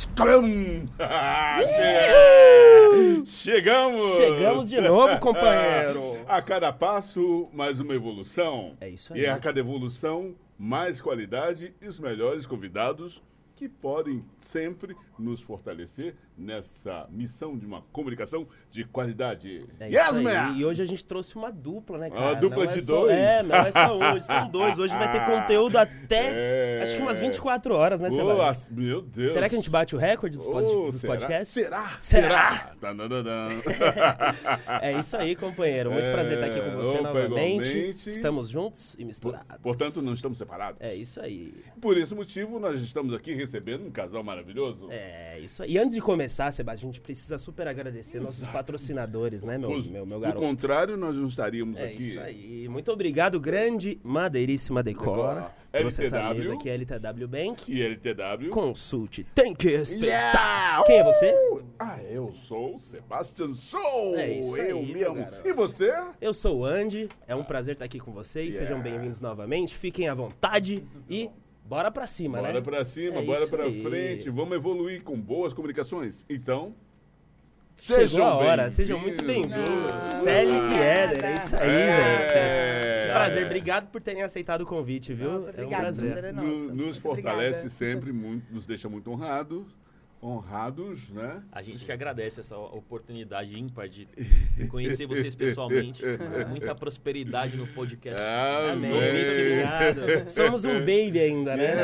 Scrum! Chegamos! Chegamos de novo, companheiro. A cada passo, mais uma evolução. É isso E aí. a cada evolução, mais qualidade e os melhores convidados que podem sempre nos fortalecer nessa missão de uma comunicação de qualidade. É yes, man! E hoje a gente trouxe uma dupla, né, cara? Uma dupla Não é de só- dois. É, não é só hoje, são dois. Hoje vai ter conteúdo até, É. acho que umas 24 horas, né, Ô, Sebastião? as- meu Deus. Será que a gente bate o recorde dos, Ô, dos será? podcasts? Será? Será? Tananana. É isso aí, companheiro. Muito É, prazer estar aqui com você opa, novamente. igualmente. Estamos juntos e misturados. Portanto, não estamos separados. É isso aí. Por esse motivo, nós estamos aqui recebendo um casal maravilhoso. É isso aí. E antes de começar, Sebastião, a gente precisa super agradecer nossos patrocinadores, né, meu, meu, meu do garoto? contrário, nós não estaríamos É aqui. isso aí. Muito obrigado, grande Madeiríssima Decor. Trouxe essa mesa aqui, LTW Bank. E LTW. Consulte, tem que respeitar. Yeah! Quem é você? Ah, eu sou o Sebastian Sou! É isso eu aí, mesmo. E você? Eu sou o Andy, é um prazer estar aqui com vocês. Yeah. Sejam bem-vindos novamente. Fiquem à vontade e bora pra cima, Bora né? pra cima, É bora pra aí. frente. Vamos evoluir com boas comunicações. Então, Chegou a hora, sejam muito bem-vindos. Célia e Éder, é isso aí, É. gente. Que prazer, obrigado por terem aceitado o convite, viu? Nossa, é um prazer. prazer é No- nosso. nos Muito fortalece obrigada. sempre, muito, nos deixa muito honrados, honrados, né? A gente que agradece essa oportunidade ímpar de conhecer vocês pessoalmente. Muita prosperidade no podcast. Ah, Amém, obrigado. Somos um baby ainda, né?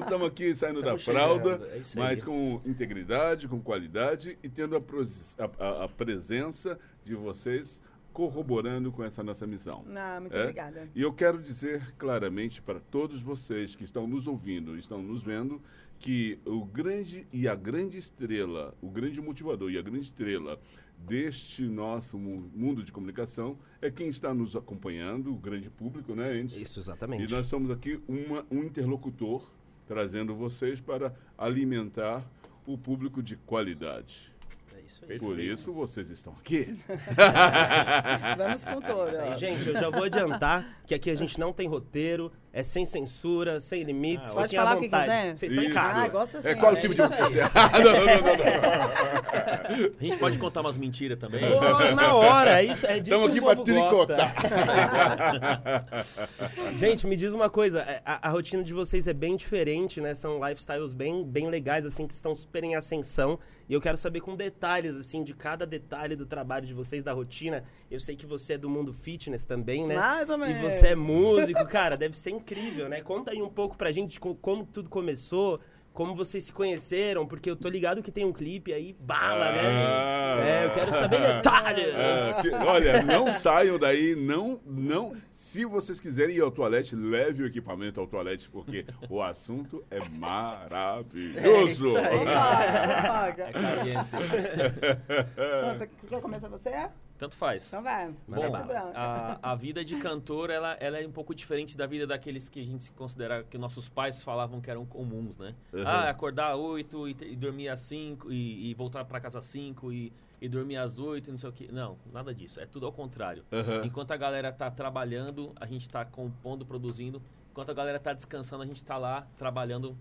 Estamos aqui saindo da Tamo fralda, chegando, é mas com integridade, com qualidade e tendo a, pros- a- a- a presença de vocês corroborando com essa nossa missão. Não, muito É? obrigada. E eu quero dizer claramente para todos vocês que estão nos ouvindo, estão nos vendo, que o grande e a grande estrela, o grande motivador e a grande estrela deste nosso mu- mundo de comunicação é quem está nos acompanhando, o grande público, né, Andy? Isso, E exatamente. nós somos aqui uma- um interlocutor trazendo vocês para alimentar o público de qualidade. É isso aí. Por isso vocês estão aqui. Vamos com toda. E, gente, eu já vou adiantar que aqui a gente não tem roteiro, é sem censura, sem limites. Ah, Pode falar o que quiser? Vocês estão em Isso. casa. Ah, gosta assim. É qual né? tipo de isso aí. Ah, não, não, não, não, A gente pode contar umas mentiras também. Pô, na hora, é isso é disso Estamos aqui para tricotar. Gente, me diz uma coisa, é, a, a rotina de vocês é bem diferente, né? São lifestyles bem, bem legais, assim, que estão super em ascensão. E eu quero saber com detalhes, assim, de cada detalhe do trabalho de vocês, da rotina. Eu sei que você é do mundo fitness também, né? Mais ou E menos. você é músico, cara, deve ser incrível, né? Conta aí um pouco pra gente co- como tudo começou, como vocês se conheceram, porque eu tô ligado que tem um clipe aí, bala, Ah. né? É, eu quero saber detalhes. Ah, se- olha, não saiam daí, não, não. Se vocês quiserem ir ao toalete, leve o equipamento ao toalete, porque o assunto é maravilhoso. É isso aí. Fofoca, É. Nossa, quer começar você? Tanto faz. Então vai. Bom, a, a vida de cantor, ela, ela é um pouco diferente da vida daqueles que a gente se considera, que nossos pais falavam que eram comuns, né? Uhum. Ah, acordar às 8 e, e dormir às 5 e, e voltar pra casa às 5 e, e dormir às 8 e não sei o que. Não, nada disso. É tudo ao contrário. Uhum. Enquanto a galera tá trabalhando, a gente tá compondo, produzindo. Enquanto a galera tá descansando, a gente tá lá trabalhando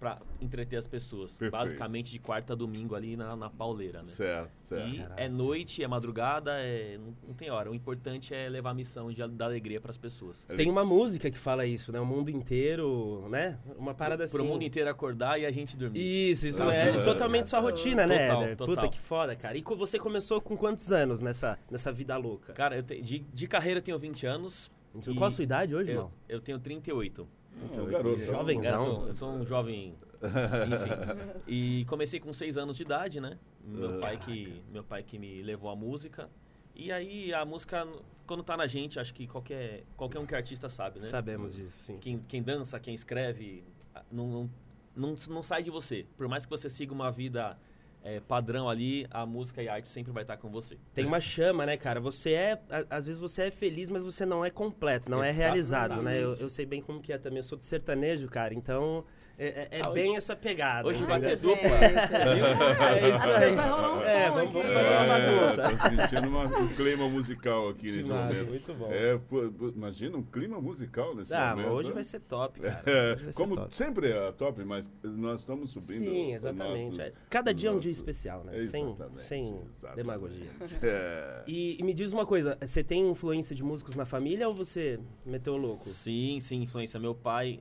pra entreter as pessoas. Perfeito. Basicamente de quarta a domingo ali na, na pauleira, né? Certo, certo. E é noite, é madrugada, é, não, não tem hora. O importante é levar a missão de dar alegria pras pessoas. Tem uma música que fala isso, né? O mundo inteiro, né? Uma parada assim. Pro mundo inteiro acordar e a gente dormir. Isso, isso Ah, é sim. totalmente sua rotina, né, Total, Éder? total. Puta que foda, cara. E você começou com quantos anos nessa, nessa vida louca? Cara, eu te- de, de carreira eu tenho 20 anos. Então, e Qual a sua idade hoje, Eu, irmão? eu tenho 38. Não, garoto, Jovenzão. Eu sou, eu sou um jovem, enfim. E comecei com 6 anos de idade, né? Meu pai, que, meu pai que me levou à música. E aí a música, quando tá na gente, acho que qualquer, qualquer um que é artista sabe, né? Sabemos disso, sim. Quem, quem dança, quem escreve, não, não, não, não sai de você. Por mais que você siga uma vida é, padrão ali, a música e a arte sempre vai estar com você. Tem uma chama, né, cara? Você é. a- Às vezes você é feliz, mas você não é completo, não é Exatamente. realizado, né? Eu, eu sei bem como que é também. Eu sou de sertanejo, cara, então. É, é- é Ah, hoje- bem essa pegada. hoje vai ter dupla. É isso a aí. vai rolar um É, som vamos- aqui. vamos fazer uma bagunça. É, tô sentindo uma- um clima musical aqui Que nesse massa, momento. muito bom. É, pô, imagina um clima musical nesse Ah, momento. mas hoje né? vai ser top, cara. É, ser como top. sempre é top, mas nós estamos subindo. Sim, exatamente. nossos- É, Cada dia é um nossos- dia especial, né? Sem, sem exatamente. demagogia. É. E, e me diz uma coisa, você tem influência de músicos na família ou você meteu o louco? Sim, sim, influência. Meu pai,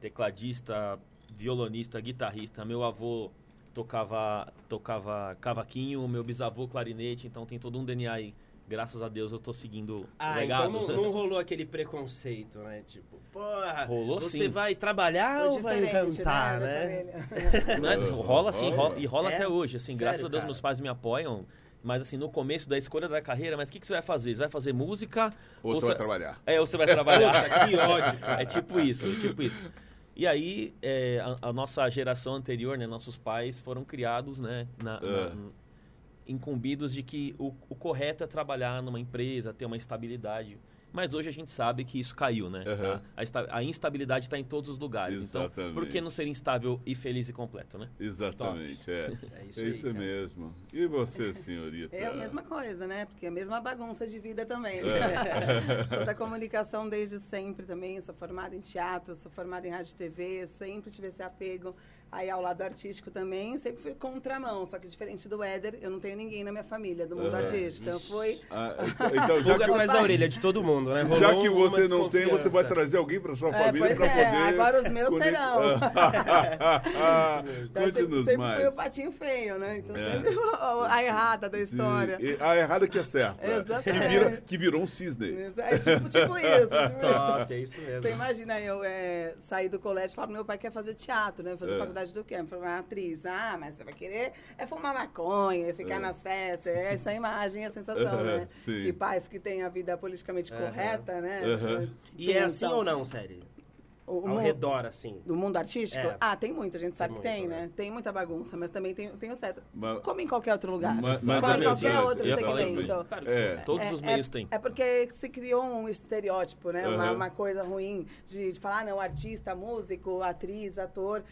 tecladista, violonista, guitarrista. Meu avô tocava, tocava cavaquinho, meu bisavô clarinete, então tem todo um DNA aí. Graças a Deus eu tô seguindo o Ah, legado. então não, não rolou aquele preconceito, né? Tipo, porra, Rolou você sim. vai trabalhar Foi ou vai diferente, cantar, né, né? rola sim, rola, e rola É? até hoje. Assim, Sério, graças a Deus cara? meus pais me apoiam. Mas assim, no começo da escolha da carreira, mas o que, que você vai fazer? Você vai fazer música? Ou você vai trabalhar. É, ou você vai trabalhar. Que ódio, cara. É tipo isso, é tipo isso. E aí, é, a, a nossa geração anterior, né, nossos pais foram criados, né, na- na- É. incumbidos de que o, o correto é trabalhar numa empresa, ter uma estabilidade. Mas hoje a gente sabe que isso caiu, né? Aham. A, a instabilidade está em todos os lugares. Exatamente. Então, por que não ser instável e feliz e completo, né? Exatamente, é. É isso É aí, isso cara. mesmo. E você, senhorita? É a mesma coisa, né? Porque é a mesma bagunça de vida também. Né? É. sou da comunicação desde sempre também, sou formada em teatro, sou formada em rádio e TV, sempre tive esse apego aí ao lado artístico também, sempre fui contramão, só que diferente do Éder, eu não tenho ninguém na minha família do mundo Aham. artístico. Então foi Ah, então, já Pulga que, atrás da orelha de todo mundo, né? já Rolou que uma você não tem, você vai trazer alguém para sua É, família pois para é, poder. agora os meus serão. Eu sempre, Conte-nos sempre mais. fui o patinho feio, né? Então É. sempre a errada da história. E A errada que acerta. Exatamente. Que, vira, que virou um cisne. É tipo, tipo isso. Tipo isso. É isso mesmo. Você imagina eu é, sair do colégio e falar, meu pai quer fazer teatro, né? Fazer É. faculdade do quê? Me formar atriz. Ah, mas você vai querer é fumar maconha, ficar É. nas festas. É essa imagem, a sensação, né? Sim. Que pais que têm a vida politicamente Aham. correta, né? Aham. E é assim Então, ou não, sério? O, o Ao mundo- redor, assim. do mundo artístico? É. Ah, tem muito, a gente sabe Tem que tem, muito, né? né? Tem muita bagunça, mas também tem, tem o certo. Mas- Como em qualquer outro lugar. Mas- Como mas em é qualquer verdade. outro isso segmento. Claro que É. sim. Todos É- os é- meios têm. É porque se criou um estereótipo, né? Uma, uma coisa ruim de, de falar, ah, não, artista, músico, atriz, ator,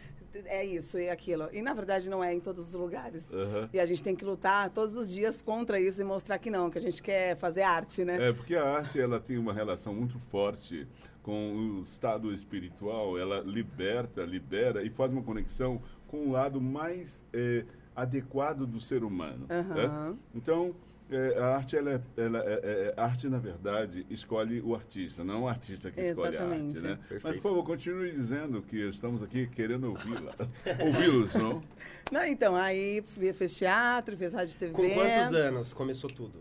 é isso e aquilo. E na verdade não é em todos os lugares. Aham. E a gente tem que lutar todos os dias contra isso e mostrar que não, que a gente quer fazer arte, né? É, porque a arte ela tem uma relação muito forte com o estado espiritual, ela liberta, libera e faz uma conexão com o lado mais eh, adequado do ser humano. Aham. né? Então, eh, a arte, ela, é, ela é- é- a arte, na verdade, escolhe o artista, não o artista que escolhe a arte. Exatamente. Né? Mas, por favor, continue dizendo que estamos aqui querendo ouvi-la. Ouvi-los, não? Não, então, aí fiz teatro, fiz rádio TV. Com quantos anos começou tudo?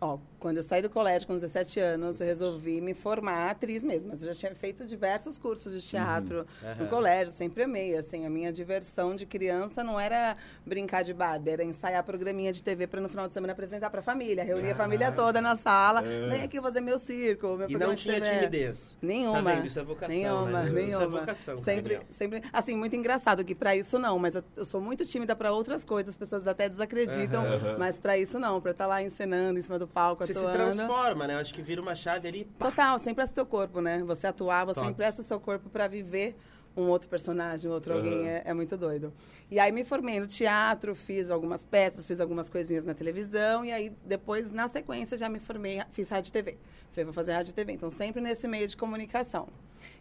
Ó, quando eu saí do colégio com 17 anos, eu resolvi me formar atriz mesmo. Mas eu já tinha feito diversos cursos de teatro no Aham. colégio, sempre amei. Assim, a minha diversão de criança não era brincar de Barbie, era ensaiar programinha de TV para no final de semana apresentar para a família. Reunia a família toda na sala. Vem aqui fazer meu circo, meu E programa não tinha timidez. Nenhuma. Tá vendo? Isso é vocação, Nenhuma, né? nenhuma. Isso é vocação, Sempre, sempre. Assim, muito engraçado que pra isso não, mas eu, eu sou muito tímida pra outras coisas, as pessoas até desacreditam, mas pra isso não, pra estar lá encenando em cima do palco, Você se atuando. transforma, né? Eu acho que vira uma chave ali. pá. Total, sempre presta o seu corpo, né? Você atuar, você Top. empresta o seu corpo pra viver um outro personagem, um outro Aham. alguém, é, é muito doido. E aí me formei no teatro, fiz algumas peças, fiz algumas coisinhas na televisão, e aí depois, na sequência, já me formei, fiz rádio e TV. Falei, vou fazer rádio e TV. Então, sempre nesse meio de comunicação.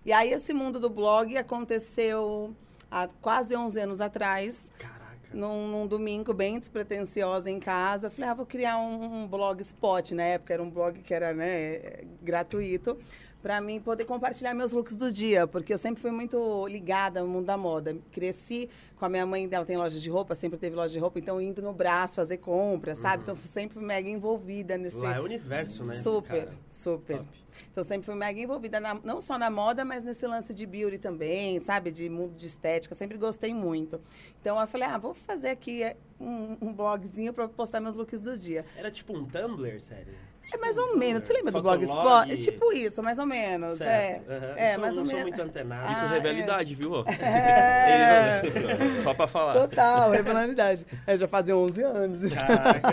E aí, esse mundo do blog aconteceu há quase 11 anos atrás, Caraca. Num, num domingo bem despretensiosa em casa. Falei, ah, vou criar um, um blog spot. Na época era um blog que era né, gratuito. Pra mim poder compartilhar meus looks do dia, porque eu sempre fui muito ligada ao mundo da moda. Cresci com a minha mãe, dela tem loja de roupa, sempre teve loja de roupa, então indo no braço fazer compras, sabe? Então sempre fui mega envolvida nesse. Lá é o universo, né? Super, cara? super. Top. Então sempre fui mega envolvida, na- não só na moda, mas nesse lance de beauty também, sabe? De mundo de estética, sempre gostei muito. Então eu falei, ah, vou fazer aqui é, um, um blogzinho para postar meus looks do dia. Era tipo um Tumblr, sério? É mais ou menos. Você lembra do Fotolog? Blogspot? É tipo isso, mais ou menos. Certo. É, aham. é Eu sou- mais não ou sou menos. muito antenado. Isso Ah, revela é. idade, viu? ó? É. Só pra falar. Total, revelandidade. É, já fazia 11 anos. Caraca.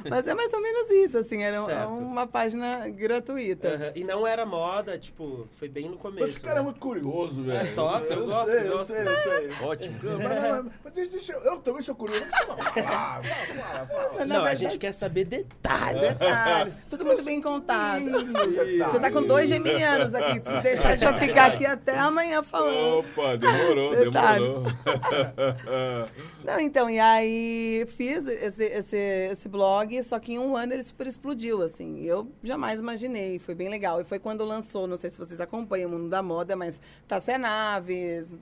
Mas é mais ou menos isso, assim, era Certo. uma página gratuita. Aham. E não era moda, tipo, foi bem no começo. Esse cara é né? muito curioso, velho. É top, eu gosto, sei, eu eu gosto. sei, eu sei. Ótimo. Mas, mas, mas, mas deixa, deixa eu, eu também sou curioso. Eu fala, fala, fala. Na Não, a gente quer saber detalhes. Detalhes. Tudo muito bem contado. Você tá com dois geminianos aqui. Se deixar, gente vai ficar aqui até amanhã falando. Opa, demorou, demorou. Não, então, e aí fiz esse, esse, esse blog, só que em um ano ele super explodiu, assim. Eu jamais imaginei, foi bem legal. E foi quando lançou, não sei se vocês acompanham o mundo da moda, mas Tassia Naves,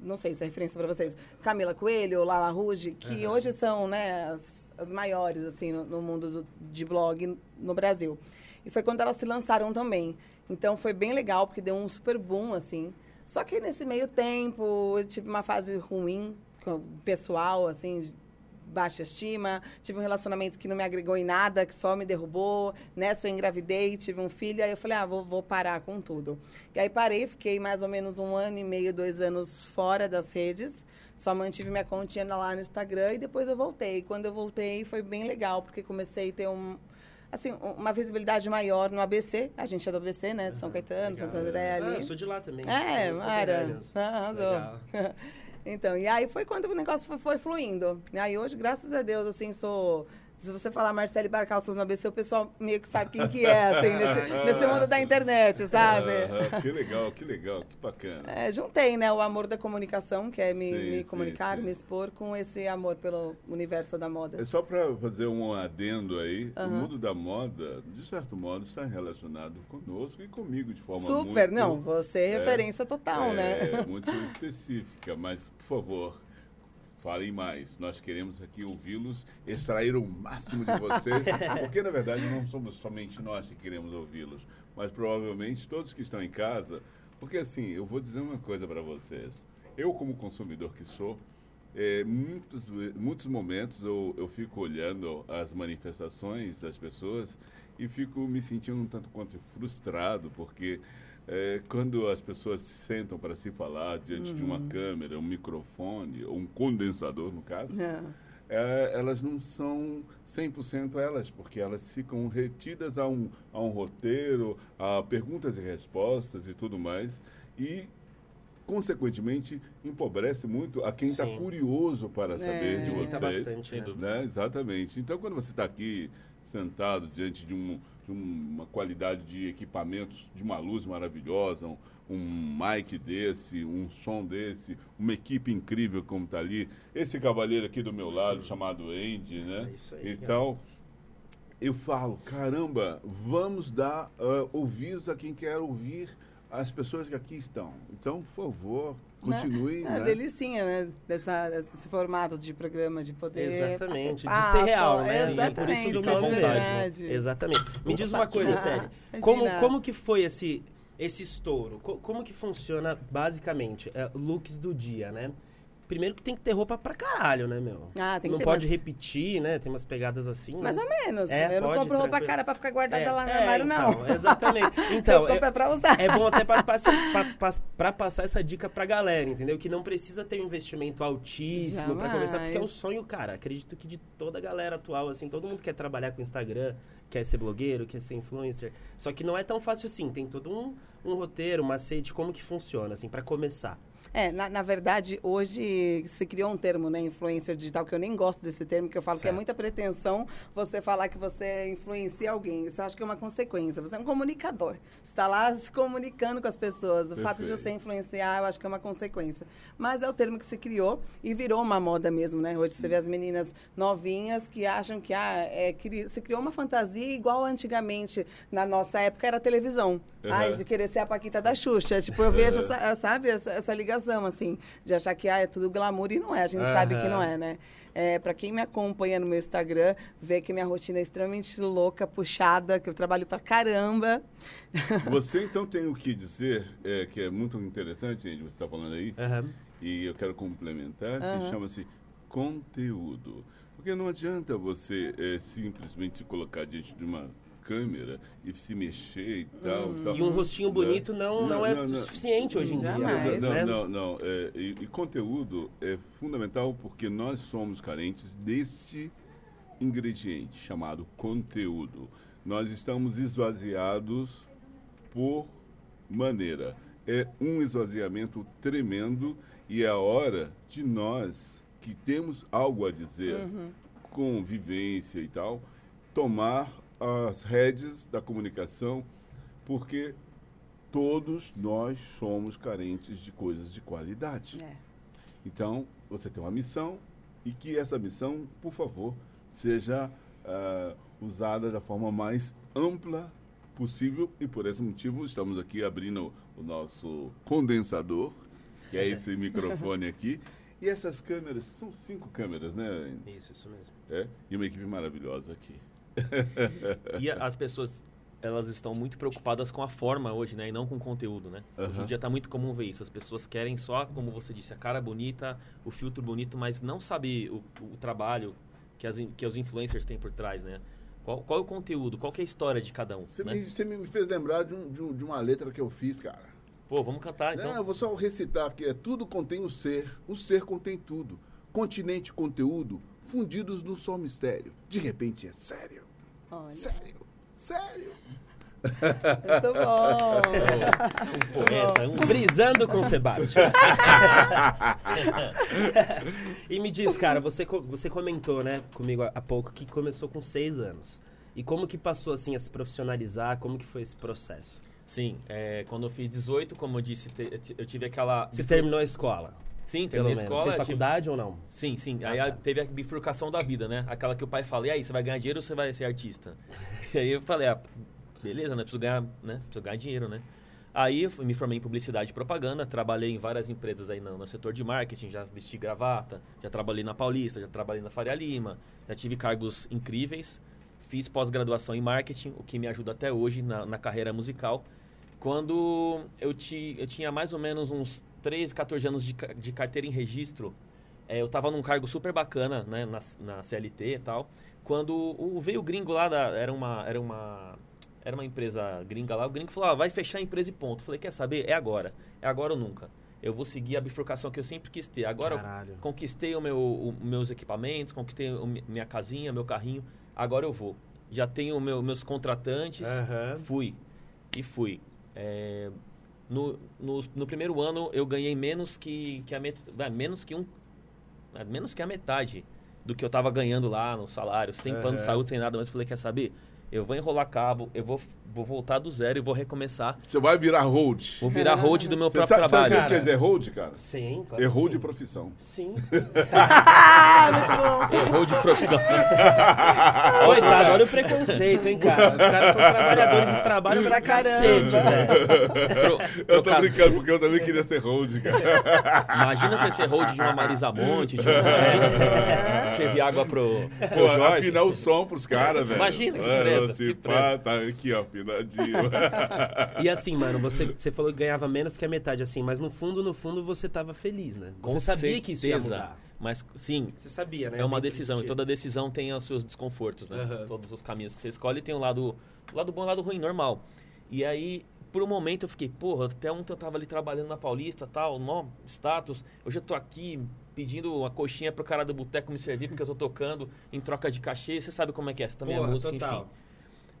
não sei se é referência para vocês, Camila Coelho, Lala Rouge, que hoje são, né, as, as maiores, assim, no, no mundo do- de blog no Brasil. E foi quando elas se lançaram também. Então foi bem legal, porque deu um super boom, assim. Só que nesse meio tempo, eu tive uma fase ruim, pessoal, assim, baixa estima. Tive um relacionamento que não me agregou em nada, que só me derrubou. Nessa eu engravidei, tive um filho, aí eu falei, ah, vou, vou parar com tudo. E aí parei, fiquei mais ou menos um ano e meio, dois anos fora das redes. Só mantive minha continha lá no Instagram e depois eu voltei. Quando eu voltei foi bem legal, porque comecei a ter um, assim, uma visibilidade maior no ABC. A gente é do ABC, né? De São Caetano, Santo André ali. Ah, eu sou de lá também. É, Somos Mara. conterrâneos. Arrasou. Então, e aí foi quando o negócio foi, foi fluindo. E aí hoje, graças a Deus, assim, sou. Se você falar Marcele Barcalços no ABC, o pessoal meio que sabe quem que é, assim, nesse, nesse mundo da internet, sabe? Que legal, que legal, que bacana. É, juntei, né, o amor da comunicação, que é me, Sim, me sim, comunicar, sim. me expor, com esse amor pelo universo da moda. É só para fazer um adendo aí, o mundo da moda, de certo modo, está relacionado conosco e comigo de forma Super, muito... não, você é referência total, né? É, muito específica, mas, por favor, falem mais. Nós queremos aqui ouvi-los, extrair o máximo de vocês, porque, na verdade, não somos somente nós que queremos ouvi-los, mas provavelmente todos que estão em casa, porque, assim, eu vou dizer uma coisa para vocês. Eu, como consumidor que sou, é, muitos, muitos momentos eu, eu fico olhando as manifestações das pessoas e fico me sentindo um tanto quanto frustrado, porque é, quando as pessoas sentam para se falar diante de uma câmera, um microfone, ou um condensador, no caso, É. é, elas não são 100% elas, porque elas ficam retidas a um, a um roteiro, a perguntas e respostas e tudo mais, e, consequentemente, empobrece muito a quem está curioso para saber É. de Limita vocês. bastante, né? Né? Exatamente. Então, quando você está aqui sentado diante de, um- de uma qualidade de equipamentos, de uma luz maravilhosa, um, um mic desse, um som desse, uma equipe incrível como está ali, esse cavaleiro aqui do meu lado, chamado Andy, né? É isso aí, então, eu falo, caramba, vamos dar uh, ouvidos a quem quer ouvir as pessoas que aqui estão. Então, por favor, continue. É né? uma delicinha, né? Dessa, desse formato de programa, de poder. Exatamente, de ser real, né? Exatamente, Por isso do isso é meu verdade. Exatamente. Me diz uma coisa, sério. Como, como que foi esse, esse estouro? Co- como que funciona, basicamente, é, looks do dia, né? Primeiro que tem que ter roupa pra caralho, né, meu? Ah, tem que não ter, pode mas- repetir, né? Tem umas pegadas assim. Mais né? ou menos. É, eu não pode, compro roupa tranquilo. cara pra ficar guardada É, lá no é, armário, não. então, exatamente. Então, eu compro é pra usar. É bom até para passar, pra, pra- pra passar essa dica pra galera, entendeu? Que não precisa ter um investimento altíssimo pra começar, porque é um Jamais. sonho, cara. Acredito que de toda a galera atual, assim, todo mundo quer trabalhar com Instagram, quer ser blogueiro, quer ser influencer. Só que não é tão fácil assim. Tem todo um, um roteiro, um macete, como que funciona, assim, pra começar. É, na, na verdade, hoje se criou um termo, né, influencer digital, que eu nem gosto desse termo, que eu falo que é Certo. muita pretensão você falar que você influencia alguém. Isso eu acho que é uma consequência. Você é um comunicador. Você está lá se comunicando com as pessoas. O fato de Perfeito. você influenciar, eu acho que é uma consequência. Mas é o termo que se criou e virou uma moda mesmo, né? Hoje você vê as meninas novinhas que acham que ah, é, cri- se criou uma fantasia igual antigamente, na nossa época, era televisão. Uhum. Ai, de querer ser a Paquita da Xuxa. Tipo, eu vejo, essa, sabe, essa, essa ligação, assim, de achar que ah, é tudo glamour e não é. A gente sabe que não é, né? É, para quem me acompanha no meu Instagram, vê que minha rotina é extremamente louca, puxada, que eu trabalho pra caramba. Você então tem o que dizer, é, que é muito interessante, gente, você está falando aí, e eu quero complementar, que chama-se conteúdo. Porque não adianta você é, simplesmente se colocar diante de uma câmera e se mexer e tal. tal E um rostinho né? bonito não, não, Não, é não, não. suficiente hoje em dia. Jamais. Não, né? não, não. é, e, e conteúdo é fundamental porque nós somos carentes deste ingrediente chamado conteúdo. Nós estamos esvaziados por maneira. É um esvaziamento tremendo e é a hora de nós que temos algo a dizer com vivência e tal, tomar as rédeas da comunicação, porque todos nós somos carentes de coisas de qualidade. É. Então, você tem uma missão e que essa missão, por favor, seja ah, usada da forma mais ampla possível e por esse motivo estamos aqui abrindo o nosso condensador, que é esse microfone aqui. E essas câmeras, são cinco câmeras, né? Isso, isso mesmo. É, e uma equipe maravilhosa aqui. E a- as pessoas, elas estão muito preocupadas com a forma hoje, né? E não com o conteúdo, né? Hoje em dia tá muito comum ver isso. As pessoas querem só, como você disse, a cara bonita, o filtro bonito, mas não sabe o, o trabalho que, as, que os influencers têm por trás, né? Qual, qual é o conteúdo? Qual que é a história de cada um? Você, né? me, você me fez lembrar de, um- de um- de uma letra que eu fiz, cara. Pô, vamos cantar então. Não, eu vou só recitar aqui. É tudo contém o ser. O ser contém tudo. Continente e conteúdo fundidos num só mistério. De repente é sério. Olha, Sério. Sério. muito bom. Um poeta, um Brisando com o Sebastião. e me diz, cara, você, você comentou, né, comigo há há pouco que começou com seis anos. E como que passou, assim, a se profissionalizar? Como que foi esse processo? Sim, é, quando eu fiz 18, como eu disse, te- eu tive aquela. Você terminou a escola, Sim, terminei a escola. Fez faculdade ou não? Sim, sim. Ah, aí tá. teve a bifurcação da vida, né? Aquela que o pai fala, e aí, você vai ganhar dinheiro ou você vai ser artista? e aí eu falei, ah, beleza, né? Preciso ganhar, né? Preciso ganhar dinheiro, né? Aí me formei em publicidade e propaganda, trabalhei em várias empresas aí no, no setor de marketing, já vesti gravata, já trabalhei na Paulista, já trabalhei na Faria Lima, já tive cargos incríveis, fiz pós-graduação em marketing, o que me ajuda até hoje na, na carreira musical. Quando eu, ti, eu tinha mais ou menos uns 13, 14 anos de, de carteira em registro, é, eu tava num cargo super bacana, né, na, na CLT e tal. Quando o, veio o gringo lá, da, era, uma, era, uma, era uma empresa gringa lá, o gringo falou, ah, vai fechar a empresa e ponto. Eu falei, quer saber? É agora. É agora ou nunca. Eu vou seguir a bifurcação que eu sempre quis ter. Agora eu Caralho. conquistei o meu, o- meus equipamentos, conquistei o mi- minha casinha, meu carrinho. Agora eu vou. Já tenho meu, meus contratantes. Aham. Fui. E fui. É, no, no, no primeiro ano eu ganhei menos que, que a met, menos que um é, menos que a metade do que eu tava ganhando lá no salário, sem plano de saúde, sem nada, mas eu falei, quer saber? Eu vou enrolar cabo, eu vou, vou voltar do zero e vou recomeçar. Você vai virar hold. Vou virar hold do meu Você próprio sabe, sabe o trabalho. que quer dizer hold, cara? Sim, claro. É sim. de profissão. Sim, sim. Ah, muito bom. Errou de profissão. Coitado, olha o preconceito, hein, cara. Os caras são trabalhadores e trabalham pra caramba. velho. Tro- Eu tô brincando porque eu também queria ser hold, cara. Imagina você ser hold de uma Marisa Monte, de um servir água pro Pô, afinar o som pros caras, velho. Imagina que É, presa, assim, que pá, tá aqui, ó, afinadinho. E assim, mano, você, você falou que ganhava menos que a metade, assim, mas no fundo, no fundo, você tava feliz, né? Com Você sabia que isso ia certeza. mudar. Mas sim, Você sabia, né? é uma decisão. E toda decisão tem os seus desconfortos, né? Aham. Todos os caminhos que você escolhe tem um lado, lado bom e um lado ruim, normal. E aí, por um momento eu fiquei, porra, até ontem eu tava ali trabalhando na Paulista, tal, mó status. Hoje eu tô aqui pedindo uma coxinha pro cara do boteco me servir porque eu tô tocando em troca de cachê. Você sabe como é que é, você também é Porra, música, total. enfim.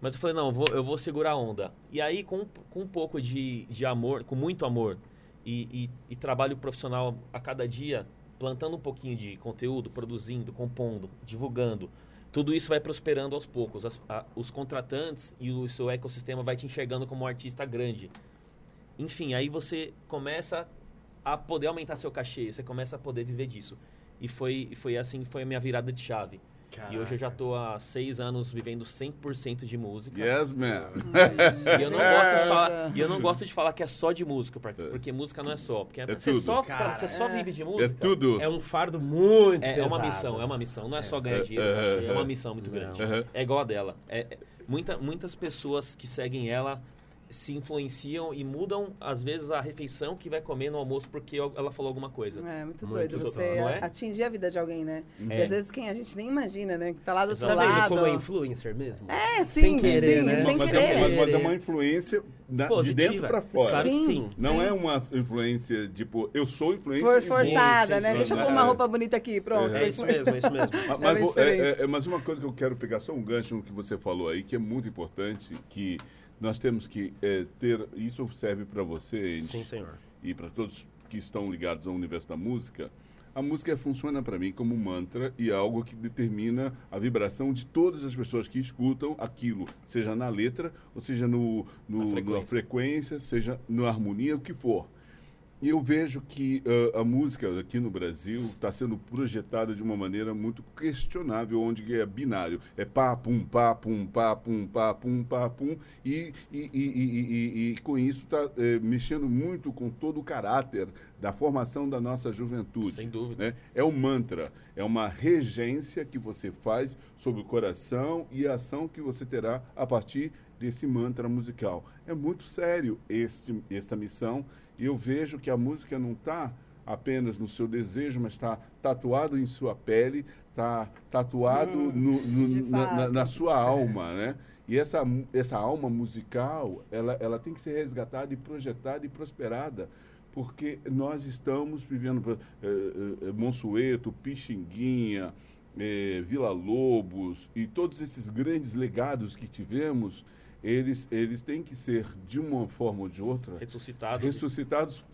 Mas eu falei, não, eu vou, eu vou segurar a onda. E aí, com, com um pouco de, de amor, com muito amor e, e- e trabalho profissional a cada dia, plantando um pouquinho de conteúdo, produzindo, compondo, divulgando, tudo isso vai prosperando aos poucos. As- a- os contratantes e o seu ecossistema vai te enxergando como um artista grande. Enfim, aí você começa a poder aumentar seu cachê, você começa a poder viver disso. E foi, foi assim foi a minha virada de chave. E hoje eu já tô há seis anos vivendo 100% de música. yes, man. E eu não gosto de falar, e eu não gosto de falar que é só de música, porque, porque música não é só, porque você tudo. só, Cara, você só é. vive de É música. tudo. É um fardo muito É, é pesado. uma missão, é uma missão, não é só ganhar É, dinheiro, é, é, é uma é. missão muito Não. grande. É igual a dela. É, é- muita, muitas pessoas que seguem ela se influenciam e mudam, às vezes, a refeição que vai comer no almoço porque ela falou alguma coisa. É muito, Muito doido você é? atingir a vida de alguém, né? É. E às vezes quem a gente nem imagina, né? Que tá lá do outro Tá vendo lado. como é influencer mesmo? É, sim, Sem querer, sim, né? sem mas, querer. é, mas- mas é uma influência da- de Positiva. dentro para fora. Claro Sim. sim. Não Sim. é uma influência, tipo, eu sou influência. For forçada, sim, né? sim, Deixa eu pôr uma É. roupa bonita aqui, pronto. É isso mesmo, é isso mesmo. Mas, É mas é- é- é- mas uma coisa que eu quero pegar só um gancho no que você falou aí, que é muito importante, que nós temos que é, ter, isso serve para vocês Sim, senhor. e para todos que estão ligados ao universo da música, a música funciona para mim como um mantra e é algo que determina a vibração de todas as pessoas que escutam aquilo, seja na letra, ou seja no, no- Na na frequência. frequência, seja na harmonia, o que for. E eu vejo que ah, a música aqui no Brasil está sendo projetada de uma maneira muito questionável, onde é binário. É pá, pum, pá, pum, pá, pum, pá, pum, pá, pum. E, e, e, e- com isso está mexendo muito com todo o caráter da formação da nossa juventude. Sem dúvida. né? É um mantra, é uma regência que você faz sobre o coração e a ação que você terá a partir desse mantra musical. É muito sério este, esta missão e eu vejo que a música não está apenas no seu desejo, mas está tatuado em sua pele, está tatuado no- no- de na, na- na sua alma, né? E essa, essa alma musical, ela, ela tem que ser resgatada e projetada e prosperada, porque nós estamos vivendo eh, eh, eh, Monsueto, Pixinguinha, eh, Vila Lobos e todos esses grandes legados que tivemos, eles, eles têm que ser, de uma forma ou de outra, Ressuscitados. ressuscitados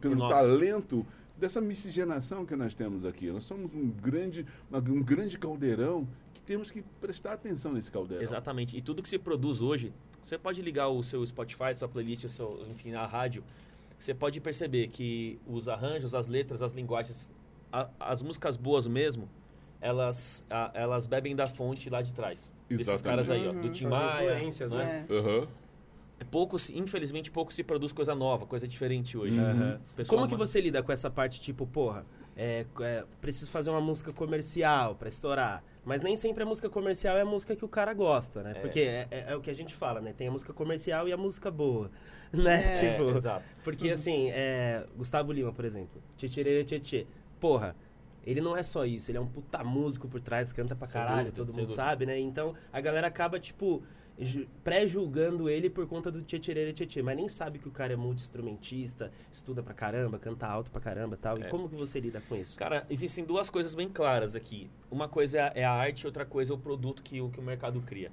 pelo talento dessa miscigenação que nós temos aqui. Nós somos um grande, uma- um grande caldeirão que temos que prestar atenção nesse caldeirão. Exatamente. E tudo que se produz hoje, você pode ligar o seu Spotify, sua playlist, seu, enfim, a rádio. Você pode perceber que os arranjos, as letras, as linguagens, a- as músicas boas mesmo, elas, a- elas bebem da fonte lá de trás. Desses Exatamente. caras aí, ó. Uhum. Do Tim São as Maia. influências, né? É. Aham. É Pouco, infelizmente, pouco se produz coisa nova, coisa diferente hoje. Aham. Pessoal, Como que você lida com essa parte, tipo, porra, é, é, preciso fazer uma música comercial pra estourar. Mas nem sempre a música comercial é a música que o cara gosta, né? É. Porque é, é- é o que a gente fala, né? Tem a música comercial e a música boa, né? É. É, Tipo, exato. porque assim, é, Gustavo Lima, por exemplo, Tchê Tchê, porra, ele não é só isso, ele é um puta músico por trás, canta pra caralho, dúvida, todo mundo dúvida. sabe, né? Então a galera acaba, tipo, ju- pré-julgando ele por conta do Tchê Tchê, mas nem sabe que o cara é multi-instrumentista, estuda pra caramba, canta alto pra caramba e tal. É. E como que você lida com isso? Cara, existem duas coisas bem claras aqui. Uma coisa é a, arte, outra coisa é o produto que, o- que o mercado cria.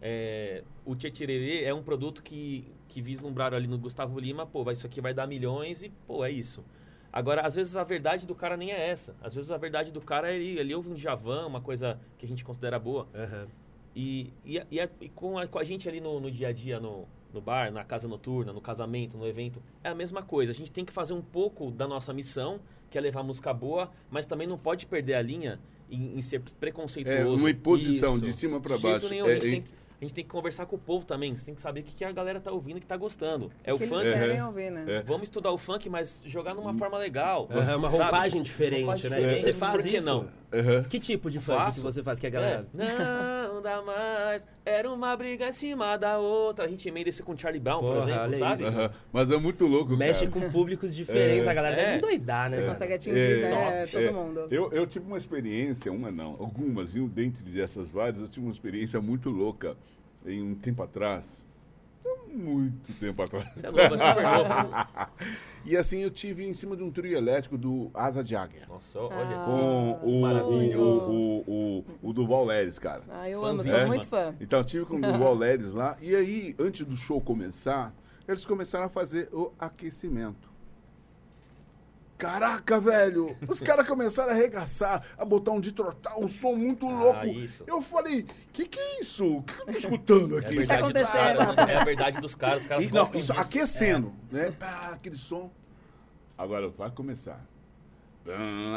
É, o Tietirerê é um produto que, que vislumbraram ali no Gustavo Lima, pô, isso aqui vai dar milhões e, pô, é isso. Agora, às vezes a verdade do cara nem é essa. Às vezes a verdade do cara é ele, ele ouve um Javan, uma coisa que a gente considera boa. Aham. E, e, e a- e com, a, com a gente ali no, no dia a dia, no, no bar, na casa noturna, no casamento, no evento, é a mesma coisa. A gente tem que fazer um pouco da nossa missão, que é levar música boa, mas também não pode perder a linha em, em ser É preconceituoso. uma imposição Isso. de cima para baixo. nenhum, É, a, gente é- tem, a gente tem que conversar com o povo também. Você tem que saber o que, que a galera tá ouvindo e que tá gostando. É o que funk. eles É. querem ouvir, né? É. Vamos estudar o funk, mas jogar numa forma legal. É uma sabe? roupagem diferente, Roupagem né? diferente. Você faz Por que isso? não? Aham. Que tipo de funk que você faz que a É, galera... não dá mais, era uma briga em cima da outra. A gente emenda isso com Charlie Brown, por Porra, exemplo, olha sabe? Aham. Mas é muito louco, Mexe cara. com públicos diferentes, É. a galera É. deve endoidar, né? Você cara? consegue atingir, É, né? é. Todo mundo. Eu, eu tive uma experiência, uma não, algumas, viu? Dentro dessas várias, eu tive uma experiência muito louca em um tempo atrás. Muito tempo atrás. Você é louco, é super novo. E assim, eu tive em cima de um trio elétrico do Asa de Águia. Nossa, olha. Ah. Com o, o, Maravilhoso. o, o, o, o Duval Leres, cara. Ah, eu amo, Fãzinho, sou muito mano. fã. Então, tive com o Duval Leres lá. E aí, antes do show começar, eles começaram a fazer o aquecimento. Caraca, velho! Os caras começaram a arregaçar, a botar um de trotar, um som muito louco. isso. Eu falei, que que é isso? O que eu tô escutando É a aqui? verdade dos acontecendo? caras, né? É a verdade dos caras, os caras E, não, gostam isso disso. aquecendo, né? Pá, aquele som. Agora vai começar.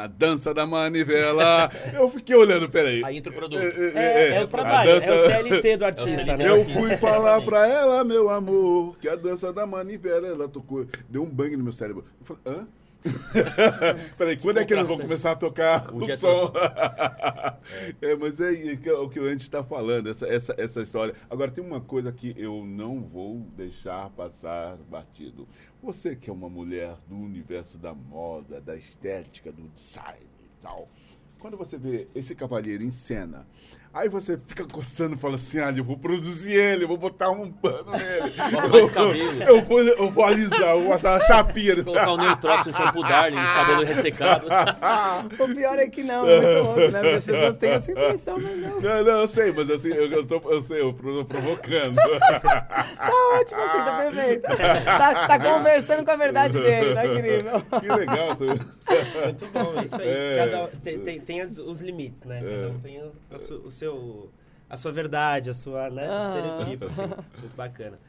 A dança da manivela. Eu fiquei olhando, peraí. A intro produto. É, é o a trabalho, dança- é o CLT do artista, CLT. né? Eu Aqui, fui falar pra ela, meu amor, que a dança da manivela, ela tocou, deu um bang no meu cérebro. Eu falei, hã? Peraí, quando é que eles vão começar a tocar O o, som? é, mas é, é o que o Andy está falando, essa, essa, essa história. Agora, tem uma coisa que eu não vou deixar passar batido. Você que é uma mulher do universo da moda, da estética, do design e tal. Quando você vê esse cavalheiro em cena, aí você fica coçando e fala assim, ah, eu vou produzir ele, eu vou botar um pano nele. Bota mais cabelo. Eu vou, eu vou alisar, eu vou passar uma chapinha. Colocar o Neutrox, um shampoo Darling, os cabelos ressecados. O pior é que não, é muito louco, né? Porque as pessoas têm essa impressão, mas não. Não, não, eu sei, mas assim, eu, eu, tô, eu sei, eu tô provocando. Tá ótimo assim, tá perfeito. Tá, tá conversando com a verdade dele, tá incrível. que legal. tu- Muito bom, é isso aí. É. Cada, tem, tem, tem as- os limites, né? Cada um tem o, o seu-. A sua verdade, a sua, né? Ah. Estereotipo, assim. Muito bacana.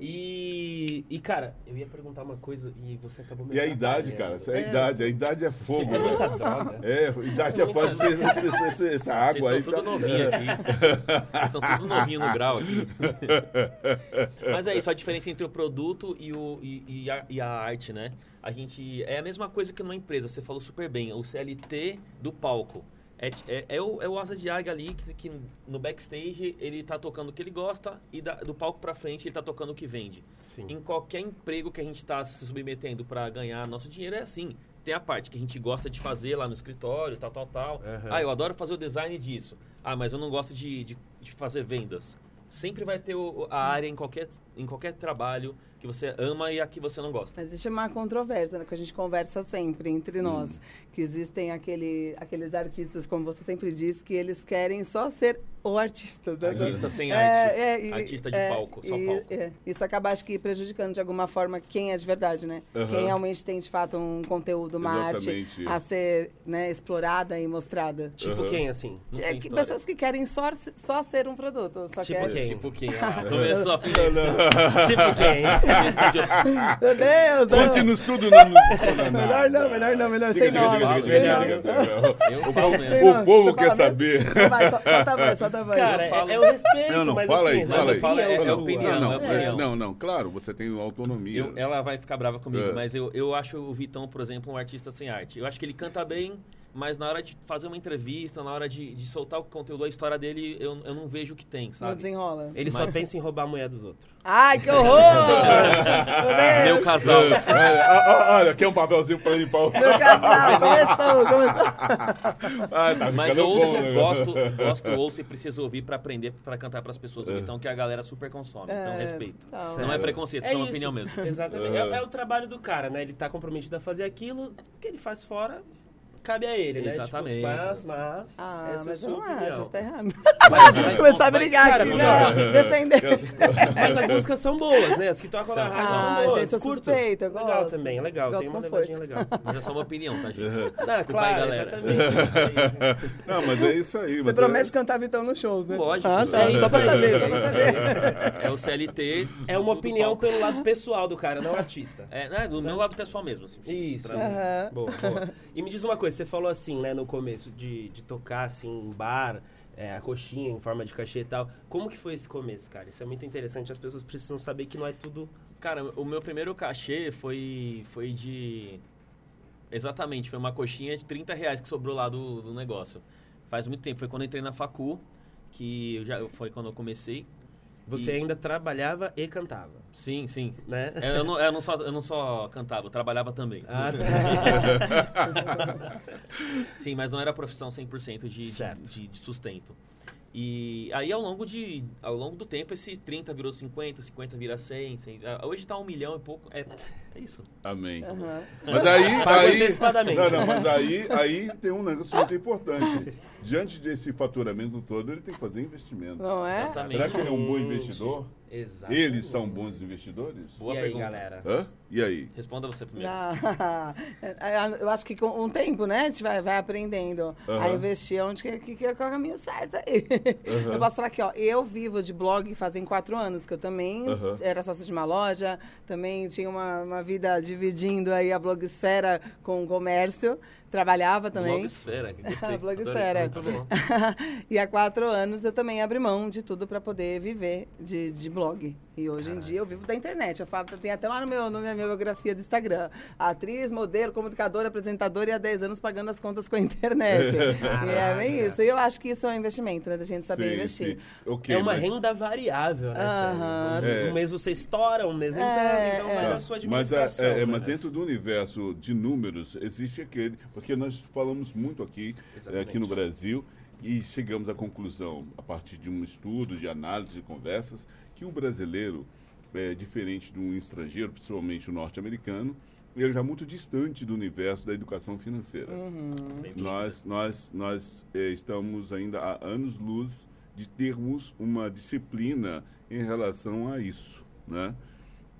E, e, cara, eu ia perguntar uma coisa e você acabou me E a idade, cara, essa é a idade, a idade é fogo. É né? muita droga. É, a idade é foda, essa, água Vocês são aí. tudo tá- novinho aqui. Vocês são tudo novinho no grau aqui. Mas é isso, a diferença entre o produto e, o, e, e a, e a arte, né? A gente. É a mesma coisa que numa empresa, você falou super bem, o CLT do palco. É, é, é o, é o asa de águia ali que, que no backstage ele tá tocando o que ele gosta e da- do palco pra frente ele tá tocando o que vende. Sim. Em qualquer emprego que a gente está se submetendo para ganhar nosso dinheiro é assim. Tem a parte que a gente gosta de fazer lá no escritório, tal, tal, tal. Aham. Ah, eu adoro fazer o design disso. Ah, mas eu não gosto de, de, de fazer vendas. Sempre vai ter o- a área em qualquer, em qualquer trabalho que você ama e a que você não gosta. Existe uma controvérsia, né, que a gente conversa sempre entre nós. Que existem aquele, aqueles artistas, como você sempre diz, que eles querem só ser o artista. né? Artista sem É, arte. é, e- Artista de é, palco, só e- palco. é. Isso acaba, acho que, prejudicando de alguma forma quem é de verdade, né? Aham. Quem realmente tem, de fato, um conteúdo, uma arte Exatamente. a ser né, explorada e mostrada. Tipo Aham. quem, assim? É que pessoas que querem só, só ser um produto. Só Tipo querem... quem? Tipo quem? Ah, começou a tipo quem? Meu Deus, não. Conte-nos tudo no, no, Melhor não, melhor não, melhor sem nome. O povo quer saber. Vai, solta a voz, solta a voz. Cara, é, é o respeito, Não, não, mas fala assim, aí, fala a aí. fala- é- é opinião, não, é não, opinião. não, não, claro, você tem autonomia. Eu- ela vai ficar brava comigo, É. mas eu, eu acho o Vitão, por exemplo, um artista sem arte. Eu acho que ele canta bem, mas na hora de fazer uma entrevista, na hora de, de soltar o conteúdo, a história dele, eu, eu não vejo o que tem, Não sabe? desenrola. Ele só Mas- pensa em roubar a mulher dos outros. Ai, que horror! Meu Meu Deus! casal. É, ah, ah, olha, quer um papelzinho pra limpar o. Meu casal, começou, começou. Ah, tá Mas ficando ouço, bom, né? gosto, gosto, ouço e preciso ouvir pra aprender, pra cantar pras pessoas. Então, que a galera super consome. Então, É, respeito. tá. Não é preconceito, é, É uma opinião mesmo. Exatamente. É, é o trabalho do cara, né? Ele tá comprometido a fazer aquilo, o que ele faz fora, cabe a ele, né? Exatamente. Tipo, mas, mas, Ah, essa é a mas eu sua não acho, opinião. isso tá errado. Mas- mas- começar a brigar cara, aqui, não, né? Defender. Mas as músicas são boas, né? As que tocam na São. rádio Ah, são boas. gente, eu curto. suspeito, eu Legal gosto. também, é legal. Gosto tem uma levadinha força. legal. Mas é só uma opinião, tá, gente? Não, Desculpa aí, claro, galera. exatamente. Isso aí. Não, mas é isso aí. Você mas promete é... cantar Vitão nos shows, né? Lógico, Ah, tá. É Só pra isso saber, aí. só pra saber. É o CLT. É uma opinião pelo lado pessoal do cara, não artista. É, né, do meu lado pessoal mesmo. assim. Isso. Boa, boa. E me diz uma coisa, você falou assim, né, no começo, de, de tocar assim em bar, é, a coxinha em forma de cachê e tal. Como que foi esse começo, cara? Isso é muito interessante, as pessoas precisam saber que não é tudo. Cara, o meu primeiro cachê foi, foi de. Exatamente, foi uma coxinha de 30 reais que sobrou lá do, do negócio. Faz muito tempo, foi quando entrei na Facu, que eu já, foi quando eu comecei. Você E- ainda trabalhava e cantava, Sim, sim. né? É, Eu não, eu, não só, eu não só cantava, eu trabalhava também. Ah, tá. Sim, mas não era profissão 100% de, de, de, de sustento. E aí, ao longo, de, ao longo do tempo, esse 30 virou 50, 50 vira 100. 100 ah, hoje tá um milhão e pouco. É, é isso. Amém. Aham. Mas aí. Aí antecipadamente. Não, não, mas aí, aí tem um negócio muito importante. Diante desse faturamento todo, ele tem que fazer investimento. Não é? Exatamente. Será que ele é um bom Gente, investidor? Exatamente. Eles são bons investidores? Boa e aí, pergunta. galera? Hã? E aí? Responda você primeiro. Ah, eu acho que com um tempo, né, a gente vai, vai aprendendo a investir onde que, que, que é o caminho certo aí. Eu posso falar aqui, ó, eu vivo de blog fazem quatro anos, que eu também era sócia de uma loja, também tinha uma, uma vida dividindo aí a blogsfera com o comércio, trabalhava também. Blogsfera, que gostei. A blogsfera. Adorei. Muito bom. e há quatro anos eu também abri mão de tudo para poder viver de, de blog. E hoje em dia eu vivo da internet. Eu falo, tem até lá no meu, na minha biografia do Instagram. Atriz, modelo, comunicadora, apresentadora e há 10 anos pagando as contas com a internet. e é bem isso. E eu acho que isso é um investimento, né? Da gente saber Sim, investir. sim. Ok, é uma mas- renda variável, né? Sérgio? Um, É. um mês você estoura, um mês nem É, então vai é. na sua Mas, é, administração. é, é, né? mas dentro do universo de números existe aquele, porque nós falamos muito aqui, é, Exatamente. aqui no Brasil e chegamos à conclusão, a partir de um estudo, de análise, de conversas, que o brasileiro é diferente de um estrangeiro, principalmente o norte-americano, ele está muito distante do universo da educação financeira. Dúvida. Nós, nós, nós eh, estamos ainda há anos-luz de termos uma disciplina em relação a isso, né?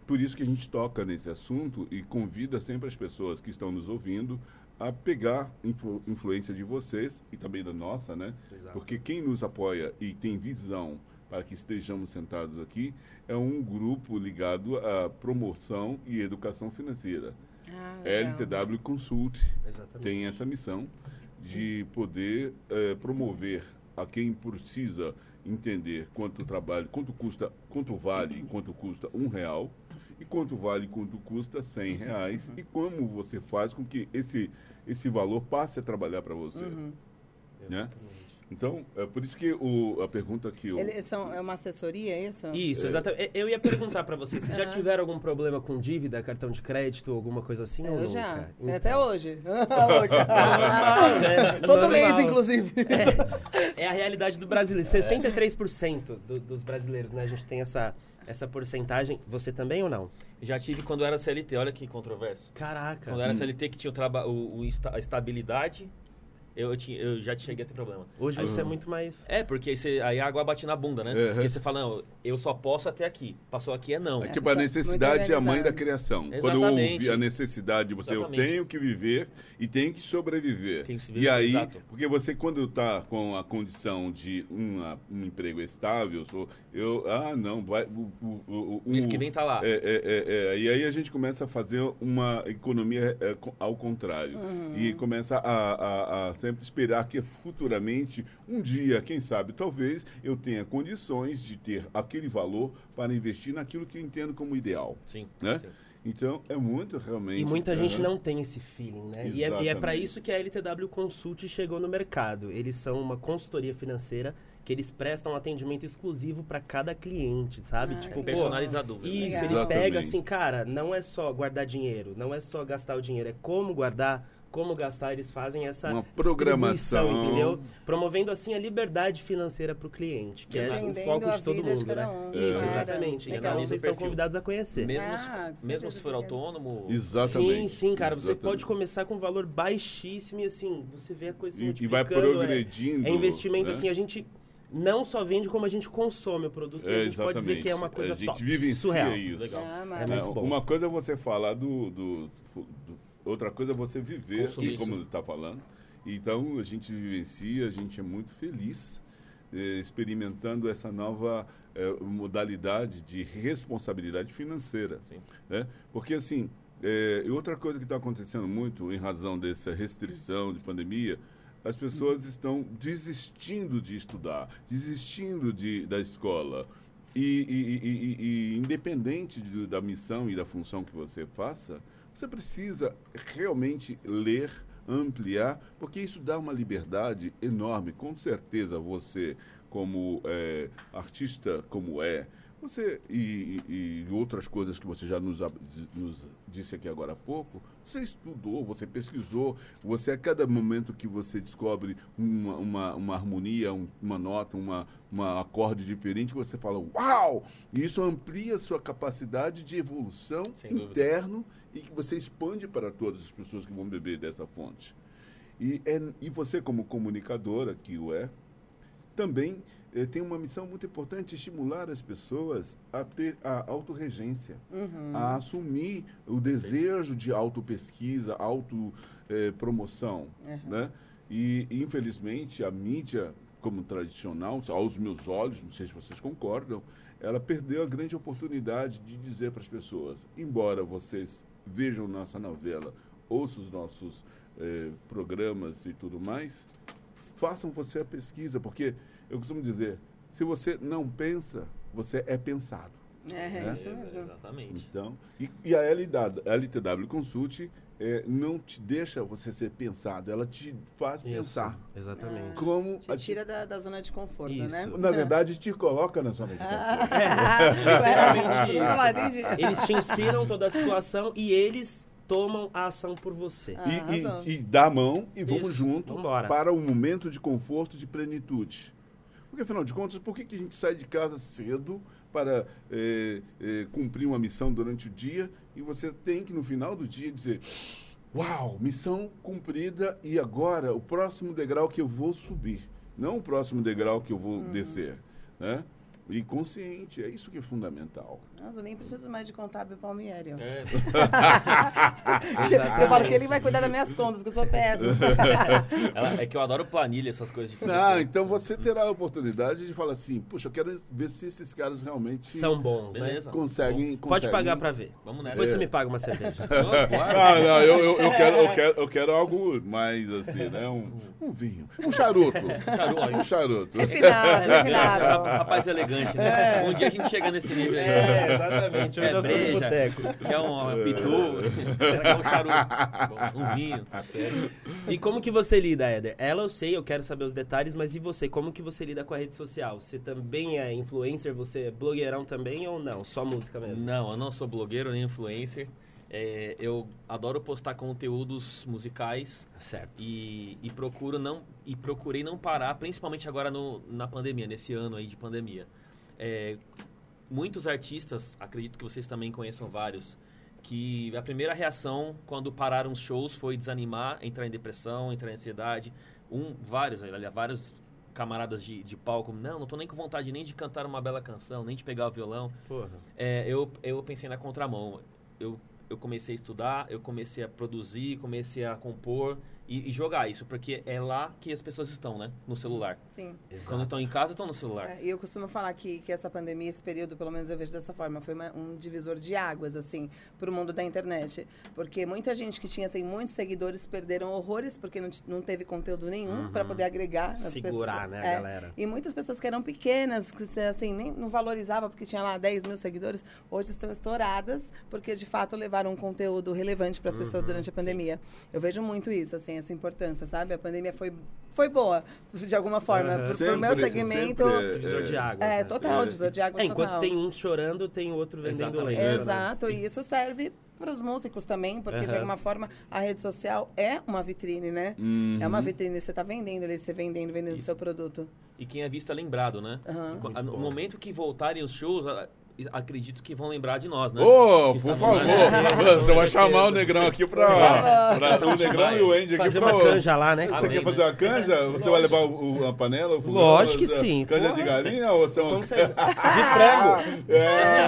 Por isso que a gente toca nesse assunto e convida sempre as pessoas que estão nos ouvindo a pegar influ- influência de vocês e também da nossa, né? Exato. Porque quem nos apoia e tem visão para que estejamos sentados aqui é um grupo ligado à promoção e educação financeira. Ah, legal. LTW Consult Exatamente. tem essa missão de poder eh, promover a quem precisa entender quanto trabalho, quanto custa, quanto vale, quanto custa um real e quanto vale, quanto custa cem reais e como você faz com que esse esse valor passe a trabalhar para você, né? Então é por isso que o, a pergunta que eu Eles são, é uma assessoria, é isso? Isso, exatamente. Eu ia perguntar pra vocês, vocês já tiveram algum problema com dívida, cartão de crédito, alguma coisa assim ou Eu nunca? já. Então. Até hoje. Normal, né? Todo Normal. mês, inclusive. É a realidade do brasileiro. 63% do, dos brasileiros, né? A gente tem essa, essa porcentagem. Você também ou não? Já tive quando era CLT, olha que controverso. Caraca. Quando era CLT que tinha o traba o, o esta- a estabilidade, eu, tinha, eu já cheguei a ter problema. Hoje Aí- você é muito mais. É, porque aí, você- aí a água bate na bunda, né? Uhum. Porque você fala, não, eu só posso até aqui. Passou aqui é não. É tipo a muito necessidade é a mãe da criação. Quando eu Exatamente. ouvi a necessidade, você eu tenho que viver e tenho que sobreviver. Tem que se e viver, aí, exato. porque você quando está com a condição de uma- um emprego estável, sou- eu ah não, vai o, o, o, Mês que vem tá lá. É, é, é, é, e aí a gente começa a fazer uma economia é, co- ao contrário. E começa a, a- a sempre esperar que futuramente, um dia, quem sabe, talvez, eu tenha condições de ter aquele valor para investir naquilo que eu entendo como ideal. Sim, Né? sim. Então, é muito realmente... E muita gente Aham. não tem esse feeling, né? E é, e é para Exatamente. isso que a LTW Consult chegou no mercado. Eles são uma consultoria financeira que eles prestam atendimento exclusivo para cada cliente, sabe? Ah, tipo, pô, Personalizador. Isso, Legal. ele Exatamente. pega assim, cara, não é só guardar dinheiro, não é só gastar o dinheiro, é como guardar, como gastar, eles fazem essa Uma programação. entendeu? Promovendo assim a liberdade financeira para o cliente, que é o foco de todo de mundo, cada né? um. Isso, Cara, exatamente. legal. Então vocês estão convidados a conhecer. Mesmo, Ah, mesmo se for é. autônomo, Exatamente. Sim, sim, cara. Você Exatamente. pode começar com um valor baixíssimo e assim, você vê a coisa se E, e vai multiplicando, é- progredindo. É, investimento, né? assim, a gente não só vende como a gente consome o produto. e É, a gente pode dizer exatamente. que é uma coisa A gente top, vivencia surreal. isso. Legal. Ah, É muito bom. Uma coisa é você falar do, do- do- outra coisa é você viver Consumir. como ele está falando. Então a gente vivencia, a gente é muito feliz eh, experimentando essa nova eh, modalidade de responsabilidade financeira, né? Porque assim, eh, outra coisa que está acontecendo muito em razão dessa restrição de pandemia, as pessoas estão desistindo de estudar, desistindo de, da escola. E, e- e- e- e independente de- da missão e da função que você faça, você precisa realmente ler, ampliar, porque isso dá uma liberdade enorme. Com certeza você, como eh, artista como é, você e, e- e outras coisas que você já nos, nos disse aqui agora há pouco, você estudou, você pesquisou, você a cada momento que você descobre uma, uma, uma harmonia, um- uma nota, uma, uma acorde diferente, você fala, uau! E isso amplia a sua capacidade de evolução interno e que você expande para todas as pessoas que vão beber dessa fonte. E, é, e você, como comunicadora, que o é, também tem uma missão muito importante, estimular as pessoas a ter a autorregência, a assumir o desejo de autopesquisa, autopromoção. né? E, infelizmente, a mídia, como tradicional, aos meus olhos, não sei se vocês concordam, ela perdeu a grande oportunidade de dizer para as pessoas, embora vocês vejam nossa novela, ouçam os nossos eh, programas e tudo mais, façam você a pesquisa, porque eu costumo dizer, se você não pensa, você é pensado. É, né? isso Exa- mesmo. Exatamente. Então, e, e a LW, LTW Consult é, não te deixa você ser pensado, ela te faz Isso, pensar. Exatamente. Como Te a- tira da, da zona de conforto, Isso. né? na verdade, te coloca na zona de conforto. lá, entendi. Eles te ensinam toda a situação e eles tomam a ação por você. Ah, E, e, e dá a mão e vamos Isso, junto vambora. para um momento de conforto, de plenitude. Porque, afinal de contas, por que, que a gente sai de casa cedo para eh, eh, cumprir uma missão durante o dia e você tem que, no final do dia, dizer: Uau, missão cumprida e agora o próximo degrau que eu vou subir, não o próximo degrau que eu vou descer. Né? E consciente, é isso que é fundamental. Nossa, eu nem preciso mais de contábil Palmieri. É, Eu falo que ele vai cuidar das minhas contas, que eu sou péssima. ela- é que eu adoro planilha, essas coisas de fazer. Ah, então você terá a oportunidade de falar assim: Puxa, eu quero ver se esses caras realmente São bons, né? Beleza. conseguem. Pode conseguem- pagar pra ver. Vamos nessa. Depois você me paga uma cerveja. Claro. Ah, não, eu, eu, eu quero, eu, quero, eu quero algo mais assim, né? Um, um vinho. Um charuto. Charuto. Um charuto. Refinado, Ra- refinado. Rapaz elegante, né? Um dia a gente chega nesse nível aí. É, exatamente. É breja. Quer um pitu, quer um charuto, um vinho. E como que você lida, Éder? Ela eu sei, eu quero saber os detalhes, mas e você? Como que você lida com a rede social? Você também é influencer? Você é blogueirão também ou não? Só música mesmo? Não, eu não sou blogueiro nem influencer. É, eu adoro postar conteúdos musicais Certo. e, e procuro não e procurei não parar, principalmente agora no, na pandemia, nesse ano aí de pandemia. É, muitos artistas, acredito que vocês também conheçam vários, que a primeira reação quando pararam os shows foi desanimar, entrar em depressão, entrar em ansiedade. Um, vários, aliás, vários camaradas de, de palco, não, não tô nem com vontade nem de cantar uma bela canção, nem de pegar o violão. É, eu, eu pensei na contramão. Eu, eu comecei a estudar, eu comecei a produzir, comecei a compor e, e jogar isso, porque é lá que as pessoas estão, né? No celular. Sim. Quando estão em casa, estão no celular. É, E eu costumo falar que, que essa pandemia, esse período, pelo menos eu vejo dessa forma, foi uma- um divisor de águas, assim, para o mundo da internet. Porque muita gente que tinha, assim, muitos seguidores perderam horrores porque não, não teve conteúdo nenhum para poder agregar. nas Segurar, pessoas. né, É. galera? E muitas pessoas que eram pequenas, que assim, nem não valorizava porque tinha lá 10 mil seguidores, hoje estão estouradas porque, de fato, levaram um conteúdo relevante para as pessoas durante a pandemia. Eu vejo muito isso, assim, essa importância, sabe? A pandemia foi, foi boa, de alguma forma. Aham. Pro, pro meu segmento... sempre, Divisor de águas. É, né? total, É. divisor de águas É, enquanto total. tem um chorando, tem outro vendendo leite. né? Exato, e isso serve para os músicos também, porque de Aham. alguma forma a rede social é uma vitrine, né? Uhum. É uma vitrine, você está vendendo ali, você vendendo, vendendo o seu produto. E quem é visto é lembrado, né? Muito no bom. momento que voltarem os shows, acredito que vão lembrar de nós, né? Ô, Que por favor, você vai chamar o Negrão aqui pra. pra o Negrão e o Andy aqui Fazer pra. uma canja lá, né? Você Amém, quer né? fazer uma canja? Você vai levar o, o- a panela? O fogão? Lógico que sim, Canja de galinha ou você é um. De frango. É.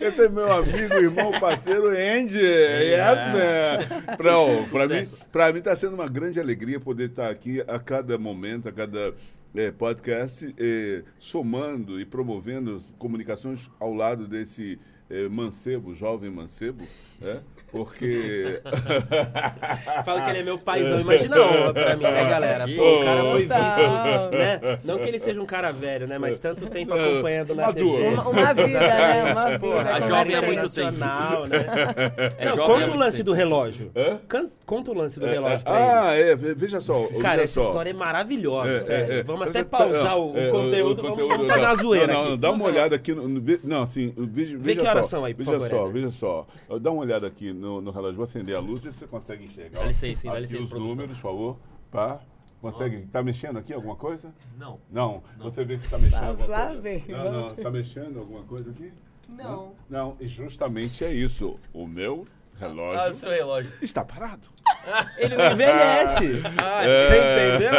Esse é meu amigo, irmão, parceiro Andy. Yes, man. Pra, ó, pra, mim, pra mim tá sendo uma grande alegria poder estar aqui a cada momento, a cada eh, podcast, eh, somando e promovendo comunicações ao lado desse eh, mancebo, jovem mancebo, né? Porque. Fala que ele é meu paizão. Imagina a honra pra mim, né, galera? Pô, o cara foi visto, né? Não que ele seja um cara velho, né? Mas tanto tempo acompanhando na. TV. Uma, uma vida, né? Uma vida. A jovem há muito referência. tempo. nacional, né? É Não, há conta o muito lance tempo. do relógio. Hã? Can- Conta o lance do É, relógio é, pra ah, eles. é, veja só. Cara, veja essa só. história é maravilhosa, É, é, é. Vamos até é- pausar o, é, o conteúdo, vamos, fazer uma zoeira não. Dá uma olhada aqui. No, no- ve- não, assim, veja, veja que só. horas são aí, por veja favor, só, Éder. veja só. Dá uma olhada aqui no, no relógio. Vou acender a luz, ver se você consegue enxergar. Dá licença, dá licença, os produção. números, por favor. Tá? Consegue? Tá mexendo aqui alguma coisa? Não. Não. Você vê se tá mexendo Lá, alguma lá coisa. vem. Não, não. Tá mexendo alguma coisa aqui? Não. Não, e justamente é isso. O meu relógio Ah, o seu relógio. está parado. Ele não envelhece. Ah, Você entendeu?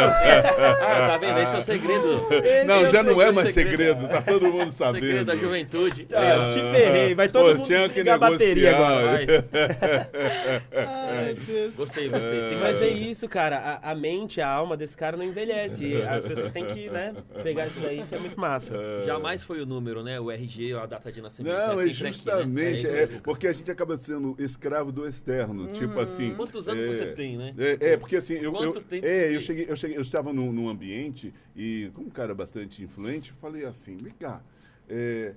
ah, tá vendo? Esse é o segredo. Não, já não é mais segredo. segredo, tá todo mundo sabendo. Segredo da juventude. Aí, ó, te ferrei. Vai todo Pô, mundo tinha que a bateria negociar. agora. Ai, Gostei, gostei. Fica Mas é isso, cara. A, a mente, a alma desse cara não envelhece. E as pessoas têm que, né, pegar isso daí, que é muito massa. Jamais foi o número, né? O RG, a data de nascimento. Não, é é sempre aqui, né? justamente, é, porque a gente acaba sendo escravo do externo, tipo assim. Quantos anos é, você tem, né? É, é, porque assim, eu, eu, tempo é, eu cheguei, eu cheguei, eu estava num, num ambiente e como um cara bastante influente, eu falei assim, vem cá, é,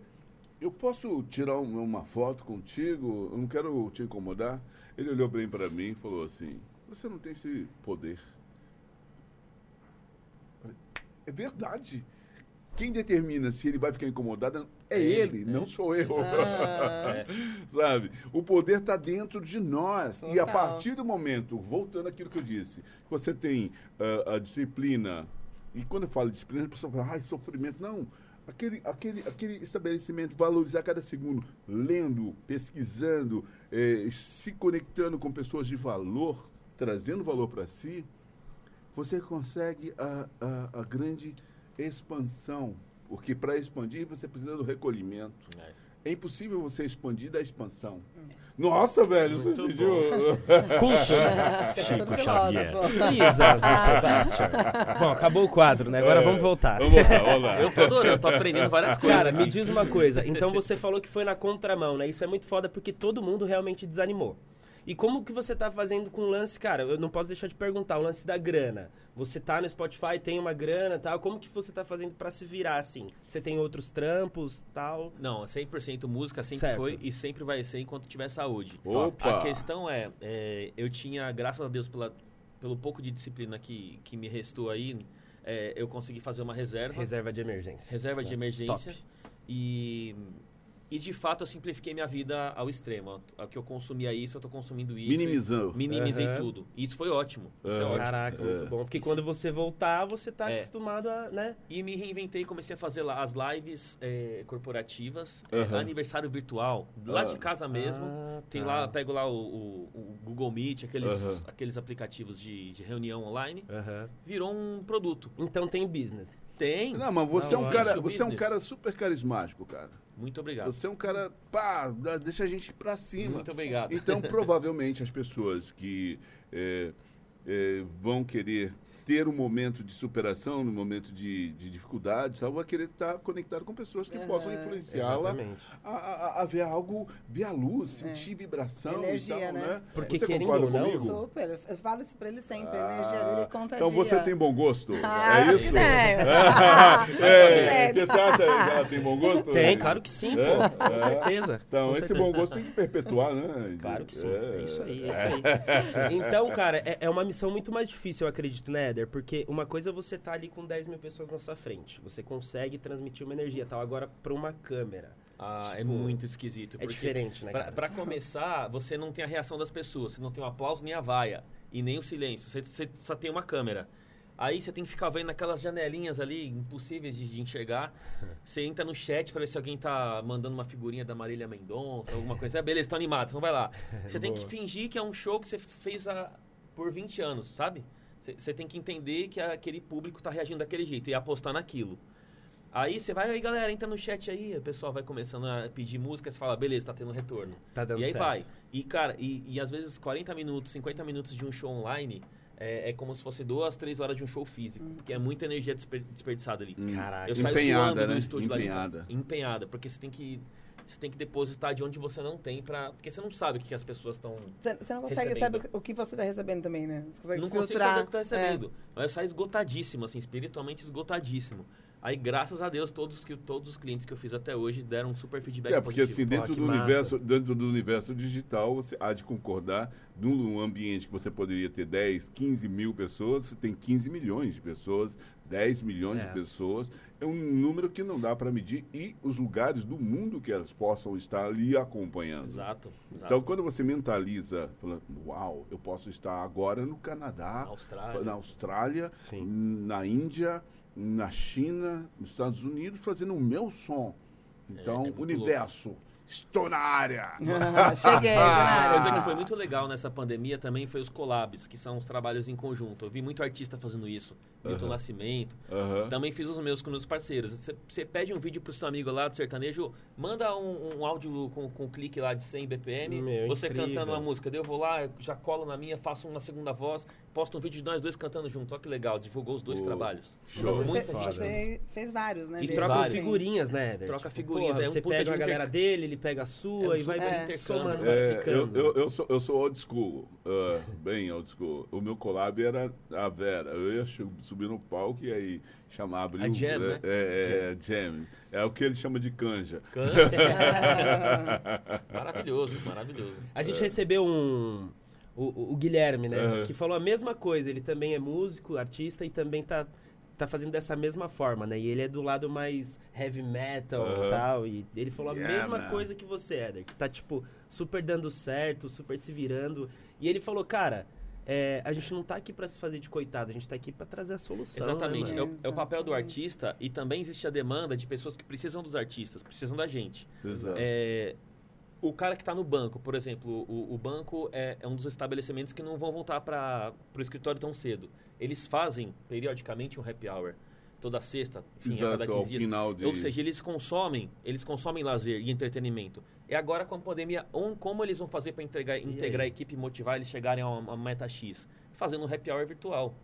eu posso tirar um- uma foto contigo? Eu não quero te incomodar. Ele olhou bem para mim e falou assim: Você não tem esse poder. Falei, É verdade. Quem determina se ele vai ficar incomodado é ele, não sou eu. Ah, Sabe? O poder está dentro de nós. E a Total. partir do momento, voltando àquilo que eu disse, que você tem ah, a disciplina. E quando eu falo disciplina, a pessoa fala, ai, sofrimento. Não. Aquele, aquele, aquele estabelecimento, valorizar cada segundo, lendo, pesquisando, eh, se conectando com pessoas de valor, trazendo valor para si, você consegue a, a, a grande expansão. Porque para expandir você precisa do recolhimento. É. É impossível você expandir da expansão. Nossa, velho, você Muito sentiu? Culto, né? Chico filósofo. Isas do Sebastian. Bom, acabou o quadro, né? Agora É, vamos voltar. Vamos lá, vamos lá. Eu tô adorando, tô aprendendo várias coisas. Cara, me diz uma coisa. Então você falou que foi na contramão, né? Isso é muito foda porque todo mundo realmente desanimou. E como que você tá fazendo com o lance, cara? Eu não posso deixar de perguntar, o lance da grana. Você tá no Spotify, tem uma grana, tal. Como que você tá fazendo pra se virar assim? Você tem outros trampos, tal? Não, 100% música sempre Certo. foi e sempre vai ser enquanto tiver saúde. Opa! A questão é, é, eu tinha, graças a Deus, pela, pelo pouco de disciplina que, que me restou aí, é, eu consegui fazer uma reserva. Reserva de emergência. reserva de emergência. Top. E, e de fato eu simplifiquei minha vida ao extremo. O que eu consumia isso, eu tô consumindo isso. Minimizou. Minimizei Aham. tudo. E isso foi ótimo. Isso é ótimo. Caraca, muito É. bom. Porque quando você voltar, você tá É. acostumado a, né? E me reinventei e comecei a fazer lá as lives é, corporativas, é, Aham. aniversário virtual, lá Ah. de casa mesmo. Ah, Tem tá. lá, pego lá o, o- o Google Meet, aqueles, aqueles aplicativos de, de reunião online. Virou um produto. Então tem business. Tem. Não, mas você é um Não, cara, o você é um cara super carismático, cara. Muito obrigado. Você é um cara, pá, deixa a gente pra cima. Muito obrigado. Então, provavelmente, as pessoas que é, é, vão querer ter um momento de superação, um momento de, de dificuldade, tal, vai querer estar conectado com pessoas que possam influenciá-la a, a- a ver algo, ver a luz, sentir vibração Energia, e tal, né? né? Porque Você querendo concorda ou não, comigo? Super. Eu- falo isso pra ele sempre. Ah, a energia dele contagia. Então você tem bom gosto? Ah, é isso? é, Mas você acha que ela tem bom gosto? Tem, claro que sim, É? pô. Com É. certeza. Então, Com esse certeza. bom gosto tem que perpetuar, né? Claro que sim. É. É isso aí, é isso aí. Então, cara, é, é uma missão muito mais difícil, eu acredito, né, Éder? Porque uma coisa é você tá ali com 10 mil pessoas na sua frente. Você consegue transmitir uma energia tal. Agora, pra uma câmera. Ah, é Tipo, muito esquisito. É diferente, né, pra começar, você não tem a reação das pessoas, você não tem o aplauso nem a vaia, e nem o silêncio, você, você só tem uma câmera. Aí você tem que ficar vendo aquelas janelinhas ali, impossíveis de, de enxergar. Você entra no chat pra ver se alguém tá mandando uma figurinha da Marília Mendonça, alguma coisa. Ah, beleza, tá animado, então vai lá. Você tem que fingir que é um show que você fez há, por 20 anos, sabe? Você- tem que entender que aquele público tá reagindo daquele jeito e apostar naquilo. Aí você vai, aí galera, entra no chat aí, o pessoal vai começando a pedir música, você fala, beleza, tá tendo retorno. Tá dando e aí certo. vai. E, cara, e, e às vezes 40 minutos, 50 minutos de um show online é, é como se fosse duas, três horas de um show físico. Porque é muita energia desper- desperdiçada ali. Caraca. Eu saio Empenhada, suando né? do estúdio lá de Empenhada. Empenhada. Porque você tem que. Você tem que depositar de onde você não tem pra. Porque você não sabe o que as pessoas estão. Você não consegue Recebendo. saber o que você tá recebendo também, né? Você consegue Não consigo filtrar. saber o que tá É. recebendo. Mas eu saio esgotadíssimo, assim, espiritualmente esgotadíssimo. Aí, graças a Deus, todos, que, todos os clientes que eu fiz até hoje deram um super feedback É, porque positivo. assim, dentro que do, massa. universo, dentro do universo digital, você há de concordar, num ambiente que você poderia ter 10, 15 mil pessoas, você tem 15 milhões de pessoas, 10 milhões É. de pessoas. É um número que não dá para medir e os lugares do mundo que elas possam estar ali acompanhando. Exato, exato. Então, quando você mentaliza, falando, uau, eu posso estar agora no Canadá, Austrália. na Austrália, na Índia, na China, nos Estados Unidos, fazendo o meu som. Então, é muito universo, estou na área. Cheguei, tô na coisa que foi muito legal nessa pandemia também foi os collabs, que são os trabalhos em conjunto. Eu vi muito artista fazendo isso. Milton Aham. Nascimento. Aham. Também fiz os meus com meus parceiros. Você- pede um vídeo pro seu amigo lá do sertanejo, manda um, um áudio com, com clique lá de 100 BPM, Meu, você incrível. cantando uma música. Daí eu vou lá, já colo na minha, faço uma segunda voz, posto um vídeo de nós dois cantando junto. Olha que legal, divulgou os dois trabalhos. show. Você, Muito foda. você fez vários, né? E trocam vários. figurinhas, né, Éder? Troca Tipo, figurinhas, porra, é um você puta pega a um galera dele, ele pega a É sua um e vai é, somando, É, eu, eu, eu, sou, eu sou old school, ah, bem old school. O meu collab era a Vera. Eu ia subir no palco e aí chamar, abrir A jam, é, né? É, é, jam. É o que ele chama de canja. maravilhoso, maravilhoso. A gente recebeu um. O, o- Guilherme, né? Que falou a mesma coisa. Ele também é músico, artista e também tá, tá fazendo dessa mesma forma, né? E ele é do lado mais heavy metal Aham. e tal. E ele falou a Yeah, mesma man. coisa que você, Éder. Que tá, tipo, super dando certo, super se virando. E ele falou, cara. é, a gente não tá aqui pra se fazer de coitado, a gente tá aqui pra trazer a solução. Exatamente. né, É, o, é o papel do artista e também existe a demanda de pessoas que precisam dos artistas, precisam da gente. Exato. É, o cara que está no banco, por exemplo, o, o banco é, é um dos estabelecimentos que não vão voltar para o escritório tão cedo. Eles fazem, periodicamente, um happy hour. Toda sexta, enfim, a cada Exato, ao 15 dias. final de... Ou seja, eles consomem, eles consomem lazer e entretenimento. E agora com a pandemia, um, como eles vão fazer para integrar, integrar a equipe e motivar eles chegarem a uma, meta X? Fazendo um happy hour virtual.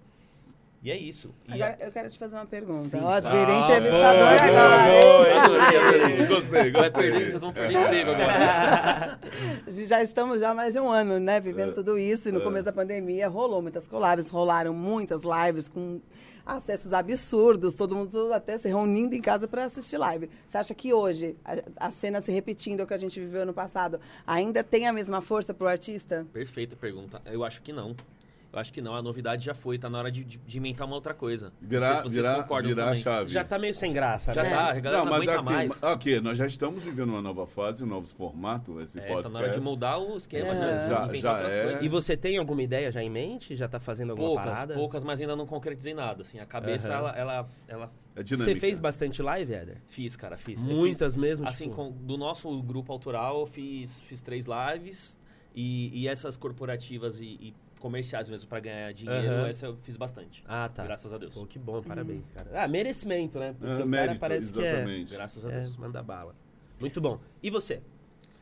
E é isso. E Agora, eu quero te fazer uma pergunta. Sim. Ó, Ah, virei boa, entrevistadora boa, agora. hein? boa, Adorei, adorei. Gostei, Vai gostei. perder, vocês vão perder emprego agora. Já estamos já há mais de um ano, né, vivendo É. tudo isso. E no É. começo da pandemia rolou muitas collabs, rolaram muitas lives com acessos absurdos, todo mundo até se reunindo em casa para assistir live. Você acha que hoje, a, a cena se repetindo o que a gente viveu no passado, ainda tem a mesma força pro artista? Perfeita pergunta. Eu acho que não. Eu acho que não. A novidade já foi. Tá na hora de, de- de inventar uma outra coisa. não sei Virar, se vocês virar, concordam virar a também. chave. Já tá meio sem graça, Já né? tá, a galera Não, não, mas aguenta aqui, mais. aqui, nós já estamos vivendo uma nova fase, um novo formato, esse É, podcast. tá na hora de moldar o esquema, É. né? Já- Inventar já outras é. coisas. E você tem alguma ideia já em mente? Já tá fazendo alguma Poucas, parada? poucas, mas ainda não concretizei nada. Assim, a cabeça, Aham. ela, ela, ela É dinâmica. Você fez bastante live, Éder? fiz, cara, fiz. Muitas fiz, mesmo? Assim, tipo? com, do nosso grupo autoral, eu fiz, fiz três lives. E, e essas corporativas e, e comerciais mesmo pra ganhar dinheiro, Aham. essa eu fiz bastante. Ah, tá. Graças a Deus. Pô, que bom, parabéns, cara. Ah, merecimento, né? Porque Ah, o cara mérito, parece exatamente. Graças a que é, Deus. é manda bala. Muito bom. E você?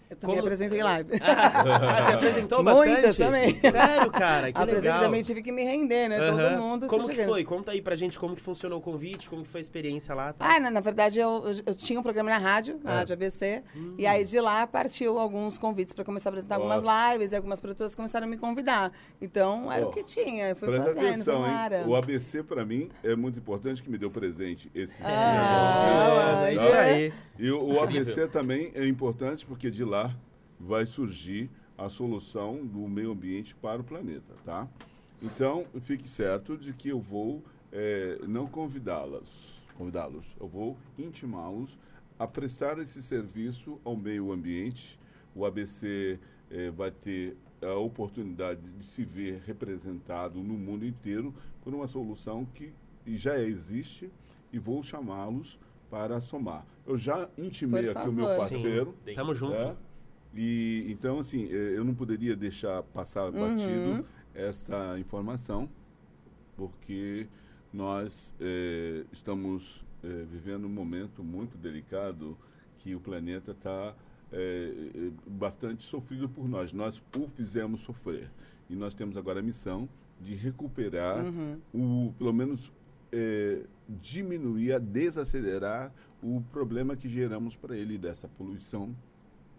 Eu também Como- apresentei live. Ah, você apresentou Muitas bastante? também. Sério, cara, que Apresentei legal. também, tive que me render, né? Aham. Todo mundo. Como que chegando. foi? Conta aí pra gente como que funcionou o convite, como que foi a experiência lá. Tá? Ah, na, na verdade, eu, eu, eu tinha um programa na rádio, na É. Rádio ABC, e aí de lá partiu alguns convites para começar a apresentar Ó. algumas lives, e algumas produtoras começaram a me convidar. Então, era Ó, o que tinha, eu fui Presta fazendo, atenção, hein? O ABC, pra mim, é muito importante, que me deu presente esse Ah, é isso isso aí. E o, o. ABC também é importante porque de lá vai surgir a solução do meio ambiente para o planeta, tá? Então, fique certo de que eu vou eh, não convidá-las, convidá-los, eu vou intimá-los a prestar esse serviço ao meio ambiente. O ABC eh, vai ter a oportunidade de se ver representado no mundo inteiro por uma solução que já existe e vou chamá-los para somar. Eu já intimei aqui o meu parceiro. Sim. Tamo junto. né? E então assim, eh, eu não poderia deixar passar Uhum. batido essa informação, porque nós eh, estamos eh, vivendo um momento muito delicado que o planeta está bastante sofrido por nós. Nós o fizemos sofrer e nós temos agora a missão de recuperar Uhum. o, pelo menos eh, diminuir, desacelerar o problema que geramos para ele dessa poluição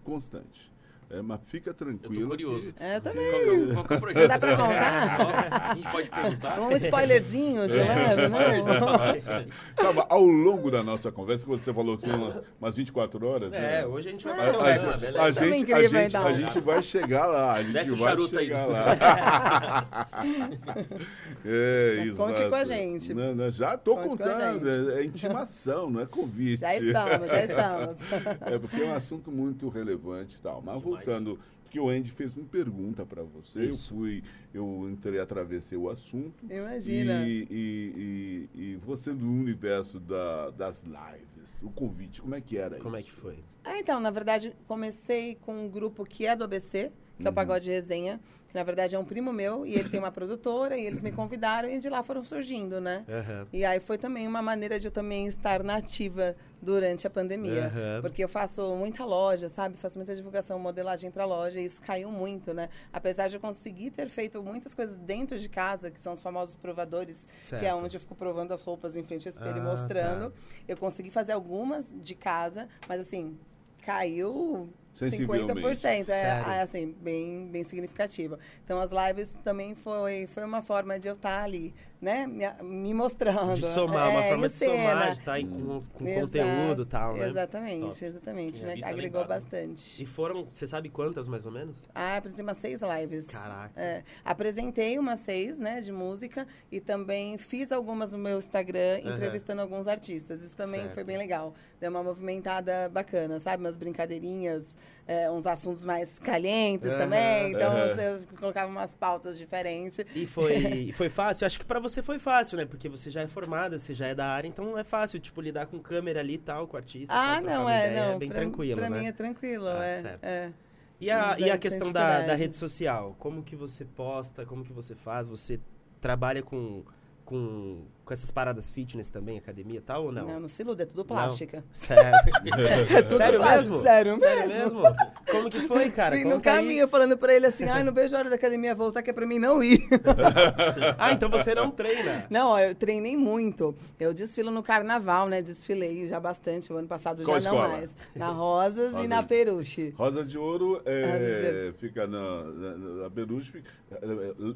constante. É, mas fica Eu tranquilo. tô curioso. que- É, eu também. Qual é o, qual que é o projeto? Dá pra contar? A gente pode perguntar? Um spoilerzinho de leve, né? Calma, ao longo da nossa conversa, que você falou que tem umas, umas 24 horas, É, né? hoje a gente vai A, bater um a recorde. gente, a, gente, a, incrível, gente, então. a gente vai chegar lá. A gente Desce o vai charuto aí. chegar lá. é, Mas conte exato. com a gente. Não, não, já tô Conte a contando. É, é intimação, não é convite. Já estamos, já estamos. É porque é um assunto muito relevante e tal. Mas Demais. Voltando, que o Andy fez uma pergunta para você, Isso. eu fui, eu entrei, atravessei o assunto. Imagina. E, e, e, e você no universo da, das lives, o convite, como é que era Como é isso? que foi? Ah, então, na verdade, comecei com um grupo que é do ABC, que é o Pagode Resenha, que na verdade é um primo meu, e ele tem uma produtora, e eles me convidaram, e de lá foram surgindo, né? Aham. E aí foi também uma maneira de eu também estar nativa durante a pandemia. Aham. Porque eu faço muita loja, sabe? Faço muita divulgação, modelagem para loja, e isso caiu muito, né? Apesar de eu conseguir ter feito muitas coisas dentro de casa, que são os famosos provadores, que é Certo. onde eu fico provando as roupas em frente ao espelho e Ah, mostrando. Eu consegui fazer algumas de casa, mas assim, caiu sensivelmente. 50%, é, é, assim, bem, bem significativo. Então, as lives também foi, foi uma forma de eu estar ali, né? Me, me mostrando. De somar, uma É, forma em de somar, cena. de estar aí com, com Exato, conteúdo e tal, né? Exatamente, Top. exatamente. Agregou bastante. E foram, você sabe quantas mais ou menos? Ah, apresentei umas seis lives. Caraca. É, apresentei umas seis, né, de música e também fiz algumas no meu Instagram, Aham. entrevistando alguns artistas. Isso também Certo. foi bem legal. Deu uma movimentada bacana, sabe? Umas brincadeirinhas, é, uns assuntos mais calientes Aham. também. Então, Aham. eu colocava umas pautas diferentes. E foi, foi fácil? Acho que pra você foi fácil, né? Porque você já é formada, você já é da área, então é fácil, tipo, lidar com câmera ali e tal, com artista. Ah, tal, não, é, ideia, não. bem pra, tranquilo, pra né? mim é tranquilo, Ah, é. certo. é. E a, e a questão da, da rede social? Como que você posta? Como que você faz? Você trabalha com, com, com essas paradas fitness também, academia e tal, ou não? Não, não se iluda, é tudo plástica. Sério? tudo Sério plástico, mesmo? sério Sério mesmo. mesmo? Como que foi, cara? Fui no Conta aí. caminho falando pra ele assim, ai, não vejo a hora da academia voltar, que é pra mim não ir. Ah, então você não treina. Não, eu treinei muito. Eu desfilo no carnaval, né? Desfilei já bastante. O ano passado Qual já não escola? mais. Na Rosas Rosa e na Peruche. Rosa de Ouro é, Rosa de Ouro. fica na, na, na Peruche, é,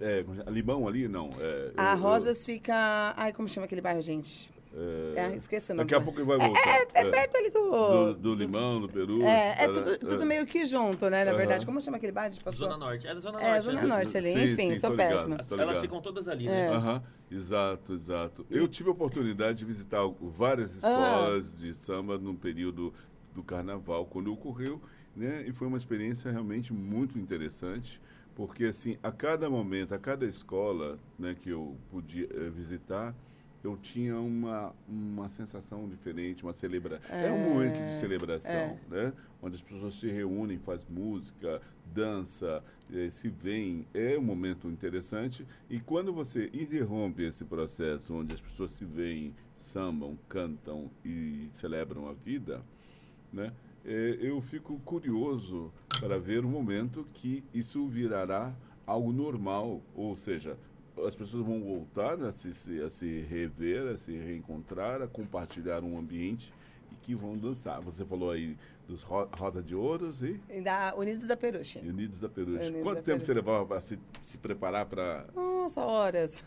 é, é, Limão ali, não. É, A eu- Rosas fica. Ai, como chama aquele bairro, gente? eu- É, esqueci o nome. Daqui a pouco ele vai voltar. É perto ali do. do, do Limão, do Peru. É, é tudo, tudo meio que junto, né? Na verdade. Como chama aquele bairro? Passou? Zona Norte. É da Zona É, Norte. Zona né? Norte ali. Sim, Enfim, sim, sou péssima. Elas ficam todas ali, É. né? Aham, exato, exato. Eu tive a oportunidade de visitar Ah. várias escolas de samba no período do carnaval, quando ocorreu, né? E foi uma experiência realmente muito interessante, porque assim, a cada momento, a cada escola, né, que eu podia eh, visitar, eu tinha uma, uma sensação diferente, uma celebração. É, um momento de celebração, é. né? Onde as pessoas se reúnem, faz música, dança, eh, se veem. É um momento interessante. E quando você interrompe esse processo, onde as pessoas se veem, sambam, cantam e celebram a vida, né? Eh, eu fico curioso para ver o momento que isso virará algo normal, ou seja, as pessoas vão voltar a se, se- a se rever, a se reencontrar, a compartilhar um ambiente e que vão dançar. Você falou aí dos Ro- Rosa de Ouros e E da Unidos da Peruche. Unidos da Peruche. Unidos Quanto da tempo Peruche. você levava para se, se preparar para... Nossa, horas.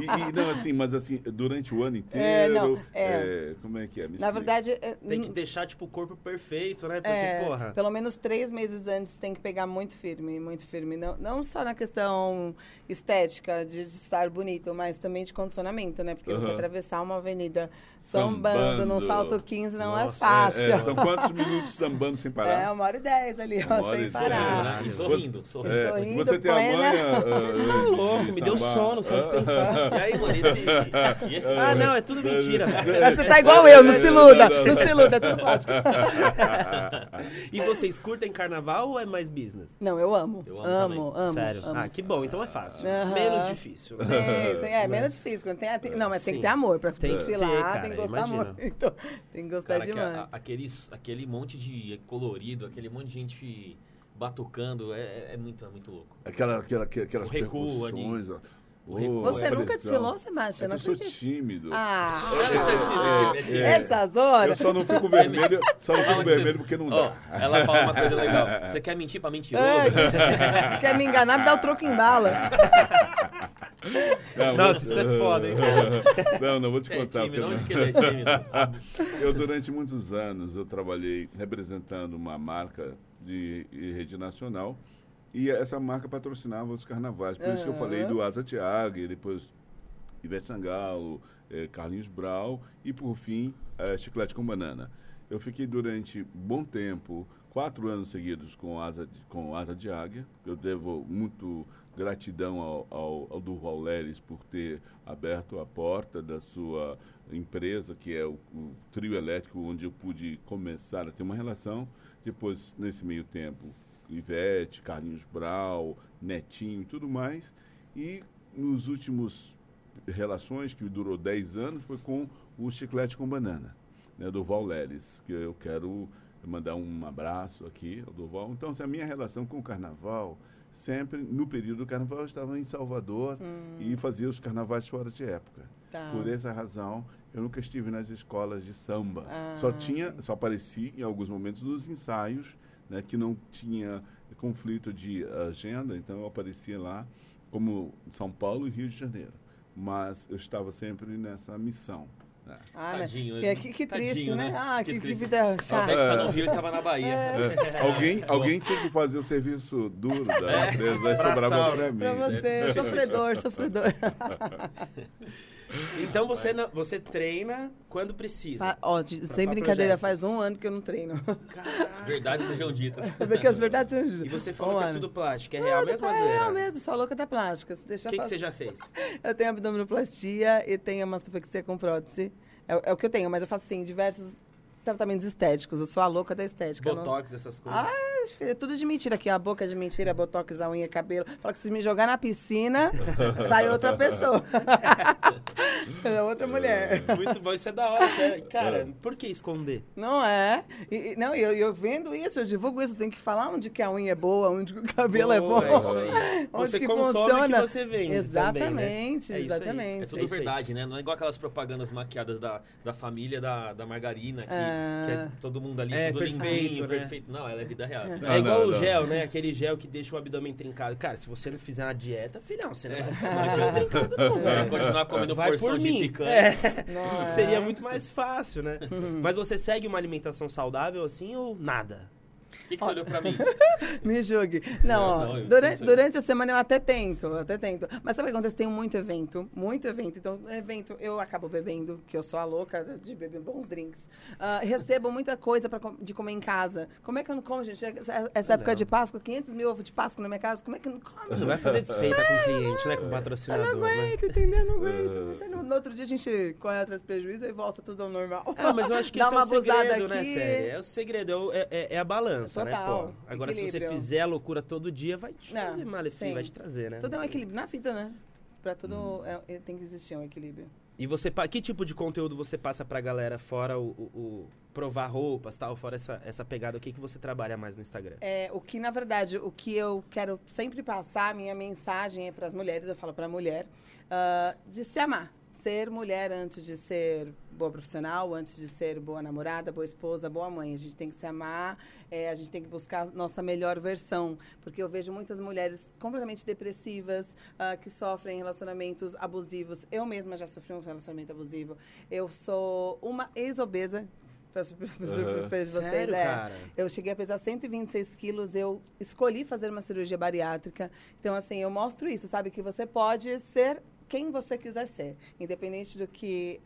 E, e não, assim, mas assim, durante o ano inteiro... É, não, é, como é que é? Me Na explica. verdade, é, Tem que deixar, tipo, o corpo perfeito, né? Porque, é, porra. pelo menos três meses antes tem que pegar muito firme, muito firme. Não, não só na questão estética, de estar bonito, mas também de condicionamento, né? Porque você atravessar uma avenida sambando, Sambando. num salto 15 não é Nossa, fácil. É, são quantos minutos sambando sem parar? É, uma hora e dez ali, Uma ó, sem e parar. E Você- sorrindo, sorrindo. É, Sorrindo, você tem a plena. manha. Você tá louco, me deu sono só de pensar. E aí, mano, esse, e esse Ah, não, é tudo mentira. Você tá igual eu, não se iluda, não se iluda, é tudo plástico. E vocês curtem carnaval ou é mais business? Não, eu amo. Eu amo amo, amo. Sério? amo. Ah, que bom, então é fácil. Aham. Menos difícil. Sim, sim, é menos difícil. Tem, tem- não, mas tem Sim. que ter amor pra Tem que desfilar, ter, cara, tem que gostar imagina. muito. Tem que gostar Cara, que demais. a- a- aquele, aquele monte de colorido, aquele monte de gente batucando, é, é- é muito, é muito louco. Aquela, aquela, aquelas O recuo percussões, Oh. Você nunca desfilou, Sebastião? É que Não eu sou tímido. Ah, É, é, é, essas horas. Eu só não fico vermelho, só não fico que vermelho porque não dá. ela fala uma coisa legal. Você quer mentir pra mentiroso? É, quer me enganar, me dá o troco em bala. Não, Nossa, vou- isso é foda, hein? Não, não vou te É contar. tímido, porque ele é tímido? Eu, durante muitos anos, eu trabalhei representando uma marca de rede nacional e essa marca patrocinava os carnavais. Por isso que eu falei do Asa Thiago, e depois Ivete Sangalo, eh, Carlinhos Brau e, por fim, eh, Chiclete com Banana. Eu fiquei durante bom tempo, quatro anos seguidos com Asa de, com Asa de Águia. Eu devo muito gratidão ao, ao, ao Durval Leles por ter aberto a porta da sua empresa, que é o, o trio elétrico, onde eu pude começar a ter uma relação. Depois, nesse meio tempo, Ivete, Carlinhos Brau, Netinho e tudo mais. E nos últimos relações, que durou 10 anos, foi com o Chiclete com Banana, né, do Val Leles, que eu quero mandar um abraço aqui ao Durval. Então, assim, a minha relação com o carnaval, sempre, no período do carnaval, eu estava em Salvador e fazia os carnavais fora de época. Tá. Por essa razão, eu nunca estive nas escolas de samba. Ah, só tinha, só apareci em alguns momentos nos ensaios né, que não tinha conflito de agenda, então eu aparecia lá como São Paulo e Rio de Janeiro. Mas eu estava sempre nessa missão. Né. Ah, né? Tadinho, É, que, que tadinho, triste, né? né? Ah, Que que, que vida chata. estar no Rio, ele estava na Bahia. É, alguém, alguém tinha que fazer o serviço duro da empresa, aí sobrava para mim. Pra você, sofredor, sofredor. Então você, não- você treina quando precisa. Fa- Ó, de- sem brincadeira, projetos. faz um ano que eu não treino. Verdades sejam ditas. Porque as verdades são E você falou um que é ano. tudo plástico. É real mesmo ou É é real mesmo, sou a louca da plástica. Se deixar O que, que fazer- você já fez? Eu tenho abdominoplastia e tenho a mastopexia com prótese. É, é o que eu tenho, mas eu faço, assim, diversos tratamentos estéticos. Eu sou a louca da estética. eu não- Botox, essas coisas. Ah, filho, é tudo de mentira aqui. A boca é de mentira, botox, a unha, cabelo. Fala que se me jogar na piscina, sai outra pessoa. é outra mulher. Muito bom, isso é da hora. cara. Cara, por que esconder? Não é? E, não, eu, eu vendo isso, eu divulgo isso. Tem que falar onde que a unha é boa, onde que o cabelo é bom. Boa, é isso aí. Onde Você que consome o funciona. que você vende. Exatamente, também, né? É isso aí. exatamente. É tudo É isso aí. verdade, né? Não é igual aquelas propagandas maquiadas da, da família da, da margarina, que, Ah. Que é todo mundo ali, É, tudo perfeito, né? perfeito. Não, ela é vida real. Não, É igual não, o não. gel, né? Aquele gel que deixa o abdômen trincado. Cara, se você não fizer uma dieta, filhão, você não vai ficar trincado, não. Vai velho. continuar comendo Vai porção por de mim. picanha. É. Não é? Seria muito mais fácil, né? Mas você segue uma alimentação saudável assim ou nada? Por que, que você olhou pra mim? Me julgue. Não, ó, Não, eu durante, durante a semana eu até tento, eu até tento. Mas sabe o que acontece? Tem muito evento, muito evento. Então, evento, eu acabo bebendo, que eu sou a louca de beber bons drinks. Ah, recebo muita coisa pra, de comer em casa. Como é que eu não como, gente? Essa, época Não. de Páscoa, 500 mil ovos de Páscoa na minha casa, como é que eu não como? Não vai fazer desfeita com o cliente, né? Com o Eu patrocinador, não né? aguento, entendeu? Eu não aguento. No, no outro dia a gente corre atrás do prejuízo e volta tudo ao normal. Ah, mas eu acho que Dá esse é uma o segredo, né, aqui. sério? É o segredo, é, o- é- é- é a balança, né, Total, pô? Agora, se você equilíbrio. fizer a loucura todo dia, vai te Não, fazer malefício, sim. vai te trazer, né? Tudo é um equilíbrio na vida, né? Pra tudo é- é- tem que existir um equilíbrio. E você, que tipo de conteúdo você passa pra galera, fora o, o- o provar roupas, tal, fora essa, essa pegada, o que, que você trabalha mais no Instagram? É, o que, na verdade, o que eu quero sempre passar, a minha mensagem é para as mulheres, eu falo para mulher, ah, de se amar. Ser mulher antes de ser boa profissional, antes de ser boa namorada, boa esposa, boa mãe. A gente tem que se amar, é, a gente tem que buscar a nossa melhor versão. Porque eu vejo muitas mulheres completamente depressivas, ah, que sofrem relacionamentos abusivos. Eu mesma já sofri um relacionamento abusivo. Eu sou uma ex-obesa. Para Aham. vocês, Sério, é. Eu cheguei a pesar 126 quilos, eu escolhi fazer uma cirurgia bariátrica. Então, assim, eu mostro isso, sabe? Que você pode ser quem você quiser ser. Independente do que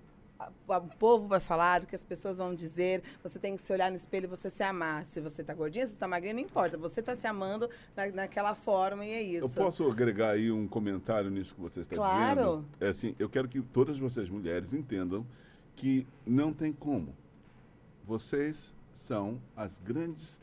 o povo vai falar, do que as pessoas vão dizer. Você tem que se olhar no espelho e você se amar. Se você tá gordinha, se você tá magrinha, não importa. Você tá se amando na, naquela forma e é isso. Eu posso agregar aí um comentário nisso que você está Claro. dizendo? É assim, eu quero que todas vocês mulheres entendam que não tem como. Vocês são as grandes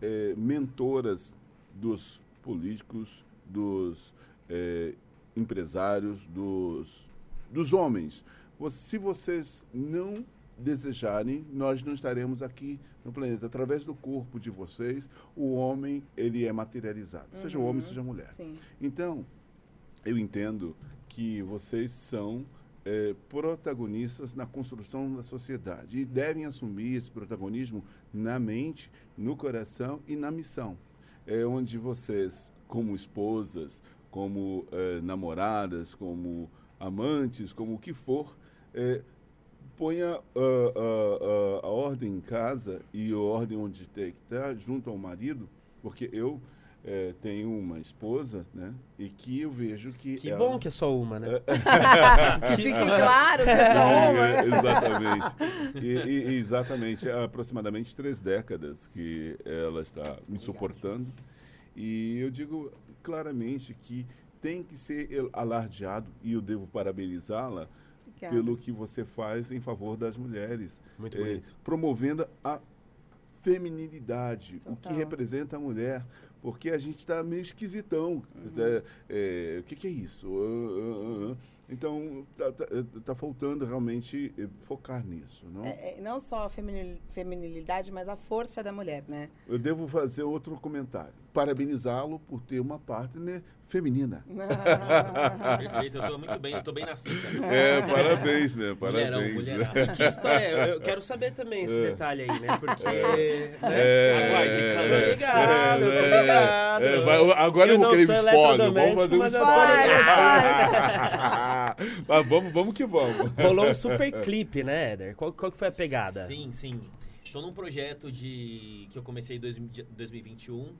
eh, mentoras dos políticos, dos eh, empresários, dos, dos homens. Se vocês não desejarem, nós não estaremos aqui no planeta. Através do corpo de vocês, o homem ele é materializado, seja Uhum. homem, seja mulher. Sim. Então, eu entendo que vocês são eh, protagonistas na construção da sociedade e devem assumir esse protagonismo na mente, no coração e na missão. É onde vocês, como esposas, como eh, namoradas, como amantes, como o que for, eh, ponha ah, ah, ah, a ordem em casa e a ordem onde tem que estar junto ao marido, porque eu eh, tenho uma esposa, né? E que eu vejo que Que ela- bom que é só uma, né? Que fique claro que é só uma. É, exatamente. E, e- e exatamente, há aproximadamente três décadas que ela está me suportando. E eu digo claramente que tem que ser alardeado, e eu devo parabenizá-la pelo que você faz em favor das mulheres. Muito eh, bonito. promovendo a feminilidade, o que Total. representa a mulher. Porque a gente está meio esquisitão. É, é, o que, que é isso? Ah, ah, ah. Então, tá, tá- tá faltando realmente eh, focar nisso, não? É, é, não só a feminil- feminilidade, mas a força da mulher, né? Eu devo fazer outro comentário. Parabenizá-lo por ter uma partner feminina. Perfeito, eu tô muito bem, eu tô bem na fita. É, parabéns, né? Mulherão, Parabéns. mulherão. Que história é? Eu, quero saber também esse É. detalhe aí, né? Porque. É, né? É, cara. Tô ligado, eu tô é, ligado. é, vai- agora eu, Eu vou querer sou spoiler. Vamos fazer um spoiler. Mas vamos, vamos que vamos. Rolou um super clipe, né, Éder? Qual, qual que foi a pegada? Sim, sim. Estou num projeto de que eu comecei em dois- de- 2021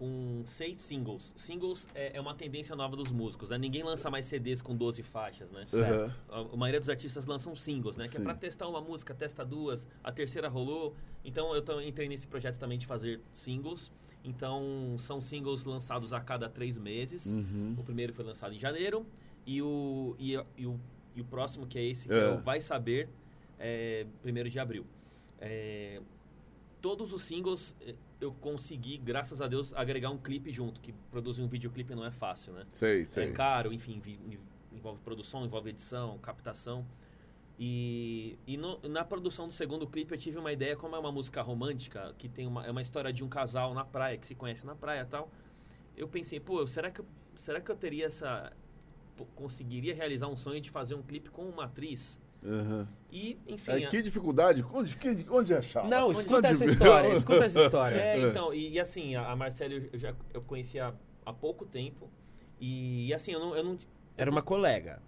com seis singles. Singles é, é uma tendência nova dos músicos, né? Ninguém lança mais CDs com 12 faixas, né? Certo. A, a maioria dos artistas lançam singles, né? Que é Sim. pra testar uma música, testa duas, a terceira rolou. Então eu entrei nesse projeto também de fazer singles. Então são singles lançados a cada três meses. Uhum. O primeiro foi lançado em janeiro e o, e, e o, e o próximo, que é esse, que É. é o Vai Saber, é primeiro de abril. É, todos os singles eh, eu consegui, graças a Deus, agregar um clipe junto, que produzir um videoclipe não é fácil, né? Sei, sei. É caro, enfim, envolve produção, envolve edição, captação. E, e no- na produção do segundo clipe eu tive uma ideia, como é uma música romântica, que tem uma, é uma história de um casal na praia, que se conhece na praia tal. Eu pensei, pô, será que, eu- será que eu teria essa. conseguiria realizar um sonho de fazer um clipe com uma atriz? Uhum. E, enfim. É, a- que dificuldade? Onde, que- onde achar? Não, Onde- escuta essa história, escuta essa história. É, então, e, e assim, a, a Marcele eu já eu conhecia há pouco tempo. E, e assim, eu não. Eu não Era uma colega.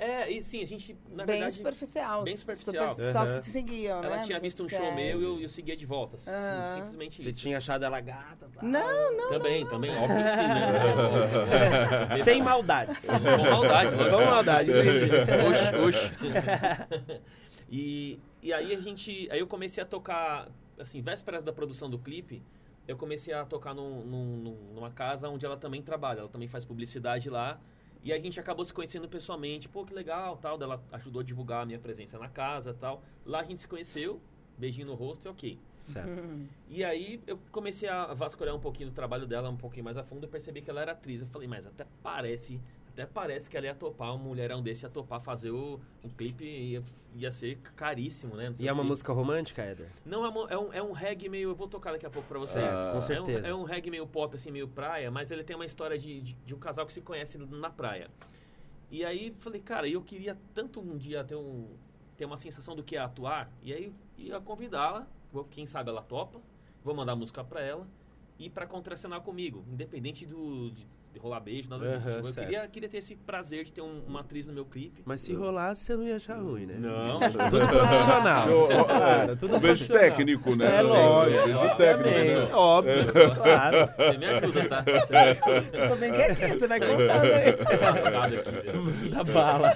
É, e sim, a gente, na bem verdade. superficial. bem superficial. super- Só se seguiam, né? Ela tinha visto um show meu e eu, eu seguia de volta. sim, Aham. Simplesmente Você isso. tinha achado ela gata, tá? Não, não. Também, também, óbvio que sim, né? Sem maldades. Com maldade, lógico. Com maldade, entendi. Oxe, oxe. e, e aí a gente. Aí eu comecei a tocar, assim, vésperas da produção do clipe, eu comecei a tocar num- num- numa casa onde ela também trabalha. Ela também faz publicidade lá. E a gente acabou se conhecendo pessoalmente. Pô, que legal, tal. Ela ajudou a divulgar a minha presença na casa tal. Lá a gente se conheceu, beijinho no rosto e ok. Certo. E aí eu comecei a vasculhar um pouquinho do trabalho dela um pouquinho mais a fundo e percebi que ela era atriz. Eu falei, mas até parece, até parece que ela ia topar, um mulherão desse ia topar fazer o, um clipe ia, ia ser caríssimo, né? E é uma música romântica, Éder? Não, é, uma- é um, é um reggae meio. Eu vou tocar daqui a pouco pra vocês. Ah, com É um- certeza. É um, reggae meio pop, assim, meio praia, mas ele tem uma história de, de, de um casal que se conhece na praia. E aí falei, cara, eu queria tanto um dia ter, um, ter uma sensação do que é atuar. E aí ia convidá-la, quem sabe ela topa, vou mandar música pra ela e pra contracenar comigo, independente do, de, de rolar beijo, nada disso. Tipo, eu queria, queria ter esse prazer de ter um- uma atriz no meu clipe. Mas se rolasse, você não ia achar ruim, né? Não, Tudo profissional. Show. Claro, tudo Um beijo profissional. técnico, né? É lógico. Um beijo Obviamente. técnico. Também, óbvio, claro. você me ajuda, tá? Você me ajuda. Eu tô bem quietinha, você vai contando aí. Tô lascado aqui. Da bala.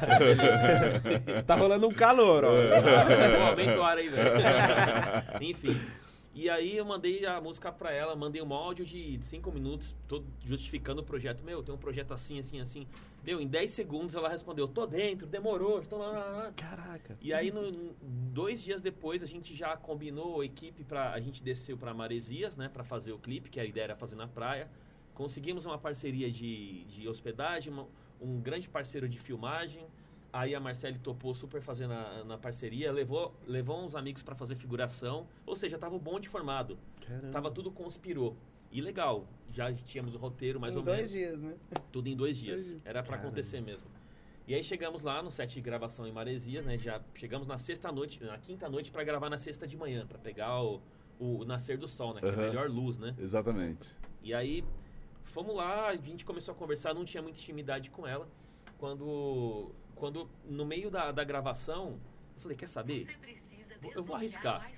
tá rolando um calor, ó. Pô, aumenta o ar aí, velho. Enfim. E aí eu mandei a música pra ela, mandei um áudio de 5 minutos, todo justificando o projeto. Meu, tem um projeto assim, assim, assim. Meu, em 10 segundos ela respondeu, tô dentro, demorou, tô lá, lá, lá. Caraca. E aí, no- dois dias depois, a gente já combinou a equipe pra. A gente desceu pra Maresias, né, pra fazer o clipe, que a ideia era fazer na praia. Conseguimos uma parceria de, de hospedagem, uma- um grande parceiro de filmagem. Aí a Marcele topou super fazer na, na parceria, levou, levou uns amigos pra fazer figuração. Ou seja, tava o bonde formado. Caramba. Tava tudo conspirou. E legal, já tínhamos o roteiro mais em ou dois menos. dias, né? Tudo em dois dias. Era pra Caramba. acontecer mesmo. E aí chegamos lá no set de gravação em Maresias, né? Já chegamos na sexta noite, na quinta noite pra gravar na sexta de manhã, pra pegar o, o nascer do sol, né? Que é a melhor luz, né? Exatamente. E aí fomos lá, a gente começou a conversar, não tinha muita intimidade com ela. Quando, quando no meio da, da gravação, eu falei, quer saber? Você precisa Vou- eu vou arriscar.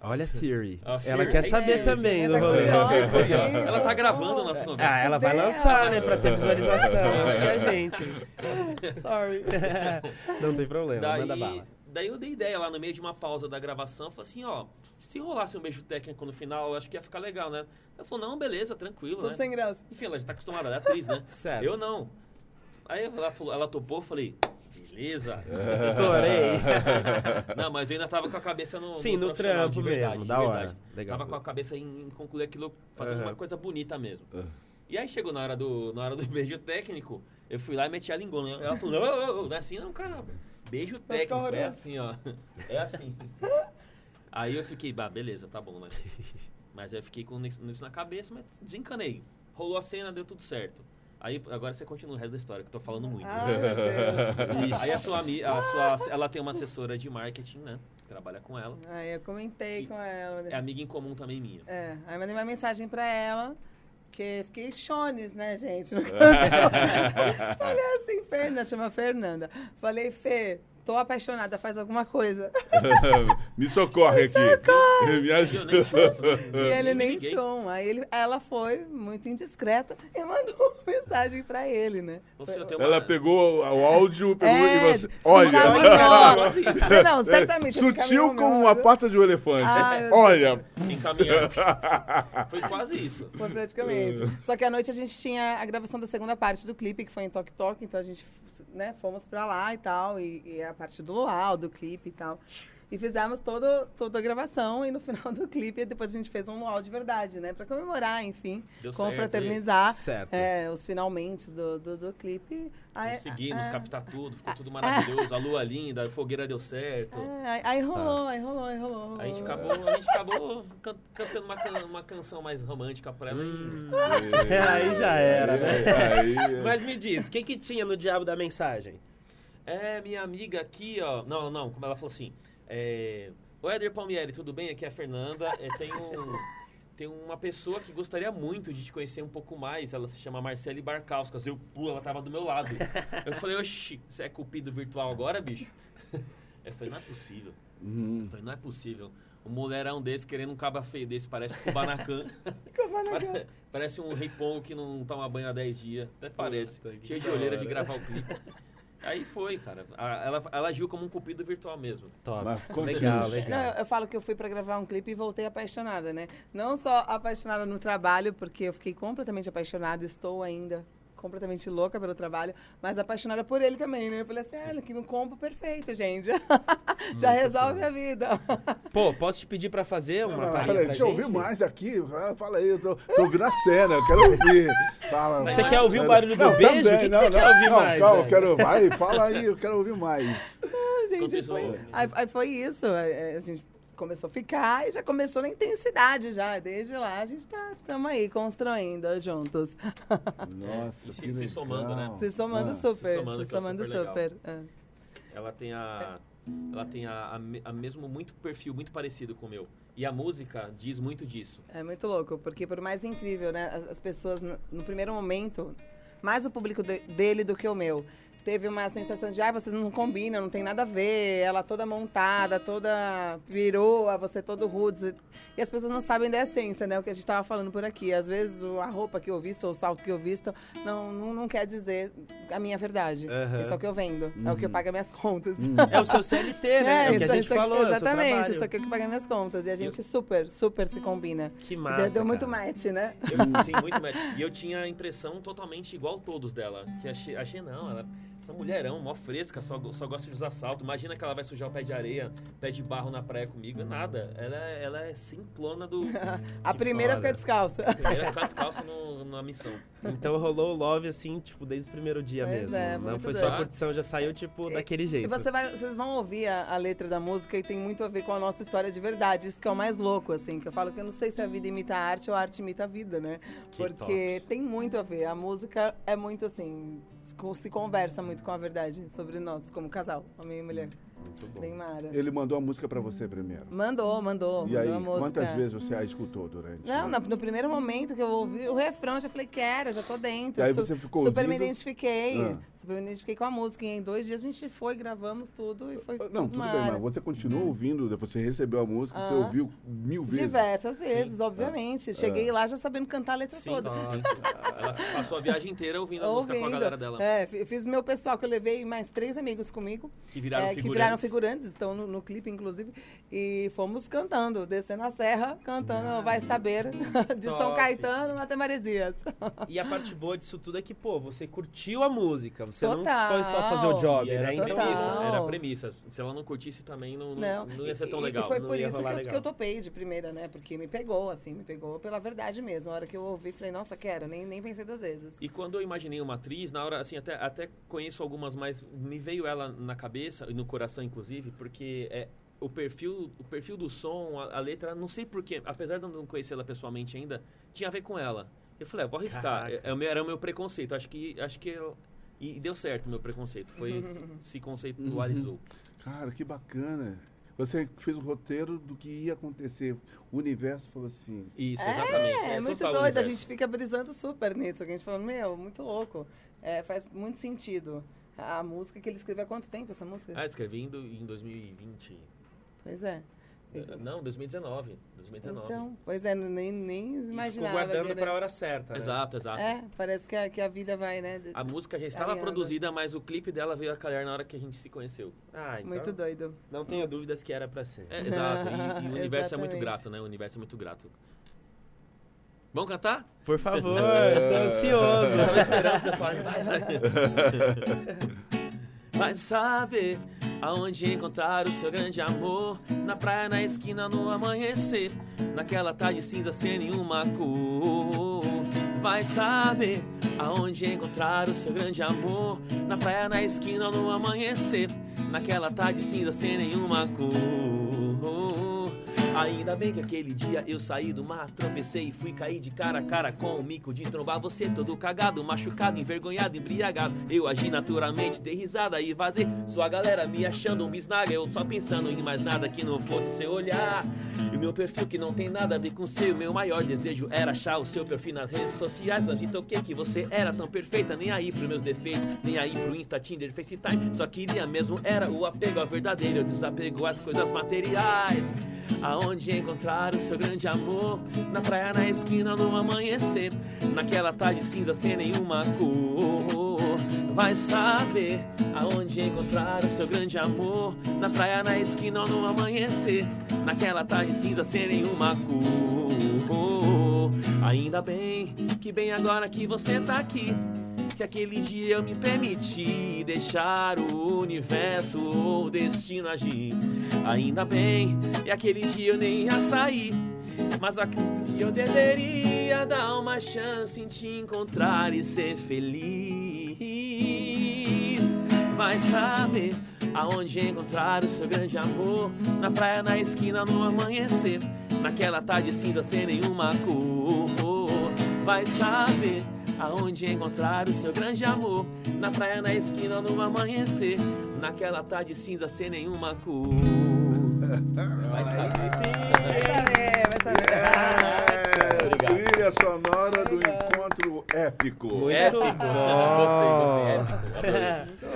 Olha a Siri. Siri, Ela quer é saber isso. também do tá rolê. curiosa. Ela tá gravando a nossa conversa. Ah, ela vai lançar, né? Pra ter visualização antes que a gente. Sorry. Não tem problema, Daí, manda bala. daí eu dei ideia lá no meio de uma pausa da gravação, falei assim, ó, se rolasse um beijo técnico no final, eu acho que ia ficar legal, né? Ela falou, não, beleza, tranquilo, Tudo né? sem graça. Enfim, ela já tá acostumada, ela é atriz, né? Certo. Eu não. Aí ela, falou, ela topou, eu falei, beleza. Estourei. Não, mas eu ainda tava com a cabeça no Sim, no profissional, trampo de verdade, mesmo, da hora. verdade. Legal. Tava com a cabeça em, em concluir aquilo, fazer Aham. uma coisa bonita mesmo. Ah. E aí chegou na hora do, na hora do beijo técnico, eu fui lá e meti a lingona. Ela falou, ô, ô, ô, não é assim não, cara. Beijo técnico, é assim, ó. É assim. Aí eu fiquei, bah, beleza, tá bom, né? Mas eu fiquei com isso na cabeça, mas desencanei. Rolou a cena, deu tudo certo. Aí agora você continua o resto da história, que eu tô falando muito. Ai. Aí a sua, a sua, ela tem uma assessora de marketing, né? que Trabalha com ela. Aí eu comentei com ela. É amiga em comum também minha. É, aí mandei uma mensagem pra ela, que fiquei chones, né, gente? Falei assim, Fernanda, chama Fernanda. Falei, Fê, tô apaixonada, faz alguma coisa. Me socorre aqui. Me ajuda. né? E ele nem tchum. Aí ele, ela foi muito indiscreta e mandou mensagem pra ele, né? Uma- Ela pegou o áudio pegou É, e você. tipo, Olha! Quase isso. Não, não, certamente. Sutil como a pata de um elefante. Meu Olha! Encaminhando. Foi quase isso. Foi praticamente. Só que à noite a gente tinha a gravação da segunda parte do clipe, que foi em Tok Tok, então a gente né, fomos pra lá e tal, e, e a parte do luau, do clipe e tal. E fizemos todo, toda a gravação e no final do clipe depois a gente fez um luau de verdade, né? Pra comemorar, enfim, Deu certo, confraternizar Certo. é, os finalmente do, do, do clipe. Aí, Conseguimos é, captar tudo, ficou tudo maravilhoso. A lua linda, a fogueira deu certo. é, aí, aí rolou, aí rolou, aí rolou. rolou. A gente acabou, a gente acabou can- cantando uma, can- uma canção mais romântica pra ela. Hum. e- Aí já era, né? Aí, Mas me diz, o que, que tinha no diabo da mensagem? É, minha amiga aqui, ó. Não, não, como ela falou assim. É, o Éder Palmieri, tudo bem? Aqui é a Fernanda. É, tem, um, tem uma pessoa que gostaria muito de te conhecer um pouco mais. Ela se chama Marcele Barcauskas. Eu, pô, ela tava do meu lado. Eu falei, oxi, você é cupido virtual agora, bicho? Eu falei, não é possível. Eu falei, não é possível. Um mulherão desse querendo um caba feio desse, parece um Kubanacan. Pare- parece um rei Pongo que não toma banho há 10 dias. Até parece. Cheio de olheira de gravar o clipe. Aí foi, cara. Ela, ela agiu como um cupido virtual mesmo. Top. Continue. Legal, Não, legal. eu, falo que eu fui pra gravar um clipe e voltei apaixonada, né? Não só apaixonada no trabalho, porque eu fiquei completamente apaixonada, estou ainda completamente louca pelo trabalho, mas apaixonada por ele também, né? Eu falei assim, olha, que um combo perfeito, gente. Já resolve a vida. Pô, posso te pedir pra fazer uma peraí, pra deixa eu gente? ouvir mais aqui. Ah, Fala aí, eu tô, tô ouvindo a cena, eu quero ouvir. Fala, Você vai. quer ouvir o barulho do Não, beijo? também, o que, que não, você não, quer ouvir não, mais? Calma, eu quero. Vai, fala aí, eu quero ouvir mais. gente, Enquanto isso, foi, eu- aí, aí foi isso. é, A gente começou a ficar e já começou na intensidade já. Desde lá a gente tá estamos aí construindo juntos. Nossa, E se- se somando, né? Se somando Ah, super, se somando, somando, que é super super. é. Ela tem a. Ela tem a, a, a mesmo muito perfil, muito parecido com o meu. E a música diz muito disso. É muito louco, porque por mais incrível, né? as- As pessoas, no no primeiro momento, mais o público de- dele do que o meu, teve uma sensação de, ah, vocês não combinam, não tem nada a ver, ela toda montada, toda virou, você todo roots. E- as pessoas não sabem da essência, né? O que a gente tava falando por aqui. Às vezes a roupa que eu visto, ou o salto que eu visto, não, não, não quer dizer a minha verdade. Aham. Isso é o que eu vendo, é o que paga minhas contas. É o seu CLT, né? É, o que a isso- gente isso falou, é Exatamente, isso aqui é o que paga minhas contas. E a gente super, super se combina. Que massa, Deu muito cara. match, né? Eu, sim, muito match. E eu tinha a impressão totalmente igual todos dela. Que achei, achei não, ela. Essa mulherão, mó fresca, só, só gosta de usar salto. Imagina que ela vai sujar o pé de areia, pé de barro na praia comigo. Nada. Ela, é- ela é simplona do. A primeira foda. fica descalça. Primeiro ficar descalço no- na missão. Então rolou o love, assim, tipo, desde o primeiro dia Pois mesmo. é, Não foi só a doido. curtição, já saiu, tipo, daquele jeito. E você vai, vocês vão ouvir a, a letra da música e tem muito a ver com a nossa história de verdade. Isso que é o mais louco, assim, que eu falo que eu não sei se a vida imita a arte ou a arte imita a vida, né? Que Porque tem muito a ver. A música é muito assim, se co- se conversa muito com a verdade sobre nós, como casal, homem e mulher. Muito bom. Bem mara. Ele mandou a música pra você primeiro. Mandou, mandou, E mandou aí, a música. quantas vezes você a escutou durante? Não, no, no primeiro momento que eu ouvi o refrão, eu já falei, quero, já tô dentro. E aí você ficou Super me ouvindo? identifiquei. Ah. Super me identifiquei com a música. E em dois dias a gente foi, gravamos tudo e foi Não, tudo bem, mara. mas você continuou ouvindo, depois você recebeu a música, você Ah. ouviu mil vezes. Diversas vezes, É. obviamente. Cheguei lá já sabendo cantar a letra Sim, toda. sim. Ela passou a viagem inteira ouvindo a música com a Ouvindo. galera dela. É, fi- fiz meu pessoal, que eu levei mais três amigos comigo. Que viraram é, figurantes. Viraram figurantes, estão no, no clipe, inclusive. E fomos cantando, descendo a serra, cantando Vai Saber, de São Top. Caetano até Maresias. E a parte boa disso tudo é que, pô, você curtiu a música. Você não Total. foi só fazer o job, era né? Então, Total. premissa, era a premissa. Se ela não curtisse também, não, não, não ia ser tão legal. E foi não por isso que eu, que eu topei de primeira, né? Porque me pegou, assim, me pegou pela verdade mesmo. A hora que eu ouvi, falei, nossa, quero, nem, nem pensei duas vezes. E quando eu imaginei uma atriz, na hora, assim, até, até conheço algumas, mas me veio ela na cabeça, e no coração, inclusive, porque é, o, perfil, o perfil do som, a, a letra, não sei porquê, apesar de eu não conhecer ela pessoalmente ainda, tinha a ver com ela. Eu falei, ah, vou arriscar. É, é o meu- era o meu preconceito. Acho que. Acho que eu- e deu certo o meu preconceito. Foi, se conceitualizou. Cara, que bacana. Você fez o roteiro do que ia acontecer. O universo falou assim. Isso, exatamente. É, é muito doido, a gente fica brisando super nisso. A gente fala, meu, muito louco. É, faz muito sentido. A música que ele escreveu há quanto tempo, essa música? Ah, escrevi em, do- em 2020. Pois é. Eh, Não, 2019. 2019. Então, pois é, nem, nem e ficou imaginava. guardando né? pra hora certa. né? Exato, exato. É, parece que a, que a vida vai, né? A música já estava produzida, mas o clipe dela veio a calhar na hora que a gente se conheceu. Ah, então Muito doido. não tenha dúvidas que era pra ser. É, exato. E, e o universo é muito grato, né? O universo é muito grato. Vamos cantar? Por favor, tô ansioso. Eu tava esperando vocês falarem. Vai, vai. Vai saber aonde encontrar o seu grande amor. Na praia, na esquina, no amanhecer. Naquela tarde cinza sem nenhuma cor. Vai saber aonde encontrar o seu grande amor. Na praia, na esquina, no amanhecer. Naquela tarde cinza sem nenhuma cor. Ainda bem que aquele dia eu saí do mar, tropecei e fui cair de cara a cara com o mico de trombar você todo cagado, machucado, envergonhado, embriagado. Eu agi naturalmente, dei risada e vazei. Sua galera me achando um bisnaga, eu só pensando em mais nada que não fosse seu olhar. E o meu perfil que não tem nada a ver com seu, meu maior desejo era achar o seu perfil nas redes sociais. Mas me toquei que você era tão perfeita, nem aí pros meus defeitos, nem aí pro Insta, Tinder, FaceTime. Só queria mesmo era o apego ao verdadeiro, o desapego às coisas materiais. Aonde encontrar o seu grande amor? Na praia, na esquina, no amanhecer. Naquela tarde cinza sem nenhuma cor. Vai saber aonde encontrar o seu grande amor? Na praia, na esquina, no amanhecer. Naquela tarde cinza sem nenhuma cor. Ainda bem que bem agora que você tá aqui. Que aquele dia eu me permiti deixar o universo ou o destino agir. Ainda bem, e aquele dia eu nem ia sair. Mas acredito que eu deveria dar uma chance em te encontrar e ser feliz. Vai saber aonde encontrar o seu grande amor. Na praia, na esquina, no amanhecer. Naquela tarde cinza sem nenhuma cor. Vai saber aonde encontrar o seu grande amor. Na praia, na esquina, no amanhecer. Naquela tarde cinza sem nenhuma cor. Vai saber. Vai saber, vai saber. É, Obrigado. trilha sonora do encontro épico. Muito Épico. Gostei, gostei. Épico.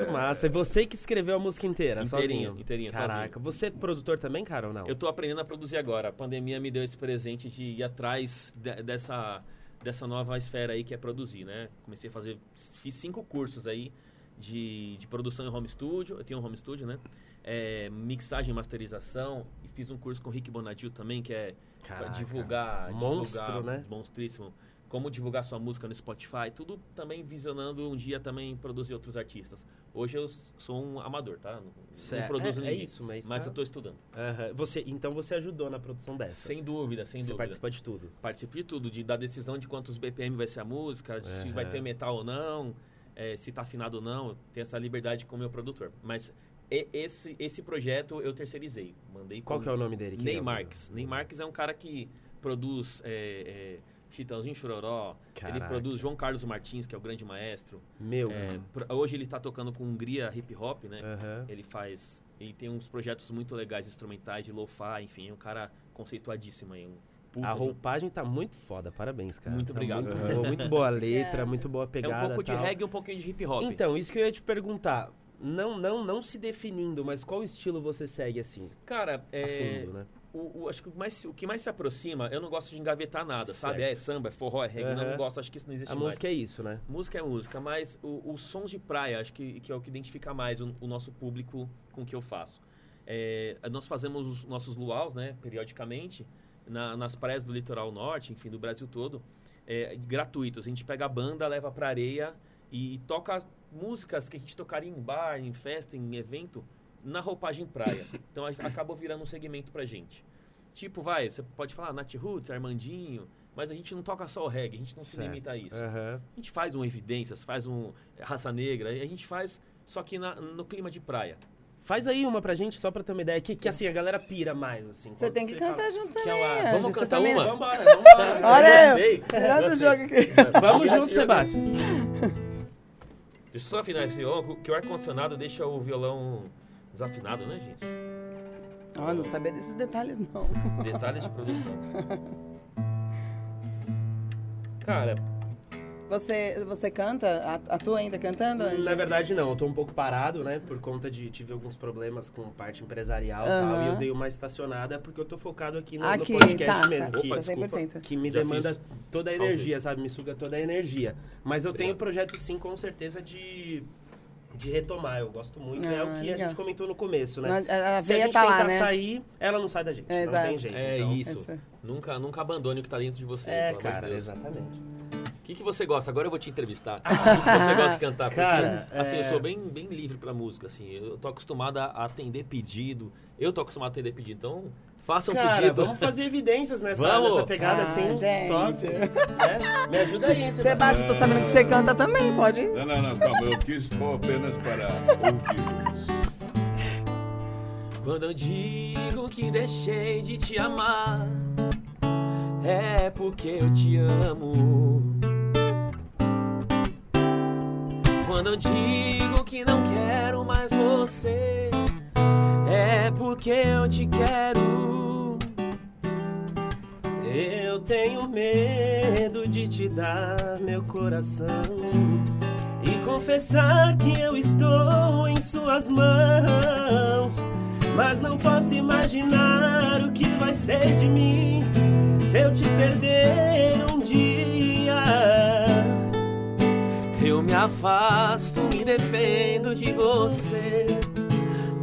Muito massa. E você que escreveu a música inteira, Inteirinha, sozinho? inteirinha, Caraca. sozinho. Você é produtor também, cara, ou não? Eu tô aprendendo a produzir agora. A pandemia me deu esse presente de ir atrás de- dessa, dessa nova esfera aí que é produzir, né? Comecei a fazer, fiz cinco cursos aí de, de produção em home studio. Eu tenho um home studio, né? É, mixagem e masterização. E fiz um curso com o Rick Bonadil também, que é para Caraca. divulgar, Monstro, divulgar, né? Monstríssimo. Como divulgar sua música no Spotify, tudo também visionando um dia também produzir outros artistas. Hoje eu sou um amador, tá? Não, não Certo. produzo É- é ninguém. isso, mas mas tá- eu tô estudando. Aham. Você, então você ajudou na produção dessa? Sem dúvida, sem você dúvida. participa de tudo. Participo de tudo, de, da decisão de quantos BPM vai ser a música, de se vai ter metal ou não, eh, se tá afinado ou não. Tenho essa liberdade com o meu produtor. Mas e- esse, esse projeto eu terceirizei. Mandei Qual que é o nome dele? Ney Quem é o- Marques. Ney Marques é um cara que produz é, é, Chitãozinho Chororó. Ele Caraca. produz João Carlos Martins, que é o grande maestro. Meu. É, hoje ele tá tocando com Hungria Hip Hop, né? Aham. Ele faz. Ele tem uns projetos muito legais, instrumentais, de lo-fi, enfim, é um cara conceituadíssimo aí. Um puta A de roupagem tá muito foda, parabéns, cara. Muito Tá obrigado. Muito boa, muito boa a letra, É. muito boa a É pegada. um pouco de tal. reggae e um pouquinho de hip hop. Então, isso que eu ia te perguntar. Não, não, não se definindo, mas qual estilo você segue assim? Cara, A é, fundo, né? O, o- acho que o, mais, o que mais se aproxima, eu não gosto de engavetar nada, sabe? Certo. É samba, é forró, é reggae, não, Aham. não gosto, acho que isso não existe A mais. música é isso, né? Música é música, mas os sons de praia, acho que, que é o que identifica mais o, o nosso público com o que eu faço. É, nós fazemos os nossos luaus, né, periodicamente, na- nas praias do litoral norte, enfim, do Brasil todo, é, gratuitos. A gente pega a banda, leva pra areia e toca músicas que a gente tocaria em bar, em festa, em evento, na roupagem praia. Então a- acabou virando um segmento pra gente. Tipo, vai, você pode falar Nat Roots, Armandinho, mas a gente não toca só o reggae, a gente não se Certo. limita a isso. Aham. A gente faz um Evidências, faz um Raça Negra, e a gente faz só que na- no clima de praia. Faz aí uma pra gente, só pra ter uma ideia. Que, que assim, a galera pira mais, assim. Você tem que cantar fala junto que é também. Andy, Vamos cantar também- uma? Vambora, vambora. Olha Gostei, eu, tirando o gostei. jogo aqui. Vamos junto, Sebastião. Deixa eu só afinar esse violão, que o ar-condicionado deixa o violão desafinado, né, gente? Ó, não sabia desses detalhes, não. Detalhes de produção. Cara, Você, você canta? A- Atua ainda cantando, Andy? Na verdade, não. Eu tô um pouco parado, né? Por conta de... Tive alguns problemas com parte empresarial e tal. E eu dei uma estacionada porque eu tô focado aqui no, no Aqui, podcast tá. mesmo. tá, que, Opa, tá 100%. que me Já demanda fiz. toda a aí. energia, sabe? Me suga toda a energia. Mas eu tenho Obrigado. projeto, sim, com certeza, de... De retomar, eu gosto muito. é Ah, o que a legal. gente comentou no começo, né? Não, A a Se a gente tá lá, tentar né? sair, ela não sai da gente. É, não exato. tem jeito. é então. isso. Essa- Nunca, nunca abandone o que tá dentro de você. É, de cara, Deus. exatamente. O que, que você gosta? Agora eu vou te entrevistar. O que, que você gosta de cantar? Porque, Cara, assim, é- eu sou bem, bem livre pra música, assim. Eu tô acostumado a atender pedido. Eu tô acostumado a atender pedido. Então, faça um Cara, pedido. vamos fazer evidências nessa, Vamos. nessa pegada Ah, assim. gente. Né? Me ajuda aí, Sebastião. Sebastião, tô sabendo que você canta também, pode? Não, não, não, calma, eu quis pôr apenas para ouvi-los. Quando eu digo que deixei de te amar, é porque eu te amo. Quando eu digo que não quero mais você, é porque eu te quero. Eu tenho medo de te dar meu coração e confessar que eu estou em suas mãos. Mas não posso imaginar o que vai ser de mim se eu te perder um dia. Eu me afasto, me defendo de você,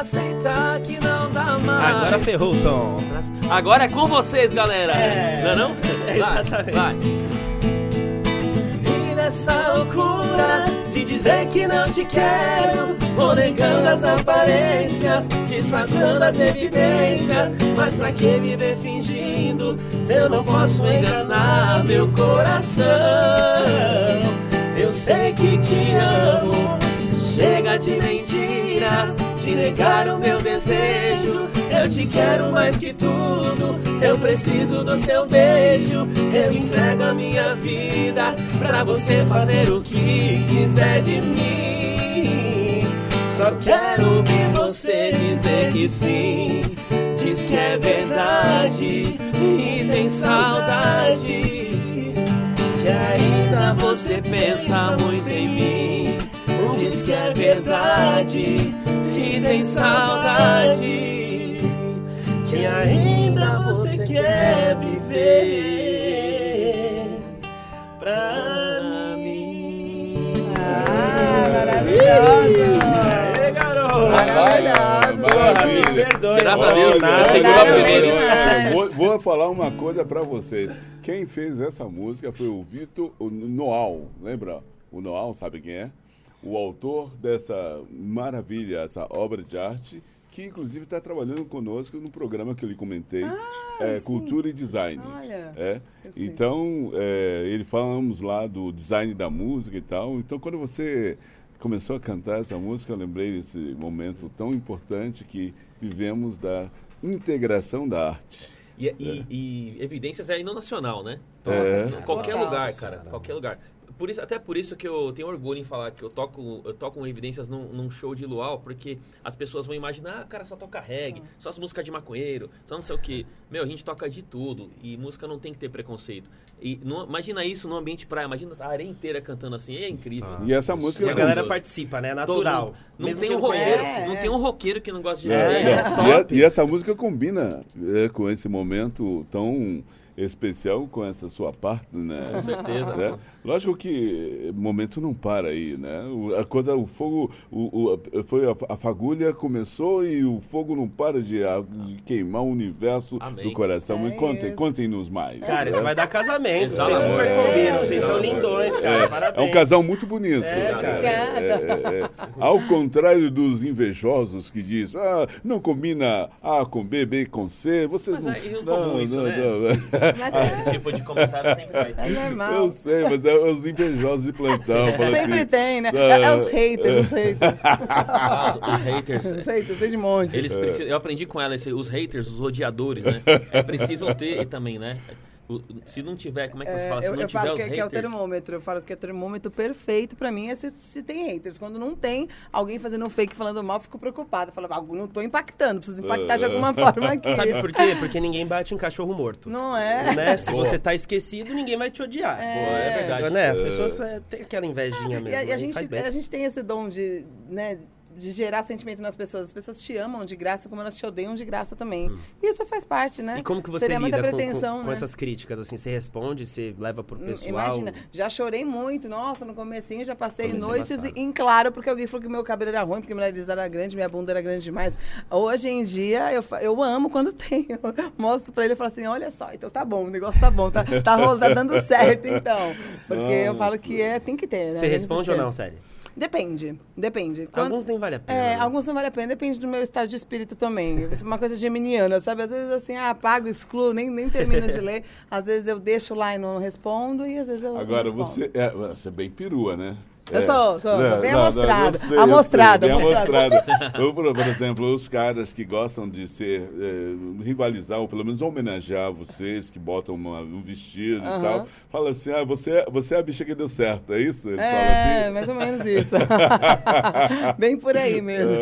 Aceitar que não dá mais. Agora ferrou o tom. Agora é com vocês, galera. É. Não é não? É, Vai, exatamente. vai. E nessa loucura de dizer que não te quero, vou negando as aparências, disfarçando as evidências. Mas pra que viver fingindo se eu não posso enganar meu coração? Eu sei que te amo, chega de mentiras, de negar o meu desejo. Eu te quero mais que tudo, eu preciso do seu beijo. Eu entrego a minha vida pra você fazer o que quiser de mim. Só quero ouvir você dizer que sim. Diz que é verdade e tem saudade. Que ainda você pensa muito em mim. Diz que é verdade e tem saudade. Que ainda você quer viver pra mim. Ah, maravilhoso! Aê, garoto! Maravilhoso! Porra, me perdoe. Graças a Deus, vou nada. você segurou a primeira. Demais. Vou, vou falar uma coisa pra vocês. Quem fez essa música foi o Vitor Noal. Lembra? O Noal, sabe quem é? O autor dessa maravilha, essa obra de arte, que inclusive está trabalhando conosco no programa que eu lhe comentei, é, sim. Cultura e Design. Olha, É. Então, é, ele falamos lá do design da música e tal. Então, quando você começou a cantar essa música, eu lembrei desse momento tão importante que vivemos da integração da arte. E, e- e Evidências é hino nacional, né? É. Qualquer lugar, cara. Qualquer lugar. Por isso, até por isso que eu tenho orgulho em falar que eu toco, eu toco um evidências num, num show de luau, porque as pessoas vão imaginar, ah, o cara só toca reggae, só as músicas de maconheiro, só não sei o quê. Meu, a gente toca de tudo e música não tem que ter preconceito. E não- imagina isso no ambiente praia, imagina a areia inteira cantando assim, é incrível. E essa música E a é galera participa, né? É Todo natural. Não Mesmo tem que um roqueiro. É, não é. tem um roqueiro que não gosta de É, reggae. não. E, a- e essa música combina é, com esse momento tão especial, com essa sua parte, né? Com certeza. Né? Lógico que o momento não para aí, né? O- A coisa, o fogo, o, o- foi a, a fagulha começou e o fogo não para de, a- de queimar o universo Amém. do coração. É E contem, contem-nos mais. Cara, isso né? vai dar casamento. Vocês super É, combinam. Vocês são exato. lindões, cara. É Parabéns. um casal muito bonito. É, cara. É, é, é. Ao contrário dos invejosos que dizem, ah, não combina A com B, B com C, vocês Mas não... é incomum isso, né? Mas é, Esse tipo de comentário sempre vai é ter. normal. Eu sei, mas é os invejosos de plantão. Sempre assim, tem, né? É, é os haters, os haters. Ah, os, os haters. Os haters, tem de monte. Eles precisam, eu aprendi com ela, esse- os haters, os odiadores, né? É, precisam ter também, né? Se não tiver, como é que você É, fala? Se eu, não eu tiver falo os que, que é o haters... termômetro. Eu falo que é o termômetro perfeito pra mim é se, se tem haters. Quando não tem alguém fazendo um fake falando mal, eu fico preocupada. Falo, ah, não tô impactando, preciso impactar de alguma forma aqui. Sabe por quê? Porque ninguém bate em cachorro morto. Não é? Né? Se Boa. você tá esquecido, ninguém vai te odiar. Boa, é verdade. Né? As pessoas é, têm aquela invejinha mesmo. E a, a aí gente, a gente tem esse dom de, né, de gerar sentimento nas pessoas. As pessoas te amam de graça, como elas te odeiam de graça também. E isso faz parte, né? Hum. E como que você Seria lida muita com- pretensão, com, com né? essas críticas? Assim, você responde, você leva pro Hum, pessoal? Imagina, já chorei muito, nossa, no comecinho já passei noites embaçado. em claro, porque alguém falou que meu cabelo era ruim, porque meu nariz era grande, minha bunda era grande demais. Hoje em dia, eu, eu amo quando tem. Eu mostro pra ele e falo assim, olha só, então tá bom, o negócio tá bom, tá, tá, rolando, tá dando certo então. Porque eu falo que é, tem que ter, né? Você responde ou não, sério? Depende, depende. Quando- Alguns nem vale a pena. é, né? alguns não vale a pena, depende do meu estado de espírito também. Isso é uma coisa geminiana, sabe? Às vezes assim, ah, apago, excluo, nem, nem termino de ler. Às vezes eu deixo lá e não respondo, e às vezes eu Agora, respondo. você é, você é bem perua, né? Eu sou, sou, sou bem eu amostrada. sei, Amostrada, sei, bem amostrada. Eu, por, exemplo, os caras que gostam de ser, eh, rivalizar, ou pelo menos homenagear vocês, que botam uma- um vestido e Aham. tal, fala assim, ah, você, você é a bicha que deu certo, é isso? Eles É, assim? mais ou menos isso. bem por aí mesmo.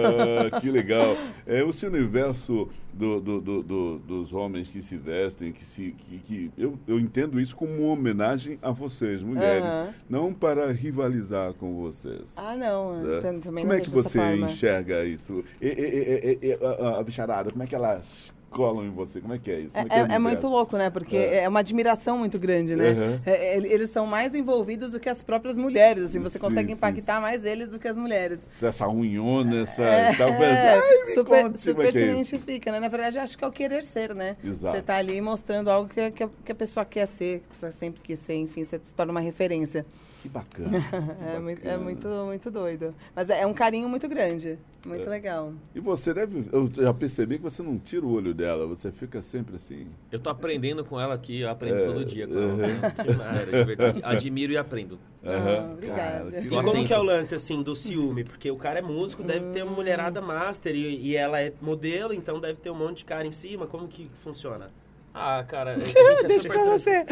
Ah, que legal. É, esse universo do, do- do- do- dos homens que se vestem, que se. Que, que- eu, eu entendo isso como uma homenagem a vocês, mulheres. Aham. Não para rivalizar com vocês. Ah, não, né? tam- também como não é que você enxerga isso? E, e- e- a, a- a bicharada, como é que elas colam em você? Como é que é isso? É, é- o é muito louco, né? Porque É. é, uma admiração muito grande, né? Uhum. É, é, eles são mais envolvidos do que as próprias mulheres, assim. Você Sim, consegue sim, impactar sim. mais eles do que as mulheres. Essa unhona, essa. É, tal, Ai, me super, conte super é se é identifica, né? Na verdade, acho que é o querer ser, né? Exato. Você tá ali mostrando algo que, que, a, que a pessoa quer ser, que a pessoa sempre quis ser, enfim, você se torna uma referência. Que bacana. que É, muito, é bacana. muito, muito doido. Mas é, é um carinho muito grande, muito É. legal. E você deve. Eu já percebi que você não tira o olho dela, você fica sempre assim. Eu tô aprendendo com ela aqui, eu aprendo É, todo dia com ela. uhum. né? Sério, de verdade. Admiro e aprendo. Aham. obrigada. Cara, E como atento. que é o lance, assim, do ciúme? Porque o cara é músico, deve ter uma mulherada master e, e ela é modelo, então deve ter um monte de cara em cima. Como que funciona? Ah, cara, gente é Deixa pra você.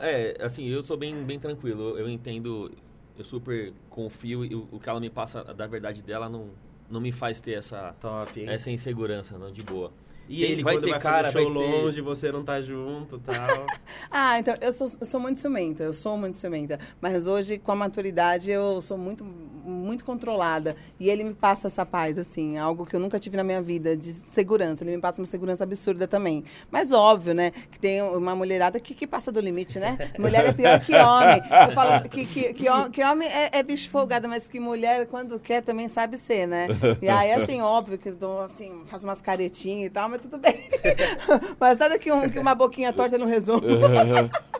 É, assim, eu sou bem, bem tranquilo. Eu entendo, eu super confio e o, o que ela me passa da verdade dela não, não me faz ter essa, Top, essa insegurança, não, de boa. E ele, vai quando ter vai cara, fazer show vai ter- longe, você não tá junto e tal. Ah, então, eu sou, eu sou muito ciumenta, eu sou muito ciumenta. Mas hoje, com a maturidade, eu sou muito, muito controlada. E ele me passa essa paz, assim, algo que eu nunca tive na minha vida, de segurança. Ele me passa uma segurança absurda também. Mas óbvio, né, que tem uma mulherada que, que passa do limite, né? Mulher é pior que homem. Eu falo que, que, que, que homem é, é bicho folgado, mas que mulher, quando quer, também sabe ser, né? E aí, assim, óbvio que eu dou, assim, faço umas caretinhas e tal, mas tudo bem. mas nada que, um- que uma boquinha torta não resolve.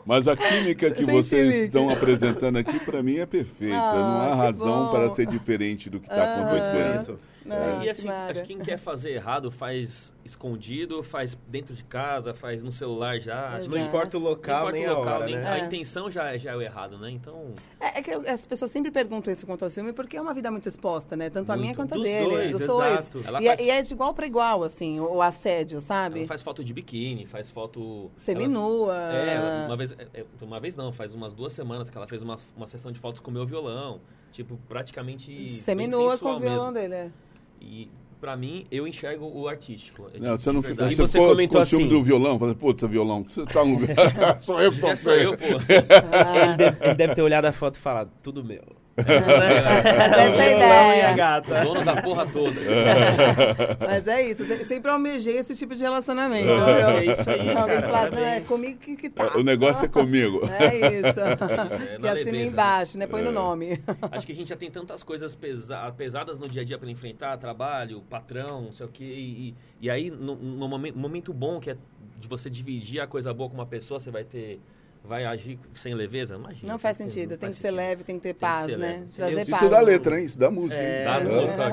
Mas a química que Sem vocês química. estão apresentando aqui, para mim, é perfeita. Ah, não há que razão bom. para ser diferente do que está Aham. acontecendo. Não, e que assim, mara. acho que quem quer fazer errado faz escondido, faz dentro de casa, faz no celular já. Que Não Exato. importa o não local, importa nem o a local, hora, nem- né? a É. intenção já, já é o errado, né? Então, É, é que as pessoas sempre perguntam isso quanto ao ciúme, porque é uma vida muito exposta, né? Tanto a minha Muito. quanto a dele. dois, dos exato. dois. E, é- faz- e é de igual para igual, assim, o, o assédio, sabe? ela faz foto de biquíni, faz foto... Seminua. Ela, é, uma vez é, uma vez não, faz umas duas semanas que ela fez uma, uma sessão de fotos com o meu violão. Tipo, praticamente. Seminua com o violão mesmo. dele, é. E pra mim, eu enxergo o artístico. É Não, de- você não fica. Você você comentou com o ciúme assim- do violão. Falei, putz, violão, você tá no lugar. Só eu que tô sou eu, pô. Ele deve, ele deve ter olhado a foto e falado, tudo meu. Mas essa é a e ideia. gata. Dono da porra toda. Mas é isso. se- Sempre almejei esse tipo de relacionamento. É Eu- isso aí. Alguém falasse, não, é comigo que, que tá. O negócio é comigo. É isso. É, que na assina leveza. embaixo, né? Põe no É. nome. Acho que a gente já tem tantas coisas pesa- pesadas no dia a dia para enfrentar, trabalho, patrão, não sei o quê. E, e aí, no, no momen- momento bom que é de você dividir a coisa boa com uma pessoa, você vai ter. Vai agir sem leveza? Imagina. Não faz sentido. não Tem faz que ser sentido. leve, tem que ter paz, né? leve. Trazer Isso paz. Isso dá letra, hein? Isso dá música, hein? É. Dá Ó, música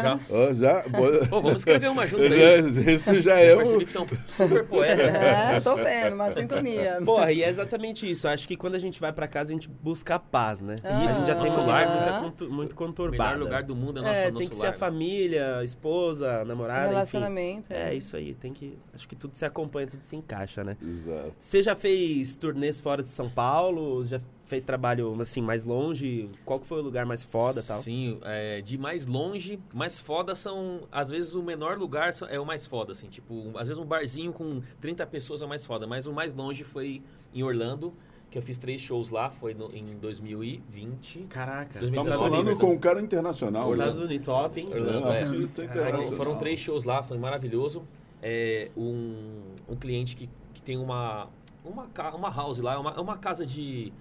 já. pô- vamos escrever uma junto aí. Isso já é Eu o. percebi que é um super poeta. É, tô vendo, uma sintonia. Porra, e é exatamente isso. Acho que quando a gente vai pra casa, a gente busca a paz, né? E isso já tem Nosso muito, lar, muito O conturbado. melhor lugar do mundo é nosso, É, nosso tem que ser a família, a esposa, a namorada, enfim. Relacionamento. É, isso aí. Tem que... Acho que tudo se acompanha, tudo se encaixa, né? Exato. Você já fez turnês fora de São Paulo? Já fez trabalho, assim, mais longe? Qual que foi o lugar mais foda e tal? Sim, é, de mais longe, mais foda são. Às vezes o menor lugar é o mais foda, assim. Tipo, às vezes um barzinho com 30 pessoas é o mais foda. Mas o mais longe foi em Orlando, que eu fiz três shows lá, foi no- em 2020. Caraca. 2019. Estamos Estados falando com um cara internacional. Estados Orlando. Unidos, top, hein? Orlando, é. É foram três shows lá, foi maravilhoso. É, um, um cliente que, que tem uma, uma, uma house lá, uma, uma casa de,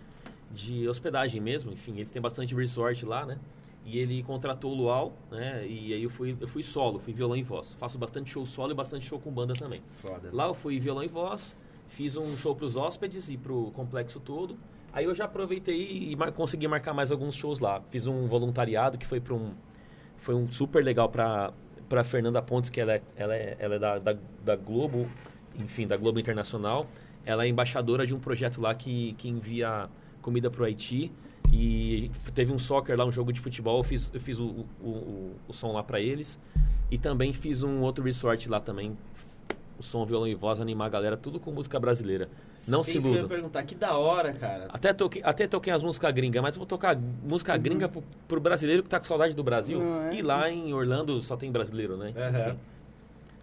de hospedagem mesmo, enfim, eles têm bastante resort lá, né? E ele contratou o Luau, né? E aí eu fui, eu fui solo, fui violão e voz. Faço bastante show solo e bastante show com banda também. Foda. Lá eu fui violão e voz, fiz um show para os hóspedes e para o complexo todo. Aí eu já aproveitei e mar- consegui marcar mais alguns shows lá. Fiz um voluntariado que foi para um foi um super legal para para Fernanda Pontes, que ela é, ela é, ela é da, da, da Globo, enfim, da Globo Internacional. Ela é embaixadora de um projeto lá que, que envia comida para o Haiti. E teve um soccer lá, um jogo de futebol. Eu fiz, eu fiz o, o, o, o som lá para eles. E também fiz um outro resort lá também. O som, violão e voz, animar a galera, tudo com música brasileira. Não se Isso que eu ia perguntar, que da hora, cara. Até toquei, até toquei as músicas gringas, mas eu vou tocar música gringa pro, pro brasileiro que tá com saudade do Brasil. Não é? E lá em Orlando só tem brasileiro, né? Aham. Enfim.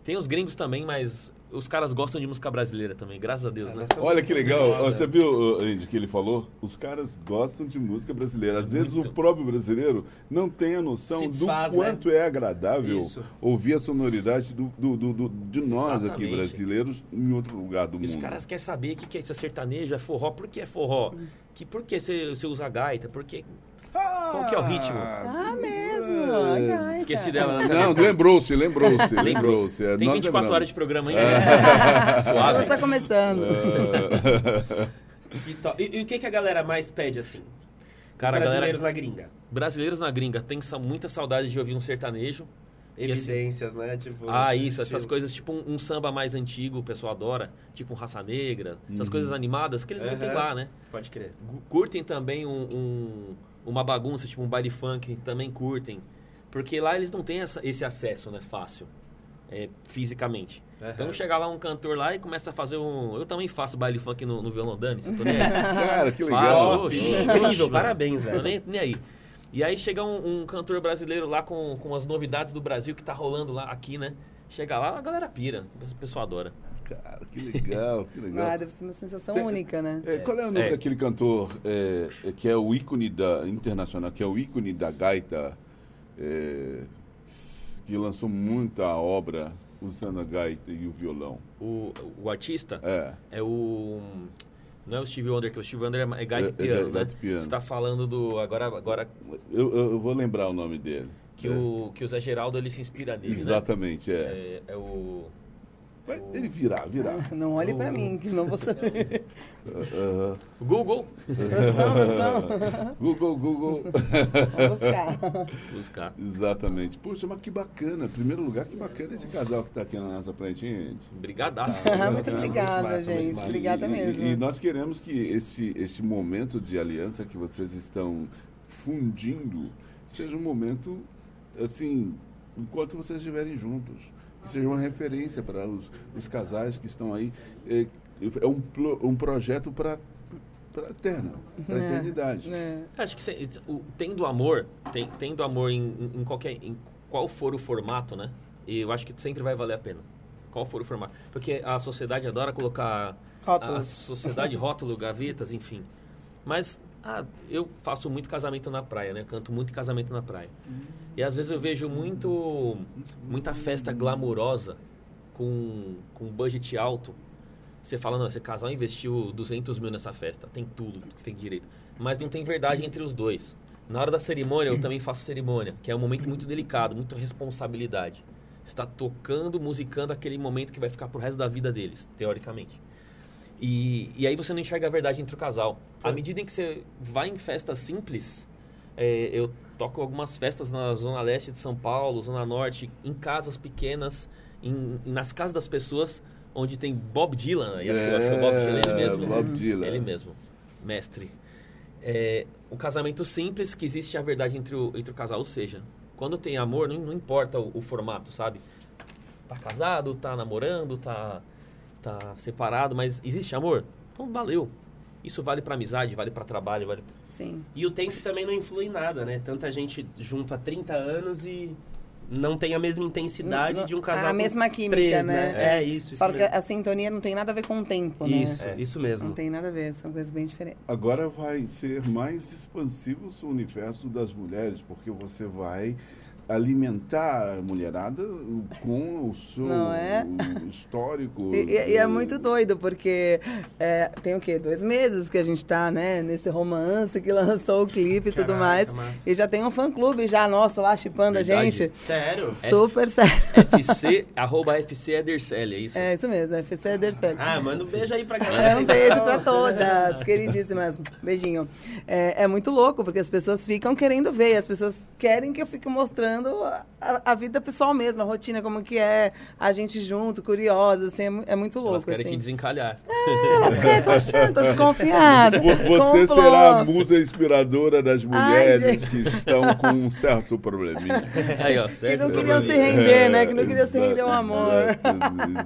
Tem os gringos também, mas os caras gostam de música brasileira também, graças a Deus, né? Olha que legal, você viu, Andy, que ele falou? Os caras gostam de música brasileira. Às vezes Muito. o próprio brasileiro não tem a noção Se do desfaz, né? quanto é agradável Isso. ouvir a sonoridade do, do- do- do- de nós aqui Exatamente. brasileiros em outro lugar do E os mundo. caras querem saber o que, que é isso, é sertanejo, é forró, por que é forró? Hum. Que, por que você, você usa gaita? Por que... Qual que é o ritmo? Ah, mesmo. Ai, ai, Esqueci dela. né? Não, lembrou-se, lembrou-se, Lembrou-se. É, Tem nós 24 lembramos. horas de programa ainda. Ela Suave. está começando. Que to- E, e o que, que a galera mais pede, assim? Cara, a galera- Brasileiros na gringa. Brasileiros na gringa tem muita saudade de ouvir um sertanejo. Assim- Evidências, né? Tipo, Ah, isso, essas estilo. coisas, tipo um, um samba mais antigo, o pessoal adora, tipo um Raça Negra, essas Uhum. coisas animadas que eles não têm Aham. lá, né? Pode crer. Curtem também um, um- uma bagunça, tipo um baile funk, também curtem. Porque lá eles não têm essa- esse acesso, né, fácil, é, fisicamente. Então chega lá um cantor lá e começa a fazer um... Eu também faço baile funk no, no violão Dani, se eu tô nem aí. Cara, que Faço, legal. oxe, Incrível, parabéns, Tô velho. nem, nem aí. E aí chega um, um cantor brasileiro lá com, com as novidades do Brasil que tá rolando lá aqui, né? Chega lá, a galera pira. O pessoal adora. Cara, que legal, que legal. Ah, deve ser uma sensação Tem- única, né? É, qual é o nome É. daquele cantor é, é, que é o ícone da internacional, que é o ícone da gaita, é, que lançou muita obra usando a gaita e o violão? O, o artista É. é o. Não é o Steve Wonder, que o Steve Wonder é, é gaita É- e é piano, né? gaita e piano. Você tá falando do. Agora, agora Eu, eu- eu vou lembrar o nome dele. que, É. o, que o Zé Geraldo ele se inspira nele, Exatamente, né? é. É, é o. Vai ele virar, virar. Não olhe pra mim, que não vou saber. Google. produção, produção. Google, Google. Vamos buscar. Buscar. Exatamente. Poxa, mas que bacana. Em primeiro lugar, que bacana esse casal que tá aqui na nossa frente, hein, gente? Brigadaço. muito muito obrigada, massa, muito gente. massa. Obrigada E- e- mesmo. E, nós queremos que esse, este momento de aliança que vocês estão fundindo seja um momento, assim, enquanto vocês estiverem juntos. Que seja uma referência para os, os casais que estão aí. É, é um, um projeto para para eterna, para É. eternidade. É. Acho que cê- o- tendo amor, tem, tendo amor em, em- qualquer, em qual for o formato, né? E eu acho que sempre vai valer a pena. Qual for o formato. Porque a sociedade adora colocar a Rótulos. sociedade, rótulo, gavetas, enfim. Mas ah, eu faço muito casamento na praia, né? Canto muito casamento na praia. E às vezes eu vejo muito muita festa glamurosa com, com budget alto. Você fala, não, esse casal investiu 200 mil nessa festa, tem tudo que você tem direito. Mas não tem verdade entre os dois. Na hora da cerimônia, eu também faço cerimônia, que é um momento muito delicado, muita responsabilidade. Está tocando, musicando aquele momento que vai ficar pro resto da vida deles, teoricamente. E, e aí você não enxerga a verdade entre o casal. À medida em que você vai em festas simples, é, eu toco algumas festas na zona leste de São Paulo, zona norte, em casas pequenas, em, nas casas das pessoas, onde tem Bob Dylan. E achou, achou Bob Dylan ele mesmo. É, Bob Dylan. Ele mesmo, mestre. É, um casamento simples que existe a verdade entre o, entre o casal. Ou seja, quando tem amor, não, não importa o, o formato, sabe? Tá casado, tá namorando, tá, tá separado, mas existe amor? Então valeu. Isso vale pra amizade, vale pra trabalho, vale Sim. E o tempo também não influi em nada, né? Tanta gente junto há 30 anos e não tem a mesma intensidade Não- de um casal. a com mesma química, três, né? É, isso, isso Falo que mesmo. a sintonia não tem nada a ver com o tempo, né? Isso, É. isso Não mesmo. tem nada a ver, são coisas bem diferentes. Agora vai ser mais expansivo o universo das mulheres, porque você vai alimentar a mulherada com o seu Não é? histórico. E, e- e é muito doido, porque é, tem o quê? Dois meses que a gente tá, né, nesse romance que lançou o clipe e tudo mais. massa. E já tem um fã-clube já nosso lá chipando a gente. Sério? Super sério. FC, arroba FC Edercelli, é isso? É isso mesmo, FC Ederson. Ah, manda um beijo aí pra galera. É, um beijo pra todas, queridíssimas. Beijinho. É, é muito louco, porque as pessoas ficam querendo ver, as pessoas querem que eu fique mostrando a, a- a vida pessoal mesmo, a rotina, como que é, a gente junto, curiosa, assim, é, é muito louco, Elas querem assim. te desencalhar. Elas querem, tô achando, tô desconfiada. Vo- Você Complô. será a musa inspiradora das mulheres gente. que estão com um certo probleminha. Aí, ó, Que Sérgio não queriam se render, né? Que não queriam se render ao amor.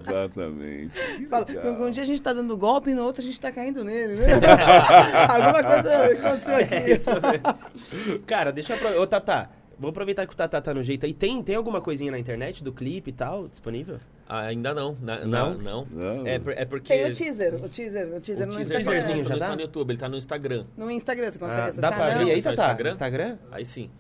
Exatamente. Que Fala, um dia a gente tá dando golpe e no outro a gente tá caindo nele, né? Alguma coisa aconteceu aqui. É isso. Cara, deixa eu. Ô, Tatá, vou aproveitar que o Tatá tá no jeito aí. Tem, tem alguma coisinha na internet do clipe e tal disponível? Ah, ainda não. Na- Não? na- não. Não. É, é porque... Tem o teaser, o teaser, o teaser o no teaser Instagram. Teaserzinho já não dá? está no YouTube, ele tá no Instagram. No Instagram, você consegue Ah, acessar? dá pra já? abrir aí, o Tatá? Instagram? Instagram? Aí sim.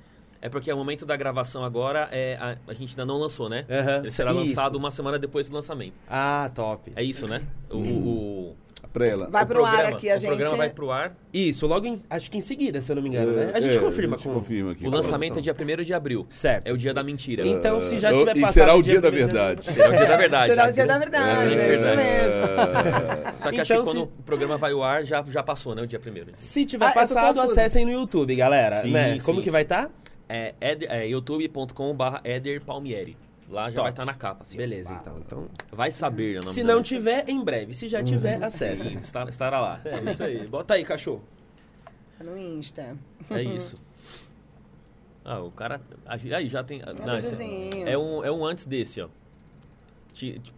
É porque o momento da gravação agora, é, a, a gente ainda não lançou, né? Aham. Ele será Isso. lançado uma semana depois do lançamento. Ah, top. É isso, né? O, o, Pra ela. Vai o pro ar programa- aqui, a o gente... programa vai pro ar. Isso, logo em, acho que em seguida, se eu não me engano, né? A gente É, confirma a gente com confirma aqui O lançamento é produção. dia 1 de abril. Certo. É o dia da mentira. Então, se já Ah, tiver e passado será o o dia da verdade. Será o dia da verdade. Será o dia da verdade, É, é, isso mesmo. Só que acho que Então, quando se- o programa vai ao ar, já, já passou, né? O dia primeiro. Se tiver Ah, passado, acessem no YouTube, galera. Sim, né? sim, Como que sim. vai estar? É, ed- é youtube.com.br Eder Palmieri. Lá já Top. vai estar na capa. Assim. Beleza, então. então. Vai saber, é Se não tiver, em breve. Se já tiver, acessa. Sim, estar- estará lá. É isso aí. Bota aí, cachorro. Tá No Insta. É isso. Ah, o cara. Aí já tem. Não, esse videozinho. é, um, é um antes desse, ó.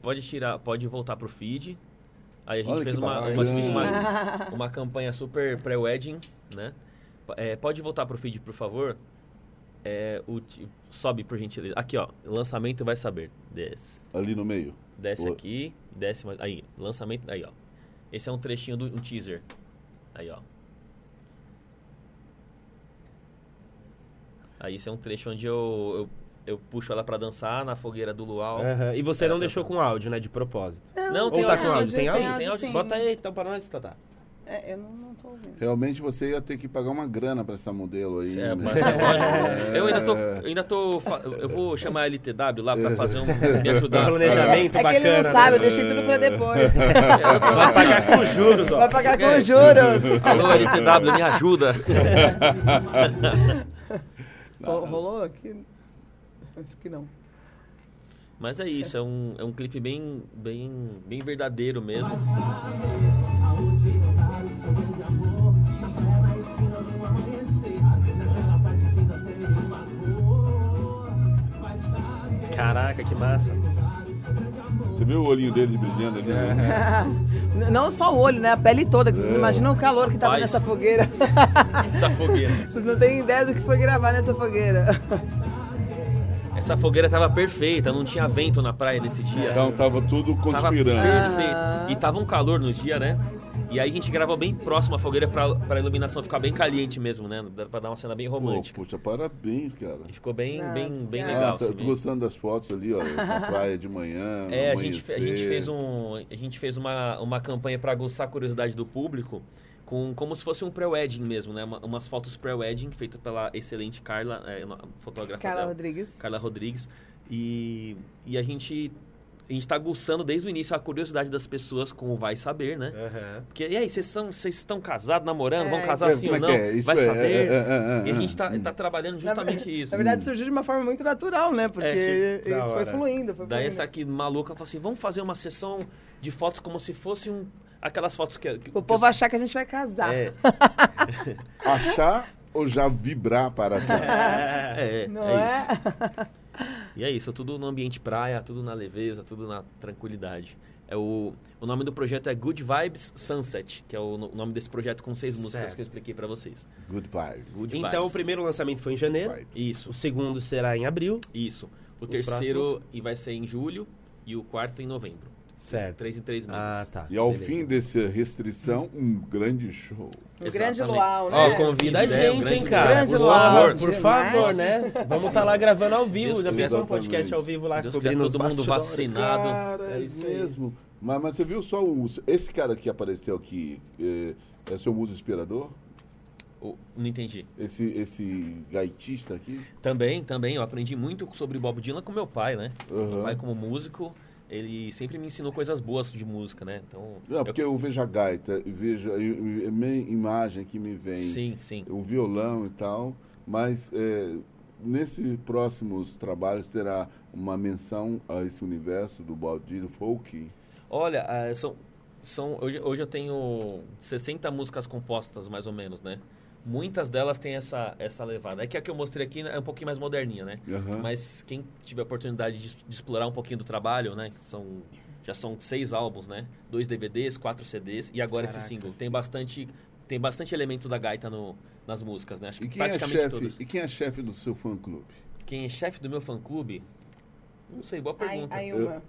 Pode tirar, pode voltar pro feed. Aí a gente Olha fez uma, uma, uma, uma campanha super pré-wedding, né? É, pode voltar pro feed, por favor. É, o, ti- sobe, por gentileza. Aqui, ó. Lançamento vai saber. Desce. Ali no meio. Desce O- aqui, desce mais. Aí, lançamento. Aí, ó. Esse é um trechinho do um teaser. Aí, ó. Aí, esse é um trecho onde eu, eu, eu puxo ela pra dançar na fogueira do luau. Aham. E você É, não tá deixou com áudio, né? De propósito. Não, tem tá áudio, com áudio? Tem áudio? Tem áudio, sim. Bota aí então pra nós, Tatá. É, eu não, não tô ouvindo. Realmente você ia ter que pagar uma grana pra essa modelo aí. É, né? mas é lógico. Eu ainda tô. Eu ainda tô. Eu vou chamar a LTW lá pra fazer um. me ajudar. Planejamento É que bacana. ele não sabe, eu né? deixei tudo pra depois. Vai pagar com juros, ó. Vai pagar com É. juros. Alô, LTW, me ajuda. Ro- Rolou aqui? Acho que não. Mas é isso, é um, é um clipe bem, bem, bem verdadeiro mesmo. Caraca, que massa. Você viu o olhinho dele brilhando ali? né? N- Não só o olho, né? A pele toda. que Vocês não imaginam o calor que tava nessa fogueira. Essa fogueira. Vocês não têm ideia do que foi gravar nessa fogueira. Essa fogueira tava perfeita, não tinha vento na praia nesse dia. Então tava tudo Tava conspirando. perfeito. E tava um calor no dia, né? E aí a gente gravou bem próximo à fogueira pra, pra iluminação ficar bem caliente mesmo, né? Pra dar uma cena bem Pô, romântica. poxa, parabéns, cara. E ficou bem, Ah, bem, bem obrigada. legal. Nossa, eu tô assim, gostando das fotos ali, ó, na praia de manhã. É, a gente, a gente fez, um, a gente fez uma, uma campanha para aguçar a curiosidade do público, com, como se fosse um pré-wedding mesmo, né? Uma- umas fotos pré-wedding feitas pela excelente Carla, é, uma fotógrafa Carla dela, Rodrigues. Carla Rodrigues. E, e a gente a gente tá aguçando desde o início a curiosidade das pessoas com o vai saber, né? Aham. Porque, e aí, vocês são- vocês estão casados, namorando, vão É, casar É, assim como ou é não? que é? Vai é, saber. é, é, é, E a gente tá, tá trabalhando justamente isso. Na verdade, surgiu de uma forma muito natural, né? Porque É, que foi fluindo, foi Daí fluindo. essa aqui maluca falou assim: vamos fazer uma sessão de fotos como se fosse um. Aquelas fotos que. que O que povo os- achar que a gente vai casar. É, Achar ou já vibrar para cá? é, é, Não é é? E é isso, tudo no ambiente praia, tudo na leveza, tudo na tranquilidade. É o, o nome do projeto é Good Vibes Sunset, que é o no- nome desse projeto com seis músicas Certo. que eu expliquei pra vocês. Good vibe. Good Então, o Vibes. primeiro lançamento foi em janeiro. Isso, O segundo será em abril. isso. O Os terceiro próximos? e vai ser em julho e o quarto em novembro. Certo. Três em três meses. Ah, tá. E ao Beleza. fim dessa restrição, um grande show. Um grande luau, né? Ó, convida a quiser, um gente, grande hein, cara. Grande por luau, favor, por demais. favor, né? Vamos estar lá gravando ao vivo. Deus Já pensou um podcast ao vivo lá, Deus cobrindo os todo mundo bastidores? vacinado. Cara, É é isso aí. mesmo. Mas, mas você viu só o, esse cara que apareceu aqui, é, é seu muso inspirador? Não entendi. Esse, esse gaitista aqui? Também, também. Eu aprendi muito sobre Bob Dylan com meu pai, né? Aham. Meu pai, como músico, ele sempre me ensinou coisas boas de música, né? Então. Não, porque eu vejo a gaita, vejo a, minha imagem que me vem, Sim, sim. o violão e tal, mas é, nesse próximos trabalhos terá uma menção a esse universo do Dylan folk. Olha, ah, são, são, hoje, hoje eu tenho 60 músicas compostas, mais ou menos, né? Muitas delas têm essa, essa levada. É que a que eu mostrei aqui é um pouquinho mais moderninha, né? Aham. Mas quem tiver a oportunidade de, de explorar um pouquinho do trabalho, né? São, já são seis álbuns, né? Dois DVDs, quatro CDs e agora esse Caraca. single. Tem bastante, tem bastante elemento da gaita no, nas músicas, né? Acho que E quem é praticamente chefe? todas. E quem é chefe do seu fã clube? Quem é chefe do meu fã-clube? Não sei, boa Ai, pergunta. ai, uma.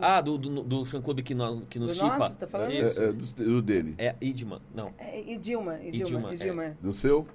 Ah, do, do, do fã-clube que, nós, que nos Do chipa. você tá falando? Isso. É, é, do, do dele. É Idman. Não, É, e Dilma, e E Dilma, Dilma, e é. Dilma. é. Do seu?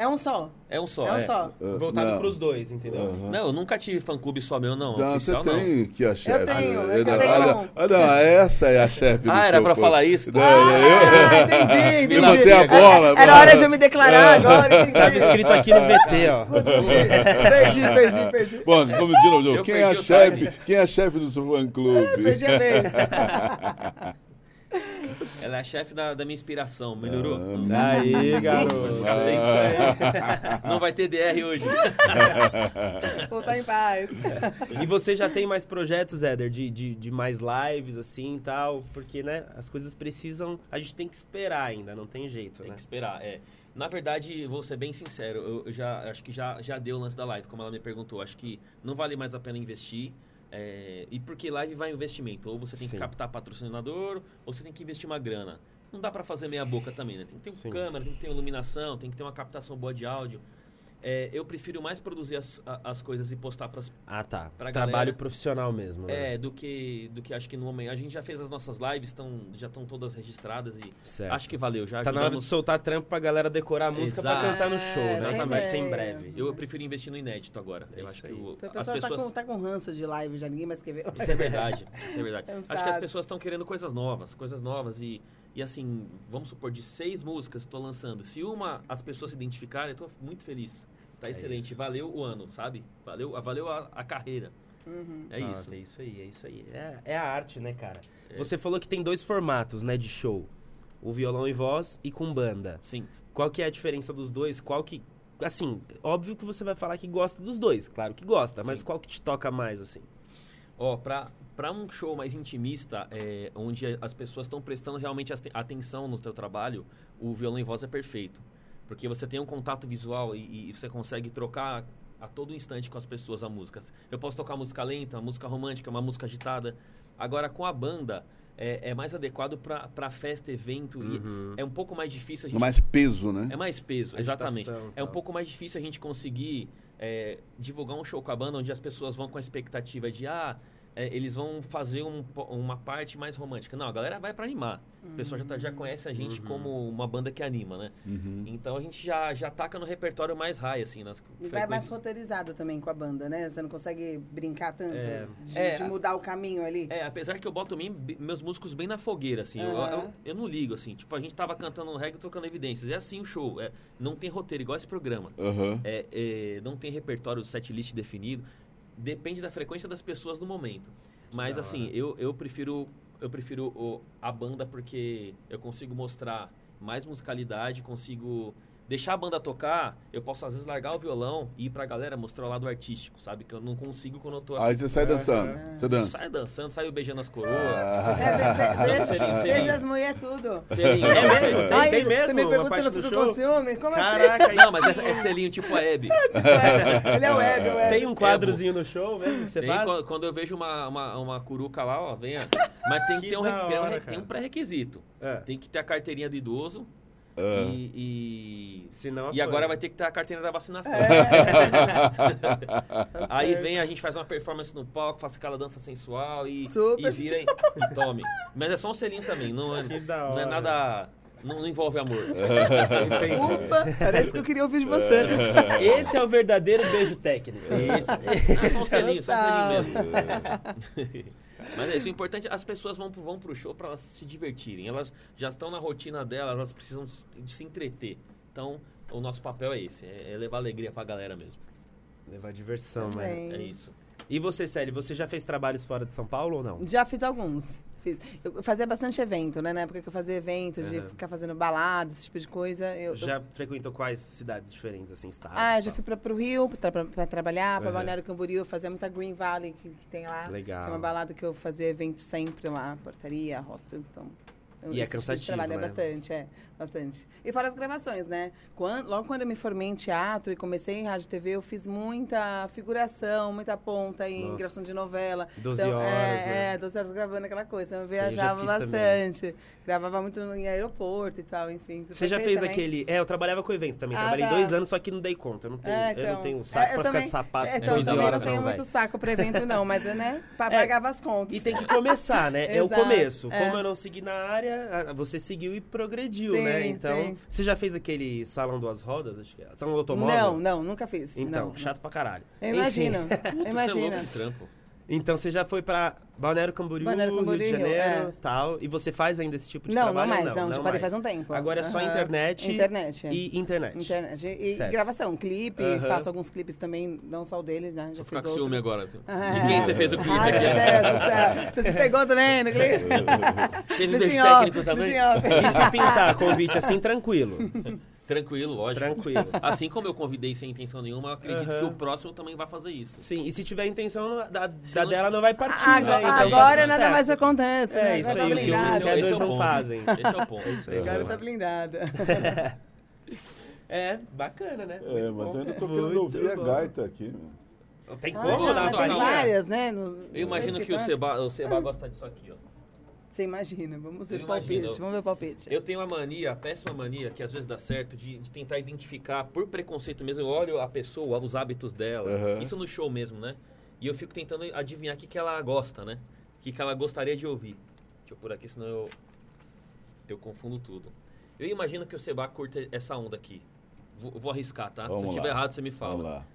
É um só. é um só. é um é. só. Ah, Voltado não. pros dois, entendeu? Não, eu nunca tive fã-clube só meu, não. Não, oficial, você não. tem que a chefe. tenho, né? é que eu Ah, tenho não, um. ah, não, essa é a chefe do Ah, era seu pra fã. falar isso? Não, Ah, eu- entendi, Eu entendi. botei a bola. Era mano. hora de eu me declarar agora, Tava entendi. escrito aqui no VT, ó. Perdi, perdi, perdi. Bom, vamos de novo. Eu Quem é chefe? Quem é a chefe do seu fã clube? Perdi a vez. Ela é a chefe da, da minha inspiração. Melhorou? Ah, Não. Aí, garoto. Já É fez. isso aí. Não vai ter DR hoje. Voltar em paz. E você já tem mais projetos, Éder, de, de, de mais lives, assim e tal? Porque, né, as coisas precisam. A gente tem que esperar ainda, não tem jeito, Tem né? que esperar, é. Na verdade, vou ser bem sincero, eu, eu já acho que já, já deu o lance da live, como ela me perguntou. Acho que não vale mais a pena investir. É, e porque live vai investimento. Ou você tem Sim. que captar patrocinador, ou você tem que investir uma grana. Não dá pra fazer meia boca também, né? Tem que ter Sim. câmera, tem que ter iluminação, tem que ter uma captação boa de áudio. É, eu prefiro mais produzir as, as coisas e postar pras Ah, tá. Pra Trabalho galera- profissional mesmo, né? É, do que, do que acho que no momento. A gente já fez as nossas lives, tão, já estão todas registradas e Certo. acho que valeu. Já Tá na hora de soltar trampo pra galera decorar a música pra Exato. cantar no show, É, né? Vai ser em breve. Eu prefiro investir no inédito agora. É Eu acho que aí. o- O as pessoal pessoas. tá, com, tá com ranço de live já, ninguém mais quer ver. Isso é verdade, isso é verdade. Cansado. Acho que as pessoas estão querendo coisas novas, coisas novas e, e assim, vamos supor, de seis músicas que estou lançando, se uma as pessoas se identificarem, eu tô muito feliz. Tá É excelente, isso. valeu o ano, sabe? Valeu, valeu a, a carreira. Uhum. É Ah, isso. É isso aí, é isso aí. É, é a arte, né, cara? Você falou que tem dois formatos, né, de show. O violão e voz e com banda. Sim. Qual que é a diferença dos dois? Qual que... Assim, óbvio que você vai falar que gosta dos dois. Claro que gosta. Mas Sim. qual que te toca mais, assim? Ó, pra, pra um show mais intimista, é, onde as pessoas estão prestando realmente atenção no teu trabalho, o violão e voz é perfeito. Porque você tem um contato visual e, e você consegue trocar a todo instante com as pessoas a música. Eu posso tocar música lenta, música romântica, uma música agitada. Agora, com a banda, é, é mais adequado para festa, evento. Uhum. E é um pouco mais difícil a gente. mais peso, né? É mais peso, Agitação exatamente. É um tal. pouco mais difícil a gente conseguir é, divulgar um show com a banda onde as pessoas vão com a expectativa de, ah, é, eles vão fazer um uma parte mais romântica. Não, a galera vai para animar. O pessoal já, tá- já conhece a gente como uma banda que anima, né? Uhum. Então a gente já, já taca no repertório mais high, assim, nas E vai mais frequências. roteirizado também com a banda, né? Você não consegue brincar tanto É. de, É, de a- mudar o caminho ali. É, apesar que eu boto mim- meus músicos bem na fogueira, assim. Eu, eu, eu não ligo, assim. Tipo, a gente tava cantando um reggae e tocando evidências. É assim o show. É, não tem roteiro, igual esse programa. É, é, não tem repertório, setlist definido. Depende da frequência das pessoas no momento. Mas Da assim, eu, eu prefiro eu prefiro o- a banda porque eu consigo mostrar mais musicalidade, consigo deixar a banda tocar. Eu posso às vezes largar o violão e ir pra galera mostrar o lado artístico, sabe? Que eu não consigo quando eu tô aqui. Aí você sai dançando. Você dança. Saio dançando, saio beijando as coroas. Ah. É, Selinho, deixa Selinho. as mulheres tudo. Selinho, É mesmo? Tem- Ai, tem mesmo Você me pergunta se eu fico show? com ciúme? Como Caraca, aí Não, mas é, é selinho tipo a Hebe. assim? Ele é o web, o web. Tem um quadrozinho no show mesmo que você Tem, faz? quando, eu vejo uma, uma, uma curuca lá, ó, venha. Mas tem que, Que ter um, um hora, um pré-requisito. É. Tem que ter a carteirinha do idoso Ah. e, e, Senão e agora vai ter que ter a carteira da vacinação. Tá Aí certo. vem, a gente faz uma performance no palco, faz aquela dança sensual e, Super. e vira e, e tome. Mas é só um selinho também, não é, não é nada. Não, não envolve amor. Ufa, isso que eu queria ouvir de você. Esse é o verdadeiro beijo técnico. Isso. É só um selinho, só um selinho mesmo. Mas é isso, o importante é as pessoas vão, pro- vão pro show para elas se divertirem. Elas já estão na rotina delas, elas precisam se entreter. Então, o nosso papel é esse, é, é levar alegria pra galera mesmo. Levar diversão. Também. É isso. E você, Célio, você já fez trabalhos fora de São Paulo ou não? Já fiz alguns. Fiz. Eu fazia bastante evento, né? Na época que eu fazia evento, de Aham. ficar fazendo balada, esse tipo de coisa. Eu, eu- Já frequentou quais cidades diferentes, assim, estados? Ah, já tal? fui pra, pro Rio pra, pra- pra trabalhar, pra Aham. Balneário Camboriú, fazia muita Green Valley que, que tem lá. Legal. Que é uma balada que eu fazia evento sempre lá, portaria, hostel, então... eu- E é esse tipo de cansativo, trabalho é né? bastante, é, bastante. E fora as gravações, né? Quando, logo quando eu me formei em teatro e comecei em rádio e TV, eu fiz muita figuração, muita ponta em Nossa. gravação de novela. 12 Então, horas, é, né? É, 12 horas gravando aquela coisa. Então eu eu já viajava fiz bastante. Gravava muito em aeroporto e tal, enfim. Você já fez aquele. É, eu trabalhava com evento também. Ah, Trabalhei tá. dois anos, só que não dei conta. Eu não tenho, É, eu não então. tenho É, saco eu pra também- ficar de sapato É, então, 12 também horas, não tenho não, muito saco pra evento, não, mas né, pra É. pagava as contas. E tem que começar, né? é o começo. é. Como eu não segui na área, você seguiu e progrediu, Sim, né? Então, sim. você já fez aquele salão duas rodas? Acho que é. Salão do automóvel? Não, não, nunca fiz. Então, não. chato pra caralho. Eu imagino, Puta, Você é louco imagina. de trampo. Então, você já foi pra Balneário Camboriú, Balneário Camboriú, Rio de Janeiro, é. tal. E você faz ainda esse tipo de Não, trabalho? não ou mais, não, já parei faz um tempo. Agora é só internet, Internet, é. e internet. Internet. E, e gravação, clipe, faço alguns clipes também, não só o dele, né? Já Vou fiz ficar com outros. ciúme agora. Ah, De quem você fez o clipe Ai, meu aqui? Céu. Você se pegou também no clipe? Teve off, técnico também? E se pintar convite assim, tranquilo. Tranquilo, lógico. Tranquilo. Assim como eu convidei sem intenção nenhuma, eu acredito Aham. que o próximo também vai fazer isso. Sim, e se tiver intenção, não- da, da não- dela não vai partir, Agora, né? Então, agora tá nada certo. mais acontece. É, né? isso Agora aí, o que blindada. quer, dois esse é não fazem. Esse é o ponto. Aí. Agora tá blindada. É, bacana, né? É, Muito mas bom. eu ainda tô querendo ouvir a gaita aqui. Não tem Ah, como, não, mas uma tem palhinha. várias, né? No- não Eu imagino que que o. Seba, o Seba gosta disso aqui, ó. Você imagina, vamos ver palpite. Vamos ver o palpite. Eu tenho a mania, a péssima mania, que às vezes dá certo, de, de tentar identificar, por preconceito mesmo, eu olho a pessoa, os hábitos dela, Aham. isso no show mesmo, né? E eu fico tentando adivinhar o que, que ela gosta, né? O que, que ela gostaria de ouvir. Deixa eu pôr aqui, senão eu, eu confundo tudo. Eu imagino que o Seba curta essa onda aqui. Vou, vou arriscar, tá? Se Vamos eu tiver lá. errado, você me fala. Vamos lá.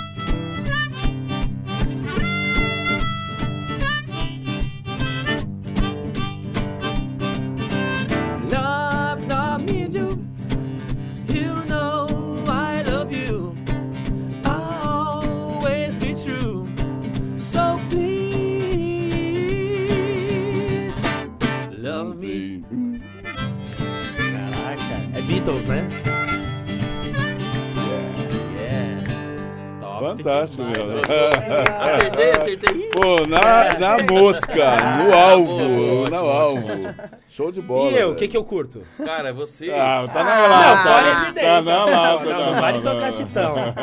Beatles, né? Yeah. fantástico, meu. Acertei, acertei. Pô, na, na mosca, no alvo, Boa, no alvo. Show de bola. E eu, o que, que eu curto? Cara, você. Ah, tá na Não, lata. fora tá evidência. na lata. Não, não vale tocar chitão.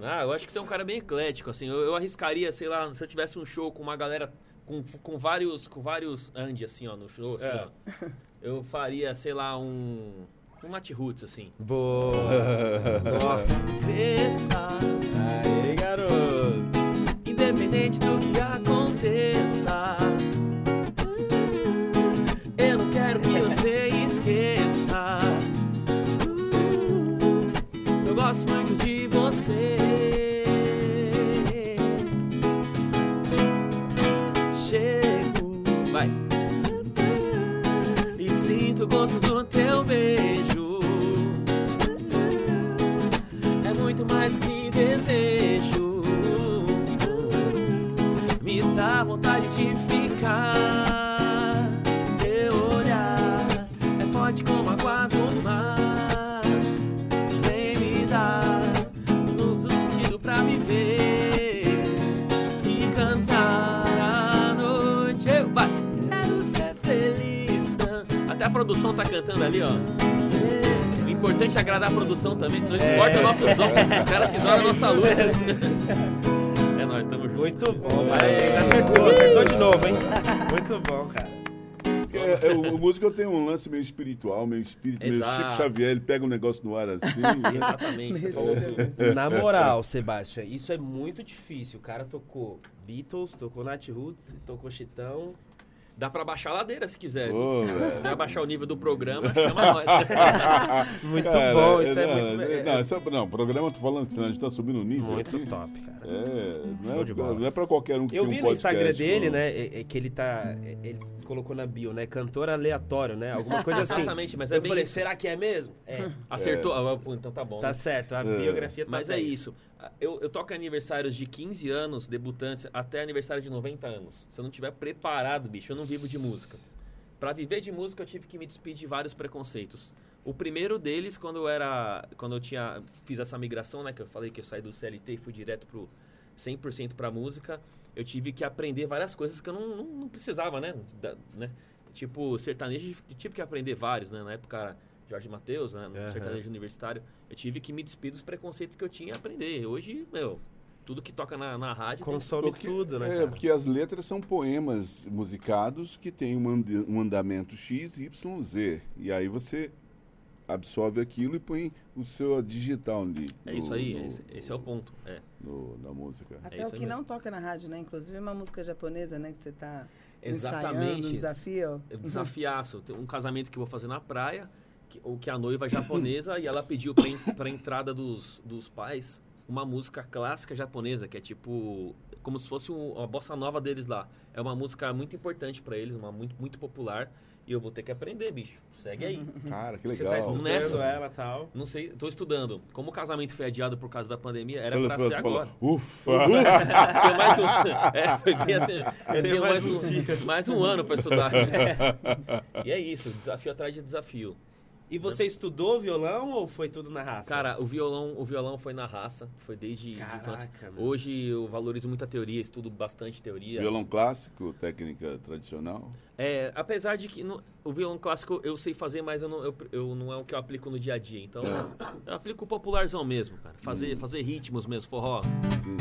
Ah, eu acho que você é um cara bem eclético, assim. Eu, eu arriscaria, sei lá, se eu tivesse um show com uma galera com, com vários com vários Andy, assim, ó, no show, assim, É. ó. Eu faria, sei lá, um. Um Nat Roots, assim. Boa. Cabeça, Aí, garoto. independente do que aconteça. Eu não quero que você esqueça. Eu gosto muito de você. Gosto do teu beijo. É muito mais que desejo. Me dá vontade de ficar. Teu olhar é forte como a água do mar. Produção tá cantando ali, ó. O importante é agradar a produção também, senão eles cortam o nosso som. Os caras tesouram a nossa luta. É nóis, tamo junto. Muito bom, parabéns. Acertou, acertou de novo, hein? Muito bom, cara. É, é, o, o músico tem um lance meio espiritual, meio espírito, meio Exato. Chico Xavier, ele pega um negócio no ar assim. Exatamente. Na moral, Sebastião, isso é muito difícil. O cara tocou Beatles, tocou Nat Roots, tocou Chitão. Dá pra baixar a ladeira se quiser. Ô, Se quiser baixar o nível do programa, chama nós. Muito Cara, bom, isso é, não, muito... Não, é- isso é- não, o programa, tô falando que a gente tá subindo o nível. muito aqui. top, cara. É, não Show é, de bola. não é pra qualquer um que Eu tem um vi no Instagram dele, não. né, é- é que ele tá. é- Ele colocou na bio, né? Cantor aleatório, né? Alguma coisa assim. Exatamente, mas é Eu bem falei, isso. será que é mesmo? É. Acertou? Ah, pô, então tá bom. Tá né? certo, a É. biografia tá Mas é 10. isso. Eu, eu toco aniversários de 15 anos, debutantes, até aniversário de 90 anos. Se eu não tiver preparado, bicho, eu não vivo de música. Pra viver de música, eu tive que me despedir de vários preconceitos. O primeiro deles, quando eu era. Quando eu tinha. Fiz essa migração, né? Que eu falei que eu saí do CLT e fui direto pro 100% pra música. Eu tive que aprender várias coisas que eu não, não, não precisava, né? Da- né? Tipo, sertanejo, eu tive que aprender vários, né? Na época, Jorge Matheus, né? No Aham. sertanejo universitário. Eu tive que me despedir dos preconceitos que eu tinha e aprender. Hoje, meu, tudo que toca na, na rádio. tem- Consome Porque- tudo, né? É, cara? porque as letras são poemas musicados que têm um, ande- um andamento X, Y, Z. E aí você absorve aquilo e põe o seu digital ali. É isso aí, no- esse, esse é o ponto. É. no- na música. Até É isso o que mesmo. não toca na rádio, né? Inclusive uma música japonesa, né? Que você tá Exatamente. ensaiando, um desafio. Eu desafiaço. Tem um casamento que eu vou fazer na praia, que, o que a noiva é japonesa e ela pediu pra entrada dos, dos pais uma música clássica japonesa, que é tipo. Como se fosse um- uma bossa nova deles lá. É uma música muito importante pra eles, uma muito, muito popular. E eu vou ter que aprender, bicho. Segue aí. Cara, que Você legal. tá estudando Nessa. ela e tal. Não sei, tô estudando. Como o casamento foi adiado por causa da pandemia, era Quando pra você ser falou, agora. Ufa! Tem mais um. É, foi bem assim. Eu tenho mais um, mais um ano pra estudar. E é isso, desafio atrás de desafio. E você estudou violão ou foi tudo na raça? Cara, o violão, o violão foi na raça, foi desde de Caraca, infância. mano. Hoje eu valorizo muito a teoria, estudo bastante teoria. Violão clássico, técnica tradicional. É, apesar de que no- o violão clássico eu sei fazer, mas eu não, eu, eu- não é o que eu aplico no dia a dia. Então eu aplico o popularzão mesmo, cara. Fazer, fazer ritmos mesmo, forró, Sim.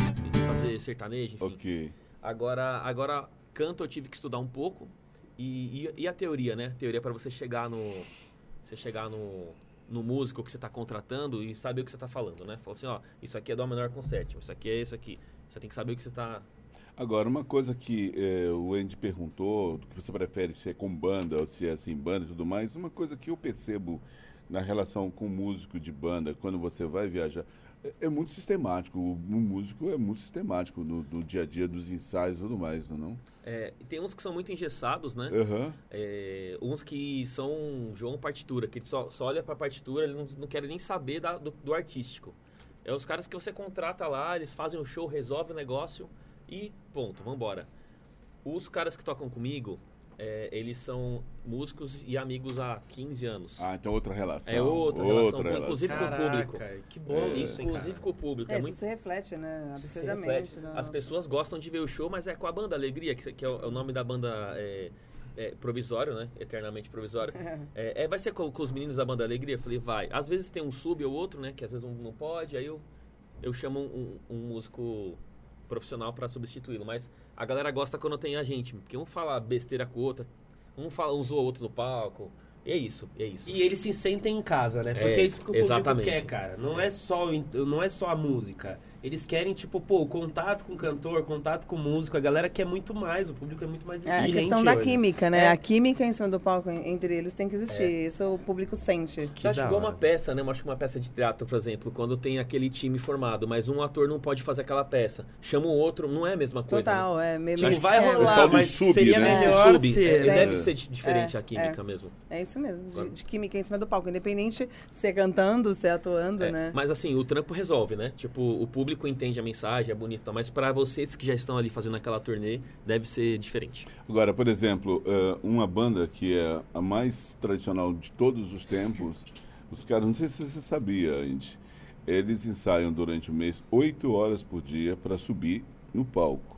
fazer sertanejo, enfim. Ok. Agora, agora canto eu tive que estudar um pouco. E, e, e a teoria, né? Teoria para você chegar no. Você chegar no, no músico que você está contratando e saber o que você está falando, né? Falar assim, ó, isso aqui é dó menor com sétimo, isso aqui é isso aqui. Você tem que saber o que você está. Agora, uma coisa que eh, o Andy perguntou, que você prefere, se é com banda ou se é sem banda e tudo mais, uma coisa que eu percebo na relação com músico de banda, quando você vai viajar, é, é muito sistemático. O, músico é muito sistemático no, no dia a dia dos ensaios e tudo mais, não é não? É, tem uns que são muito engessados, né? Aham. É, uns que são João partitura, que ele só, só olha pra partitura, ele não, não quer nem saber da- do, do artístico. É os caras que você contrata lá, eles fazem o show, resolve o negócio e ponto, vambora. Os caras que tocam comigo, é, eles são músicos e amigos há 15 anos. Ah, então outra relação. É outra, relação, outra com- relação. inclusive com o público. Caraca, que bom isso, hein, Inclusive cara? com o público. É, É, isso muito se reflete, né? Absurdamente. reflete. né? As pessoas gostam de ver o show, mas é com a banda Alegria, que, que é, o, é nome da banda é, é, provisório, né? Eternamente provisório. É, é, vai ser com, com os meninos da banda Alegria? Eu falei, vai. Às vezes tem um sub ou outro, né? Que às vezes um não pode, aí eu, eu chamo um, um músico profissional pra substituí-lo. Mas a galera gosta quando tem a gente, porque um fala besteira com o outro, um, fala, um zoa o outro no palco. É isso, é isso. E eles se sentem em casa, né? Porque É, é isso que o público exatamente. quer, cara. Não é só o in- não é só a música. Eles querem, tipo, pô, contato com o cantor, contato com o músico. A galera quer muito mais, o público é muito mais É a exigente questão da hoje. química, né? É. A química em cima do palco en- entre eles tem que existir. Isso o público sente. Que igual hora. uma peça, né? Eu acho que uma peça de teatro, por exemplo, quando tem aquele time formado, mas um ator não pode fazer aquela peça. Chama o outro, não é a mesma coisa. né? Total, é meio Tipo, vai é, rolar, mas sub, seria né? melhor Sub, se... é, né? deve ser di- diferente É, a química mesmo. É isso mesmo, de, de química em cima do palco, independente se é cantando, se é atuando, É, né? Mas assim, o trampo resolve, né? Tipo, o público entende a mensagem, é bonito, mas pra vocês que já estão ali fazendo aquela turnê, deve ser diferente. Agora, por exemplo, eh, uma banda que é a mais tradicional de todos os tempos, os caras, não sei se você sabia, Andy, eles ensaiam durante o mês oito horas por dia para subir no palco,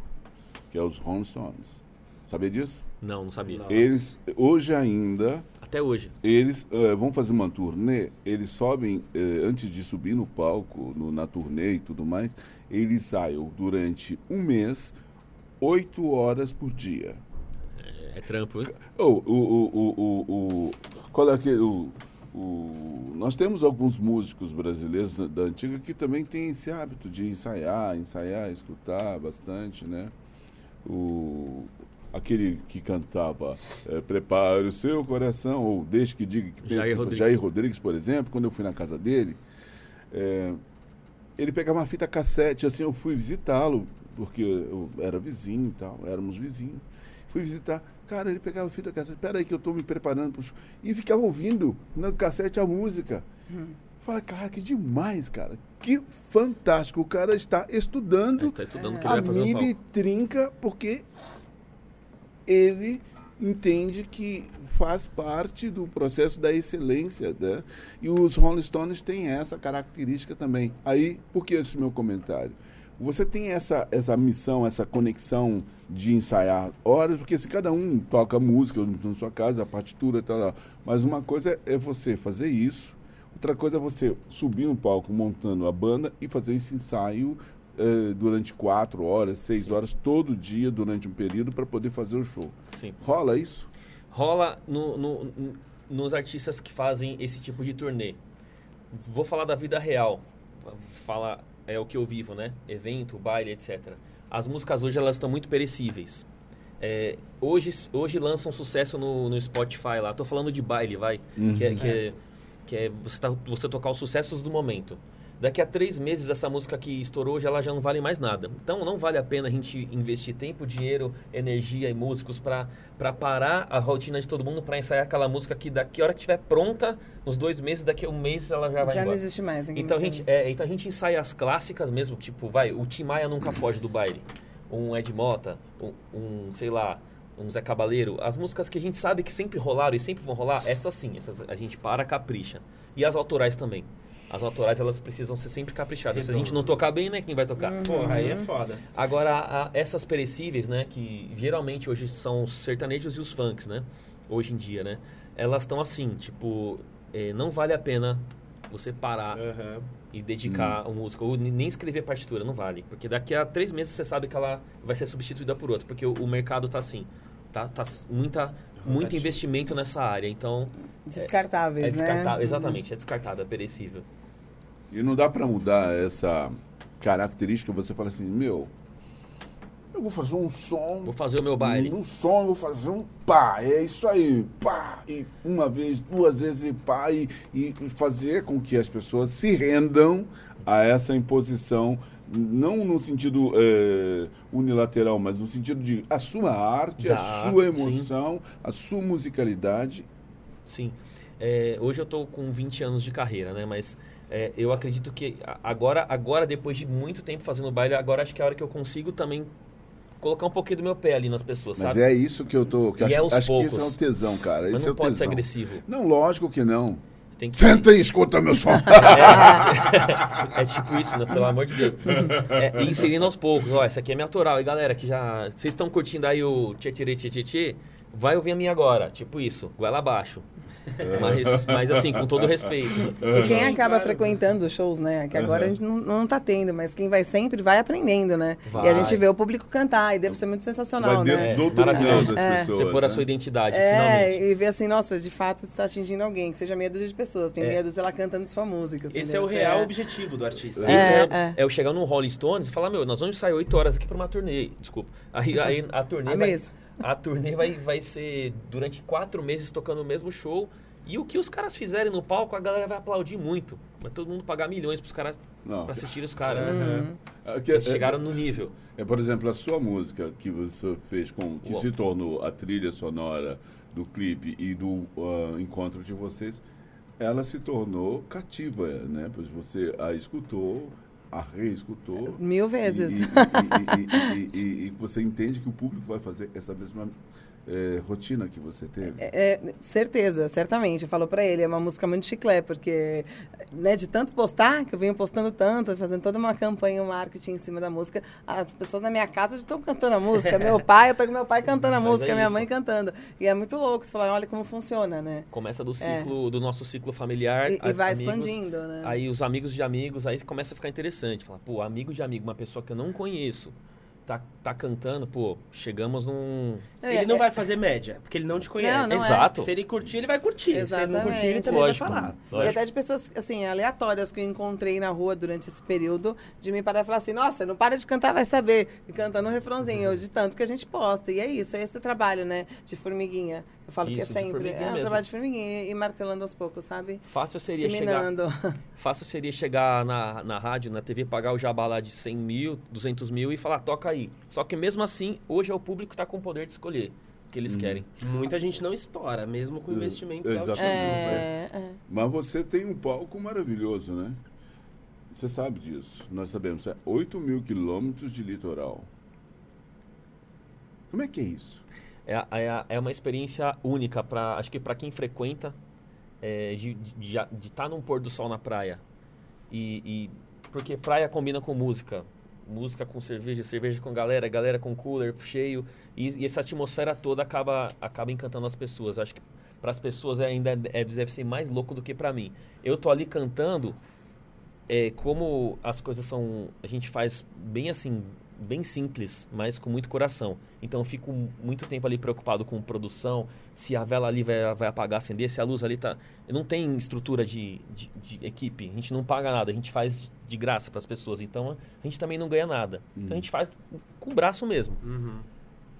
que é os Rolling Stones. Sabia disso? Não, não sabia. Eles, hoje ainda, Até hoje. eles eh, vão fazer uma turnê, eles sobem, eh, antes de subir no palco, no- na turnê e tudo mais, eles ensaiam durante um mês, oito horas por dia. É trampo, hein? Oh, o, o, o, o, qual é aquele, o, o, nós temos alguns músicos brasileiros da, da antiga que também têm esse hábito de ensaiar, ensaiar, escutar bastante, né? O, aquele que cantava eh, Prepare o seu coração, ou Deixe que diga que pensa Jair Rodrigues. Jair Rodrigues, por exemplo, quando eu fui na casa dele, eh, ele pegava uma fita cassete, assim, eu fui visitá-lo, porque eu era vizinho e tal, éramos vizinhos. Fui visitar, cara, ele pegava a fita cassete, peraí que eu tô me preparando pro show. E ficava ouvindo no cassete a música. Falei, cara, que demais, cara. Que fantástico. O cara está estudando Está estudando o que a ele vai fazer e trinca porque ele entende que faz parte do processo da excelência, né? E os Rolling Stones têm essa característica também. Aí, por que esse meu comentário? Você tem essa, essa missão, essa conexão de ensaiar horas, porque se cada um toca música na sua casa, a partitura e tal, mas uma coisa é você fazer isso, outra coisa é você subir no palco montando a banda e fazer esse ensaio eh, durante quatro horas, seis horas, todo dia, durante um período, para poder fazer o show. Sim. Rola isso? rola no- no- no- nos artistas que fazem esse tipo de turnê. Vou falar da vida real. Fala é o que eu vivo, né? Evento, baile, etc. As músicas hoje elas estão muito perecíveis. É, hoje, hoje lançam sucesso no, no Spotify lá. Tô falando de baile, vai. Que é, que é, que é você, tá- você tocar os sucessos do momento. Daqui a três meses, essa música que estourou, já, ela já não vale mais nada. Então, não vale a pena a gente investir tempo, dinheiro, energia e músicos para parar a rotina de todo mundo para ensaiar aquela música que daqui a hora que estiver pronta, nos dois meses, daqui a um mês ela já vai Já não embora. existe mais. Então a, gente, é, então a gente ensaia as clássicas mesmo, tipo, vai, o Tim Maia nunca foge do baile. Um Ed Mota, um, um, sei lá, um Zé Cabaleiro. As músicas que a gente sabe que sempre rolaram e sempre vão rolar, essas sim, essas a gente para, capricha. E as autorais também. As autorais, elas precisam ser sempre caprichadas. Se a gente não tocar bem, né, quem vai tocar? Porra, aí é foda. Agora, a- essas perecíveis, né, que geralmente hoje são os sertanejos e os funks, né, hoje em dia, né, elas estão assim, tipo, eh, não vale a pena você parar Aham. e dedicar a música, ou nem escrever partitura, não vale. Porque daqui a três meses você sabe que ela vai ser substituída por outra, porque o, o mercado tá assim, tá, tá muita, muito investimento nessa área, então Descartáveis, é descartável, né? exatamente, é descartável, é perecível. E não dá para mudar essa característica, você fala assim, meu, eu vou fazer um som. Vou fazer o meu baile. No som eu vou fazer um pá, é isso aí, pá, e uma vez, duas vezes e pá, e, e fazer com que as pessoas se rendam a essa imposição, não no sentido eh, unilateral, mas no sentido de a sua arte, Da a sua arte, sim. emoção, a sua musicalidade. Sim. É, hoje eu tô com 20 anos de carreira, né? Mas é, eu acredito que agora, agora, depois de muito tempo fazendo baile, agora acho que é a hora que eu consigo também colocar um pouquinho do meu pé ali nas pessoas, Mas sabe? é isso que eu tô. Que E acho é aos acho que poucos. esse é o tesão, cara. Mas esse não é pode ser tesão. agressivo. Não, lógico que não. Tem que Senta e escuta meu som. É tipo isso, né? Pelo amor de Deus. É, e inserindo aos poucos. Ó, essa aqui é minha autoral. E galera, que já. Vocês estão curtindo aí o tchê tchê tchê tchê? Vai ouvir a minha agora. Tipo isso, goela abaixo. Mas, mas assim, com todo respeito. E quem acaba frequentando os shows, né? Que agora a gente não, não tá tendo, mas quem vai sempre vai aprendendo, né? E a Vai. gente vê o público cantar e deve ser muito sensacional, Vai né? É, do maravilhoso. É. pessoas. Você pôr a né? sua identidade, É, finalmente. e ver assim, nossa, de fato está atingindo alguém, que seja dúzia de pessoas. Tem É. meia dúzia ela cantando sua música. assim, Esse é o deve ser- real objetivo do artista. É, Esse é, é. é eu chegar num Rolling Stones e falar, meu, nós vamos sair 8 horas aqui pra uma turnê. Desculpa. Aí, aí a turnê A vai, mesma. A turnê vai, vai ser durante quatro meses tocando o mesmo show. E o que os caras fizerem no palco, a galera vai aplaudir muito. Vai todo mundo pagar milhões pros caras Não. pra assistir os caras. Uhum. Aqui, Eles é- chegaram no nível. É, por exemplo, a sua música que você fez com que Uau. se tornou a trilha sonora do clipe e do ah, encontro de vocês, ela se tornou cativa, né? Pois você a escutou, a reescutou. Mil vezes. e- e- e- e você entende que o público vai fazer essa mesma eh, rotina que você teve. É, certeza, certamente. Eu falo pra ele, é uma música muito chiclé, porque né, de tanto postar, que eu venho postando tanto, fazendo toda uma campanha, um marketing em cima da música, as pessoas na minha casa já estão cantando a música. Meu pai, eu pego meu pai cantando a Mas música, é minha mãe cantando. E é muito louco você falar, olha como funciona, né? Começa do ciclo, do nosso ciclo familiar. É. E, e vai amigos, expandindo, né? Aí os amigos de amigos, aí começa a ficar interessante. Fala, pô, amigo de amigo, uma pessoa que eu não conheço, tá, tá cantando, pô, chegamos num. Ele não vai fazer média, porque ele não te conhece. Não, não é. Exato. Se ele curtir, ele vai curtir. Se ele não curtir, ele Exatamente. também Lógico. vai falar. E Lógico. até de pessoas, assim, aleatórias que eu encontrei na rua durante esse período, de me parar e falar assim, nossa, não para de cantar, vai saber. E cantando um refrãozinho, de tanto que a gente posta. E é isso, é esse trabalho, né, de formiguinha. Eu falo Isso, que é sempre. É um mesmo. trabalho de formiguinha e martelando aos poucos, sabe? Fácil seria chegar. Disseminando. Fácil seria chegar na, na rádio, na TV, pagar o jabá lá de 100 mil, 200 mil e falar, toca aí. Só que mesmo assim, hoje é o público que tá com o poder de escolher o que eles querem. Muita gente não estoura, mesmo com investimentos altíssimos. né? É, é. Mas você tem um palco maravilhoso, né? Você sabe disso. Nós sabemos. É 8 mil quilômetros de litoral. Como é que é isso? É, é, é uma experiência única, pra, acho que para quem frequenta, é, de estar num pôr do sol na praia. E, e- porque praia combina com música. Música com cerveja, cerveja com galera, galera com cooler cheio. E, e essa atmosfera toda acaba, acaba encantando as pessoas. Acho que para as pessoas ainda é- deve ser mais louco do que para mim. Eu tô ali cantando, é, como as coisas são. A gente faz bem assim, bem simples, mas com muito coração. Então eu fico muito tempo ali preocupado com produção, se a vela ali vai, vai apagar, acender, se a luz ali tá. Não tem estrutura de, de, de equipe, a gente não paga nada, a gente faz de graça para as pessoas. Então a gente também não ganha nada. Então a gente faz com o braço mesmo. Uhum.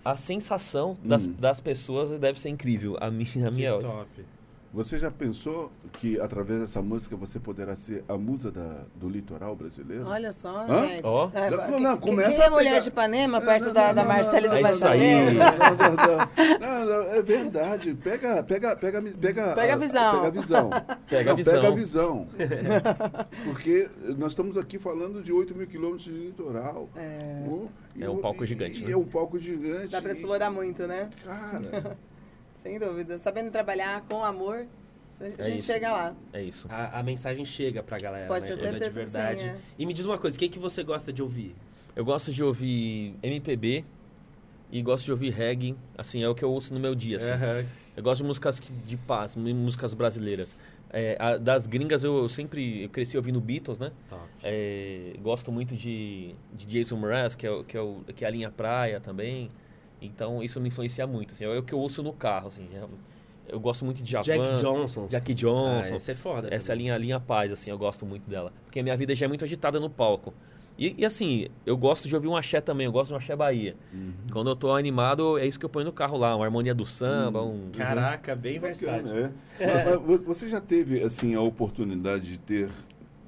A sensação das, Hum. das pessoas deve ser incrível. A minha, a minha Que top. Você já pensou que através dessa música você poderá ser a musa da- do litoral brasileiro? Olha só, Hã? gente. É, Não, que- não, que- começa quem é a mulher pegar- de Ipanema, Não, perto não, da, não, da Marcela e do É não, isso aí. Não, não, não, não, não, é verdade. Pega, pega, pega, pega, Pega a visão. Pega a visão. Pega a visão. Pega a visão. Porque nós estamos aqui falando de 8 mil quilômetros de litoral. É. O- É um palco gigante, e né? É um palco gigante. Dá pra e- explorar muito, né? Cara, Sem dúvida. Sabendo trabalhar com amor, a gente É chega lá. É isso. A, a mensagem chega pra galera, Pode né? ter Chega de certeza que verdade. sim, é. E me diz uma coisa, o que, que você gosta de ouvir? Eu gosto de ouvir MPB e gosto de ouvir reggae. Assim, é o que eu ouço no meu dia. Assim. Aham. Eu gosto de músicas que- de paz, músicas brasileiras. É, a- das gringas eu, eu sempre eu cresci ouvindo Beatles, né? É, gosto muito de, de Jason Mraz, que é, que, é o- que é a linha praia também. Então isso me influencia muito. Assim, é o que eu ouço no carro. Assim, eu, eu gosto muito de Javan, Jack Johnson. Jack Ah, Johnson. esse é foda. Essa é também. linha, linha paz, assim, eu gosto muito dela. Porque a minha vida já é muito agitada no palco. E, e, assim, eu gosto de ouvir um axé também, eu gosto de um axé Bahia. Quando eu tô animado, é isso que eu ponho no carro lá, uma harmonia do samba, um... Caraca, bem versátil. bacana, é. Mas- mas você já teve assim a oportunidade de ter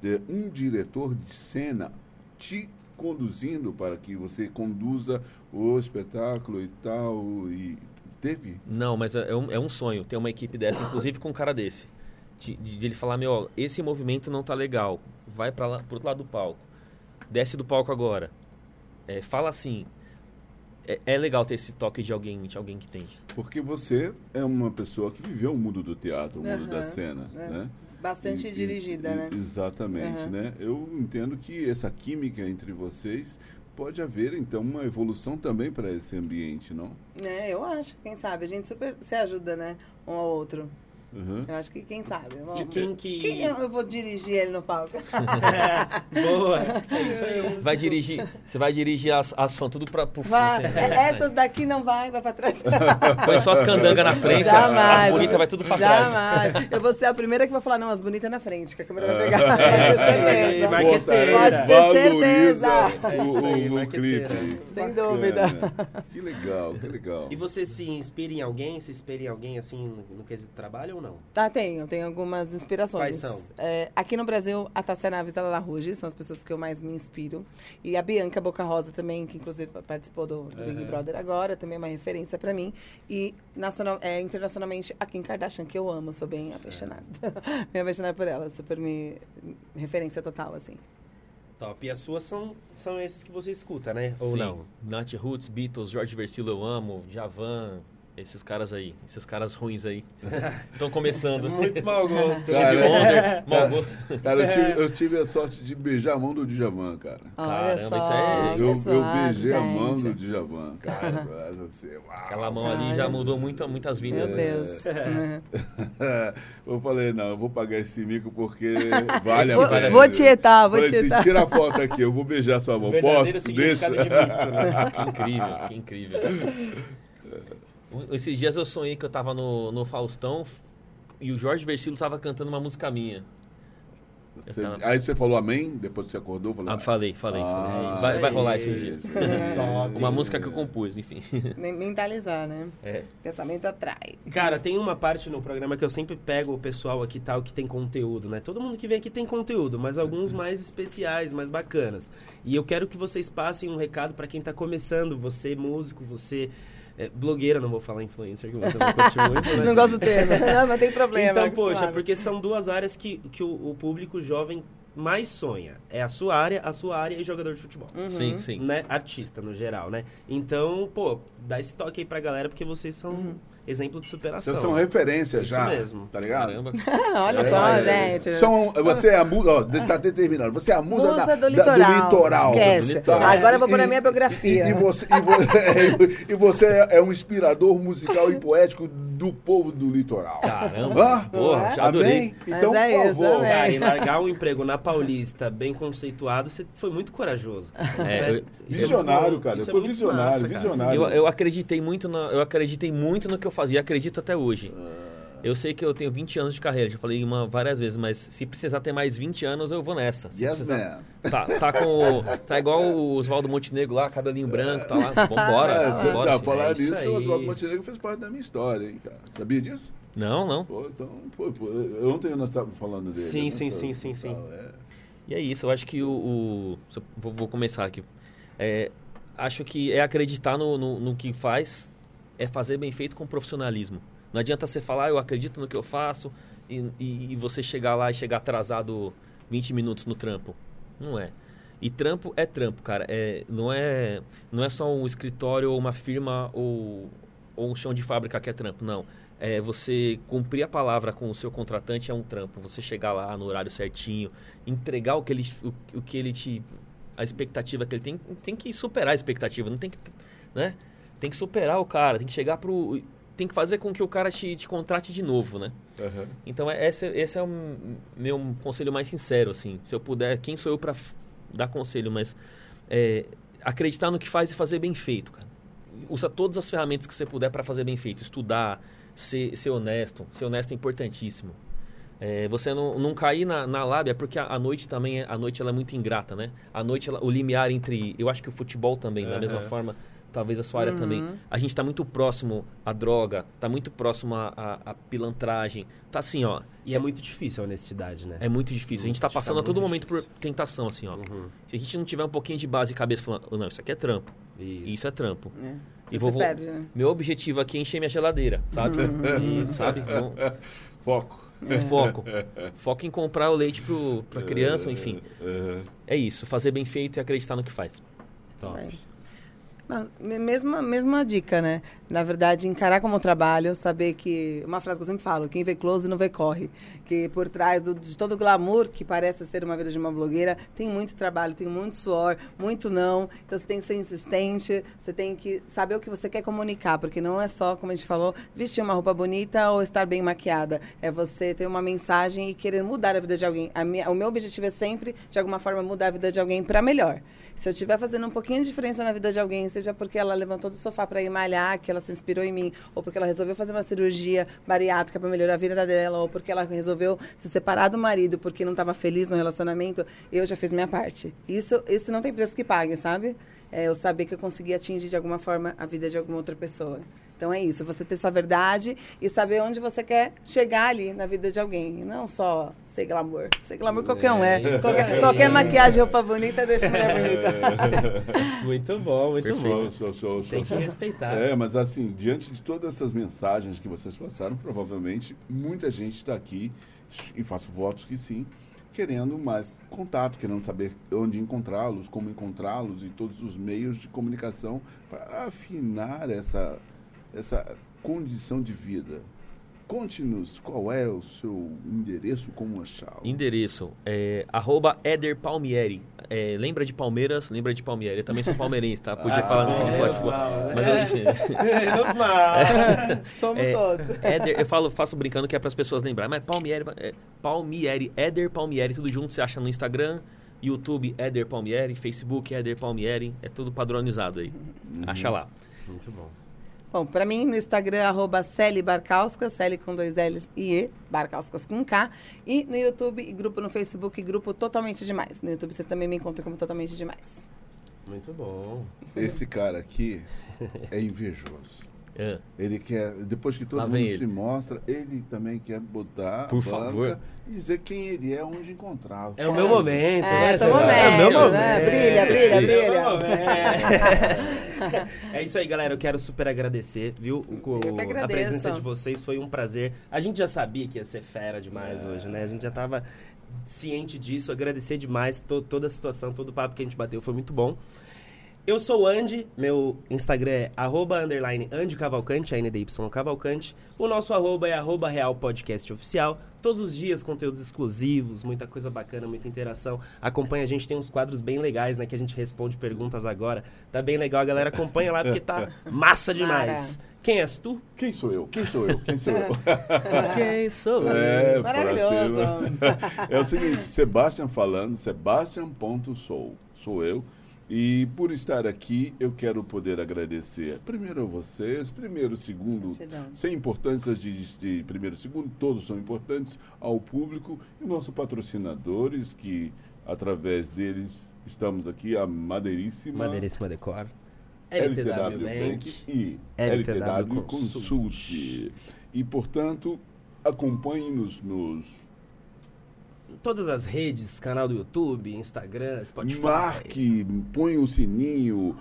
de um diretor de cena te conduzindo para que você conduza o espetáculo e tal e teve? Não, mas é um, é um sonho ter uma equipe dessa, inclusive com um cara desse. De, de- de ele falar, meu, esse movimento não tá legal, vai para lá, pro outro lado do palco. Desce do palco agora. É, fala assim. é, é legal ter esse toque de alguém, de alguém que tem. Porque você é uma pessoa que viveu o mundo do teatro, o mundo da Aham, cena, é. né? Bastante E- dirigida, e- né? Exatamente, Aham. né? Eu entendo que essa química entre vocês pode haver, então, uma evolução também para esse ambiente, não? É, eu acho, quem sabe. A gente super se ajuda, né? Um ao outro. Uhum. Eu acho que quem sabe. E Vamos. quem que. Quem eu, eu vou dirigir ele no palco? Boa! É isso aí. Vai dirigir, você vai dirigir as, as fãs tudo pra, pro Vai, fundo, é, essas daqui não vai, vai pra trás. Põe só as candangas na frente, as, Jamais. as bonitas vai tudo pra trás. Jamais. Eu vou ser a primeira que vai falar, não, as bonitas na frente, que a câmera vai pegar. Pode ter certeza. Pode ter certeza. É o, isso aí, o- o marqueteira. clipe. Sem Bacana. dúvida. Que legal, que legal. E você se inspira em alguém? Se inspira em alguém assim no, no quesito trabalho ou não? Ah, tenho, tenho algumas inspirações. Quais são? É, aqui no Brasil, a Tassiana Aves e a Lala Rouge são as pessoas que eu mais me inspiro. E a Bianca Boca Rosa também, que inclusive participou do, do Big. Brother agora, também é uma referência pra mim. E nacional, é, internacionalmente, a Kim Kardashian, que eu amo, sou bem apaixonada. bem apaixonada por ela, super me... referência total, assim. Top. E as suas são, são esses que você escuta, né? Ou Sim. não? Nath Roots, Beatles, Jorge Versilo eu amo, Javan, esses caras aí, esses caras ruins aí. Estão começando. Muito mau gosto. Stevie Cara, Wonder, mau gosto. Cara, eu tive, eu tive a sorte de beijar a mão do Djavan, cara. Olha Caramba, só, isso é- Eu, eu beijei a mão gente. do Djavan, cara. Assim, uau. Aquela mão ali já mudou muito, muitas vidas. Meu né? Deus. Uhum. eu falei, não, eu vou pagar esse mico porque vale a pena. vou tietar, vou Falei assim, tietar. tira a foto aqui, eu vou beijar sua mão. Verdadeiro Posso? Deixa. de mito, né? Que incrível, que incrível. Esses dias eu sonhei que eu tava no, no Faustão e o Jorge Versilo tava cantando uma música minha. Você- tava- aí você falou amém, depois você acordou, falou, Ah, falei, falei. Ah, falei. vai, vai rolar isso um dia. Top. Uma música que eu compus, enfim. Nem- Mentalizar, né? É. Pensamento atrai. Cara, tem uma parte no programa que eu sempre pego o pessoal aqui tal que tem conteúdo, né? Todo mundo que vem aqui tem conteúdo, mas alguns mais especiais, mais bacanas. E eu quero que vocês passem um recado pra quem tá começando, você músico, você é, blogueira, não vou falar influencer, que você não curte muito, né? Não gosto do termo. Não, não tem problema. Então, poxa, porque são duas áreas que, que o, o público jovem mais sonha. É a sua área, a sua área e jogador de futebol. Uhum. Sim, sim. Né? Artista, no geral, né? Então, pô, dá esse toque aí pra galera, porque vocês são Uhum. Exemplo de superação. Vocês são referência Isso já, mesmo. tá ligado? Caramba. Olha É, só, é, gente. São, você é a musa, ó, tá determinado. Você é a musa, Musa da- do da- litoral. litoral. Esquece. Do litoral. Agora eu vou pôr na minha biografia. E, e você, e, vo- e você é um inspirador musical e poético do povo do litoral. Caramba. Hã? Porra, já adorei. Amém? Então, é por isso, favor. amém. Cara, e largar um emprego na Paulista bem conceituado, você foi muito corajoso. Isso É, eu- isso é Visionário, cara. Isso é Foi muito visionário, massa, visionário. Eu, eu acreditei muito na, eu acreditei muito no que eu fazia, acredito até hoje. Eu sei que eu tenho 20 anos de carreira, já falei uma várias vezes, mas se precisar ter mais 20 anos, eu vou nessa. Se Yes, precisar, tá, tá com tá igual o Oswaldo Montenegro lá, cabelinho branco, tá lá. Vambora, É, já filho. falar é isso nisso, aí. o Oswaldo Montenegro fez parte da minha história, hein, cara. Sabia disso? Não, não. Pô, então, pô, pô, ontem nós estávamos falando dele. Sim, né? sim, Então, sim, sim, sim. é. E é isso, eu acho que o. o- vou começar aqui. É, acho que é acreditar no, no, no que faz, é fazer bem feito com profissionalismo. Não adianta você falar, "Ah, eu acredito no que eu faço, e, e- e você chegar lá e chegar atrasado 20 minutos no trampo. Não é. E trampo é trampo, cara. É, não, é, não é só um escritório ou uma firma ou, ou um chão de fábrica que é trampo, não. É você cumprir a palavra com o seu contratante é um trampo. Você chegar lá no horário certinho, entregar o que ele, o, o que ele te. a expectativa que ele tem. Tem que superar a expectativa, não tem que. Né? Tem que superar o cara, tem que chegar pro. Tem que fazer com que o cara te, te contrate de novo, né? Aham. Então, é- esse, esse é o meu conselho mais sincero, assim. Se eu puder, quem sou eu para dar conselho, mas é, acreditar no que faz e fazer bem feito, cara. Usa todas as ferramentas que você puder para fazer bem feito. Estudar, ser, ser honesto. Ser honesto é importantíssimo. É, você não, não cair na, na lábia, porque a, a noite também, é- a noite ela é muito ingrata, né? A noite, ela- o limiar entre... Eu acho que o futebol também, da Aham. mesma forma, talvez a sua área Uhum. também. A gente está muito próximo à droga, está muito próximo à, à- à pilantragem. Tá assim, ó, E é muito difícil a honestidade, né? é muito difícil. A gente está Tá passando a todo momento por tentação, assim, ó. Uhum. Se a gente não tiver um pouquinho de base e cabeça falando, "Oh, não, isso aqui é trampo, Isso. isso é trampo. É. E vou, perde, né? meu objetivo aqui é encher minha geladeira, sabe? sabe? Não- Foco. Foco. Foco em comprar o leite pro, pra criança, enfim. Aham. É isso, fazer bem feito e acreditar no que faz. Top. Vai. Me- Mesma, mesma dica, né? Na verdade, encarar como trabalho, saber que. Uma frase que eu sempre falo: quem vê close não vê corre. Que por trás do- de todo o glamour que parece ser uma vida de uma blogueira, tem muito trabalho, tem muito suor, muito não. Então você tem que ser insistente, você tem que saber o que você quer comunicar, porque não é só, como a gente falou, vestir uma roupa bonita ou estar bem maquiada. É você ter uma mensagem e querer mudar a vida de alguém. Minha- o meu objetivo é sempre, de alguma forma, mudar a vida de alguém para melhor. Se eu estiver fazendo um pouquinho de diferença na vida de alguém, seja porque ela levantou do sofá para ir malhar, que ela se inspirou em mim, ou porque ela resolveu fazer uma cirurgia bariátrica para melhorar a vida dela, ou porque ela resolveu se separar do marido porque não estava feliz no relacionamento, eu já fiz minha parte. Isso, isso não tem preço que pague, sabe? É eu saber que eu consegui atingir de alguma forma a vida de alguma outra pessoa. Então é isso, você ter sua verdade e saber onde você quer chegar ali na vida de alguém. E não só ser glamour. Ser glamour qualquer um é. isso Qualquer, qualquer maquiagem, roupa bonita, deixa mulher bonita. Muito bom, muito bom. Show, show, show, Tem que respeitar. É, mas assim, diante de todas essas mensagens que vocês passaram, provavelmente muita gente está aqui, e faço votos que sim, querendo mais contato, querendo saber onde encontrá-los, como encontrá-los e todos os meios de comunicação para afinar essa, essa condição de vida. Conte-nos qual é o seu endereço, como achá-lo. Endereço é arroba Eder Palmieri. É, lembra de Palmeiras, lembra de Palmieri. Eu também sou palmeirense, tá? Podia Ah, falar no é, Flex, normal, mas eu enfim. Normal. Somos É, todos. Éder, eu falo, faço brincando que é para as pessoas lembrarem, mas Palmieri, é, Palmieri, Éder Palmieri, tudo junto você acha no Instagram, YouTube Éder Palmieri, Facebook Éder Palmieri, é tudo padronizado aí. Acha lá. Muito bom. Bom, pra mim no Instagram, arroba Celi Barcauskas, Celi com dois L's e E, Barcauskas com K. E no YouTube, e grupo no Facebook, grupo Totalmente Demais. No YouTube você também me encontra como Totalmente Demais. Muito bom. Esse cara aqui é invejoso. É. Ele quer, depois que todo Lá mundo se mostra, ele também quer botar Por favor. e dizer quem ele é, onde encontrá-lo. É o meu momento, É, né? seu Sebastião? momento, É o meu né? momento. Brilha, brilha, É o brilha. meu momento. É isso aí, galera. Eu quero super agradecer, viu? O, Eu que a presença de vocês foi um prazer. A gente já sabia que ia ser fera demais hoje, né? A gente já tava ciente disso. Agradecer demais to- toda a situação, todo o papo que a gente bateu. Foi muito bom. Eu sou o Andy, meu Instagram é arroba underline Andy Cavalcante, ANDY Cavalcante. O nosso arroba é arroba Real Podcast Oficial. Todos os dias conteúdos exclusivos, muita coisa bacana, muita interação. Acompanha a gente, tem uns quadros bem legais, né? Que a gente responde perguntas agora. Tá bem legal, a galera acompanha lá porque tá massa demais. Quem és tu? Quem sou eu? Quem sou eu? Quem sou eu? Quem sou É, Maravilhoso. É o seguinte, Sebastian falando, Sebastian.sou, sou eu. E por estar aqui, eu quero poder agradecer primeiro a vocês, primeiro, segundo, Gratidão. sem importâncias de, de primeiro e segundo, todos são importantes, ao público e nossos patrocinadores, que através deles estamos aqui, a Madeiríssima. Madeiríssima Decor. LTW LTW Bank e LTW LTW Consult. Consult. E, portanto, acompanhe-nos nos... Todas as redes, canal do YouTube, Instagram, Spotify. Marque, põe o sininho,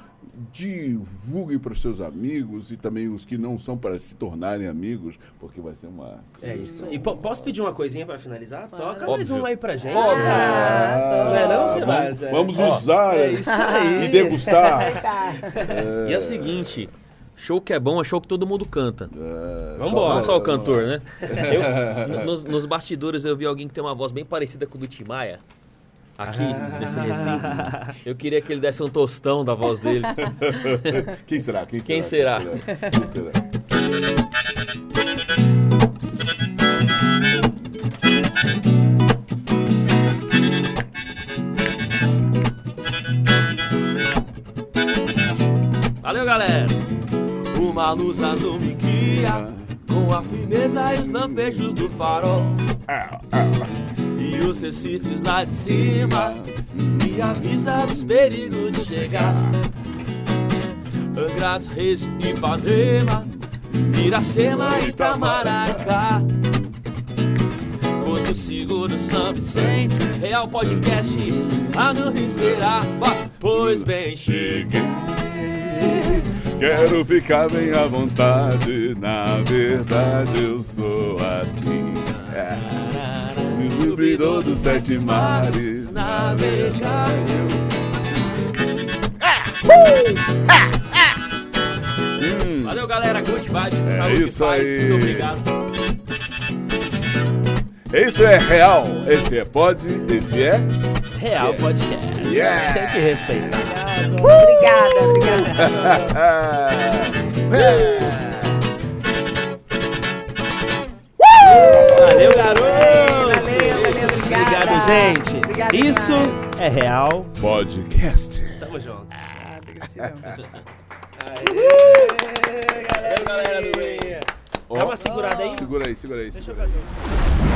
divulgue para os seus amigos e também os que não são para se tornarem amigos, porque vai ser uma... É isso. E po- posso pedir uma coisinha pra finalizar? Toca mais Óbvio. um aí pra gente. Óbvio. Ah, Não é não, vamos, Sebastião? vamos Ó, usar é isso aí. e degustar. Tá. E é o seguinte, show que é bom é show que todo mundo canta. É, Vambora. Não só o cantor, né? Eu, no- nos, nos bastidores eu vi alguém que tem uma voz bem parecida com o do Tim Maia. Aqui, nesse recinto. Eu queria que ele desse um tostão da voz dele. Quem será? Quem, Quem será? Quem será? Valeu, galera! Uma luz azul me guia com a firmeza e os lampejos do farol. E os recifes lá de cima me avisa dos perigos de chegar. Angra dos Reis, Ipanema, Iracema e Itamaracá. Porto Seguro, São Vicente, Real Podcast, a nos esperar. Pois bem, cheguei. Quero ficar bem à vontade, na verdade eu sou assim. É. Descobridor dos sete mares, navegar. eu... galera. Good vibes, É saúde, isso paz. aí. Muito obrigado. Isso é real, esse é pode, esse é. Real Podcast. Yeah. Tem que respeitar. Obrigada, obrigada. Valeu, garoto! Valeu, valeu, obrigada. Obrigado, gente. Obrigada Isso demais. é Real. Podcast. Tamo junto. Ah, gratidão. Aê, galera do bem. Dá uma segurada aí. Segura aí, segura aí. Deixa eu Segura aí. fazer um.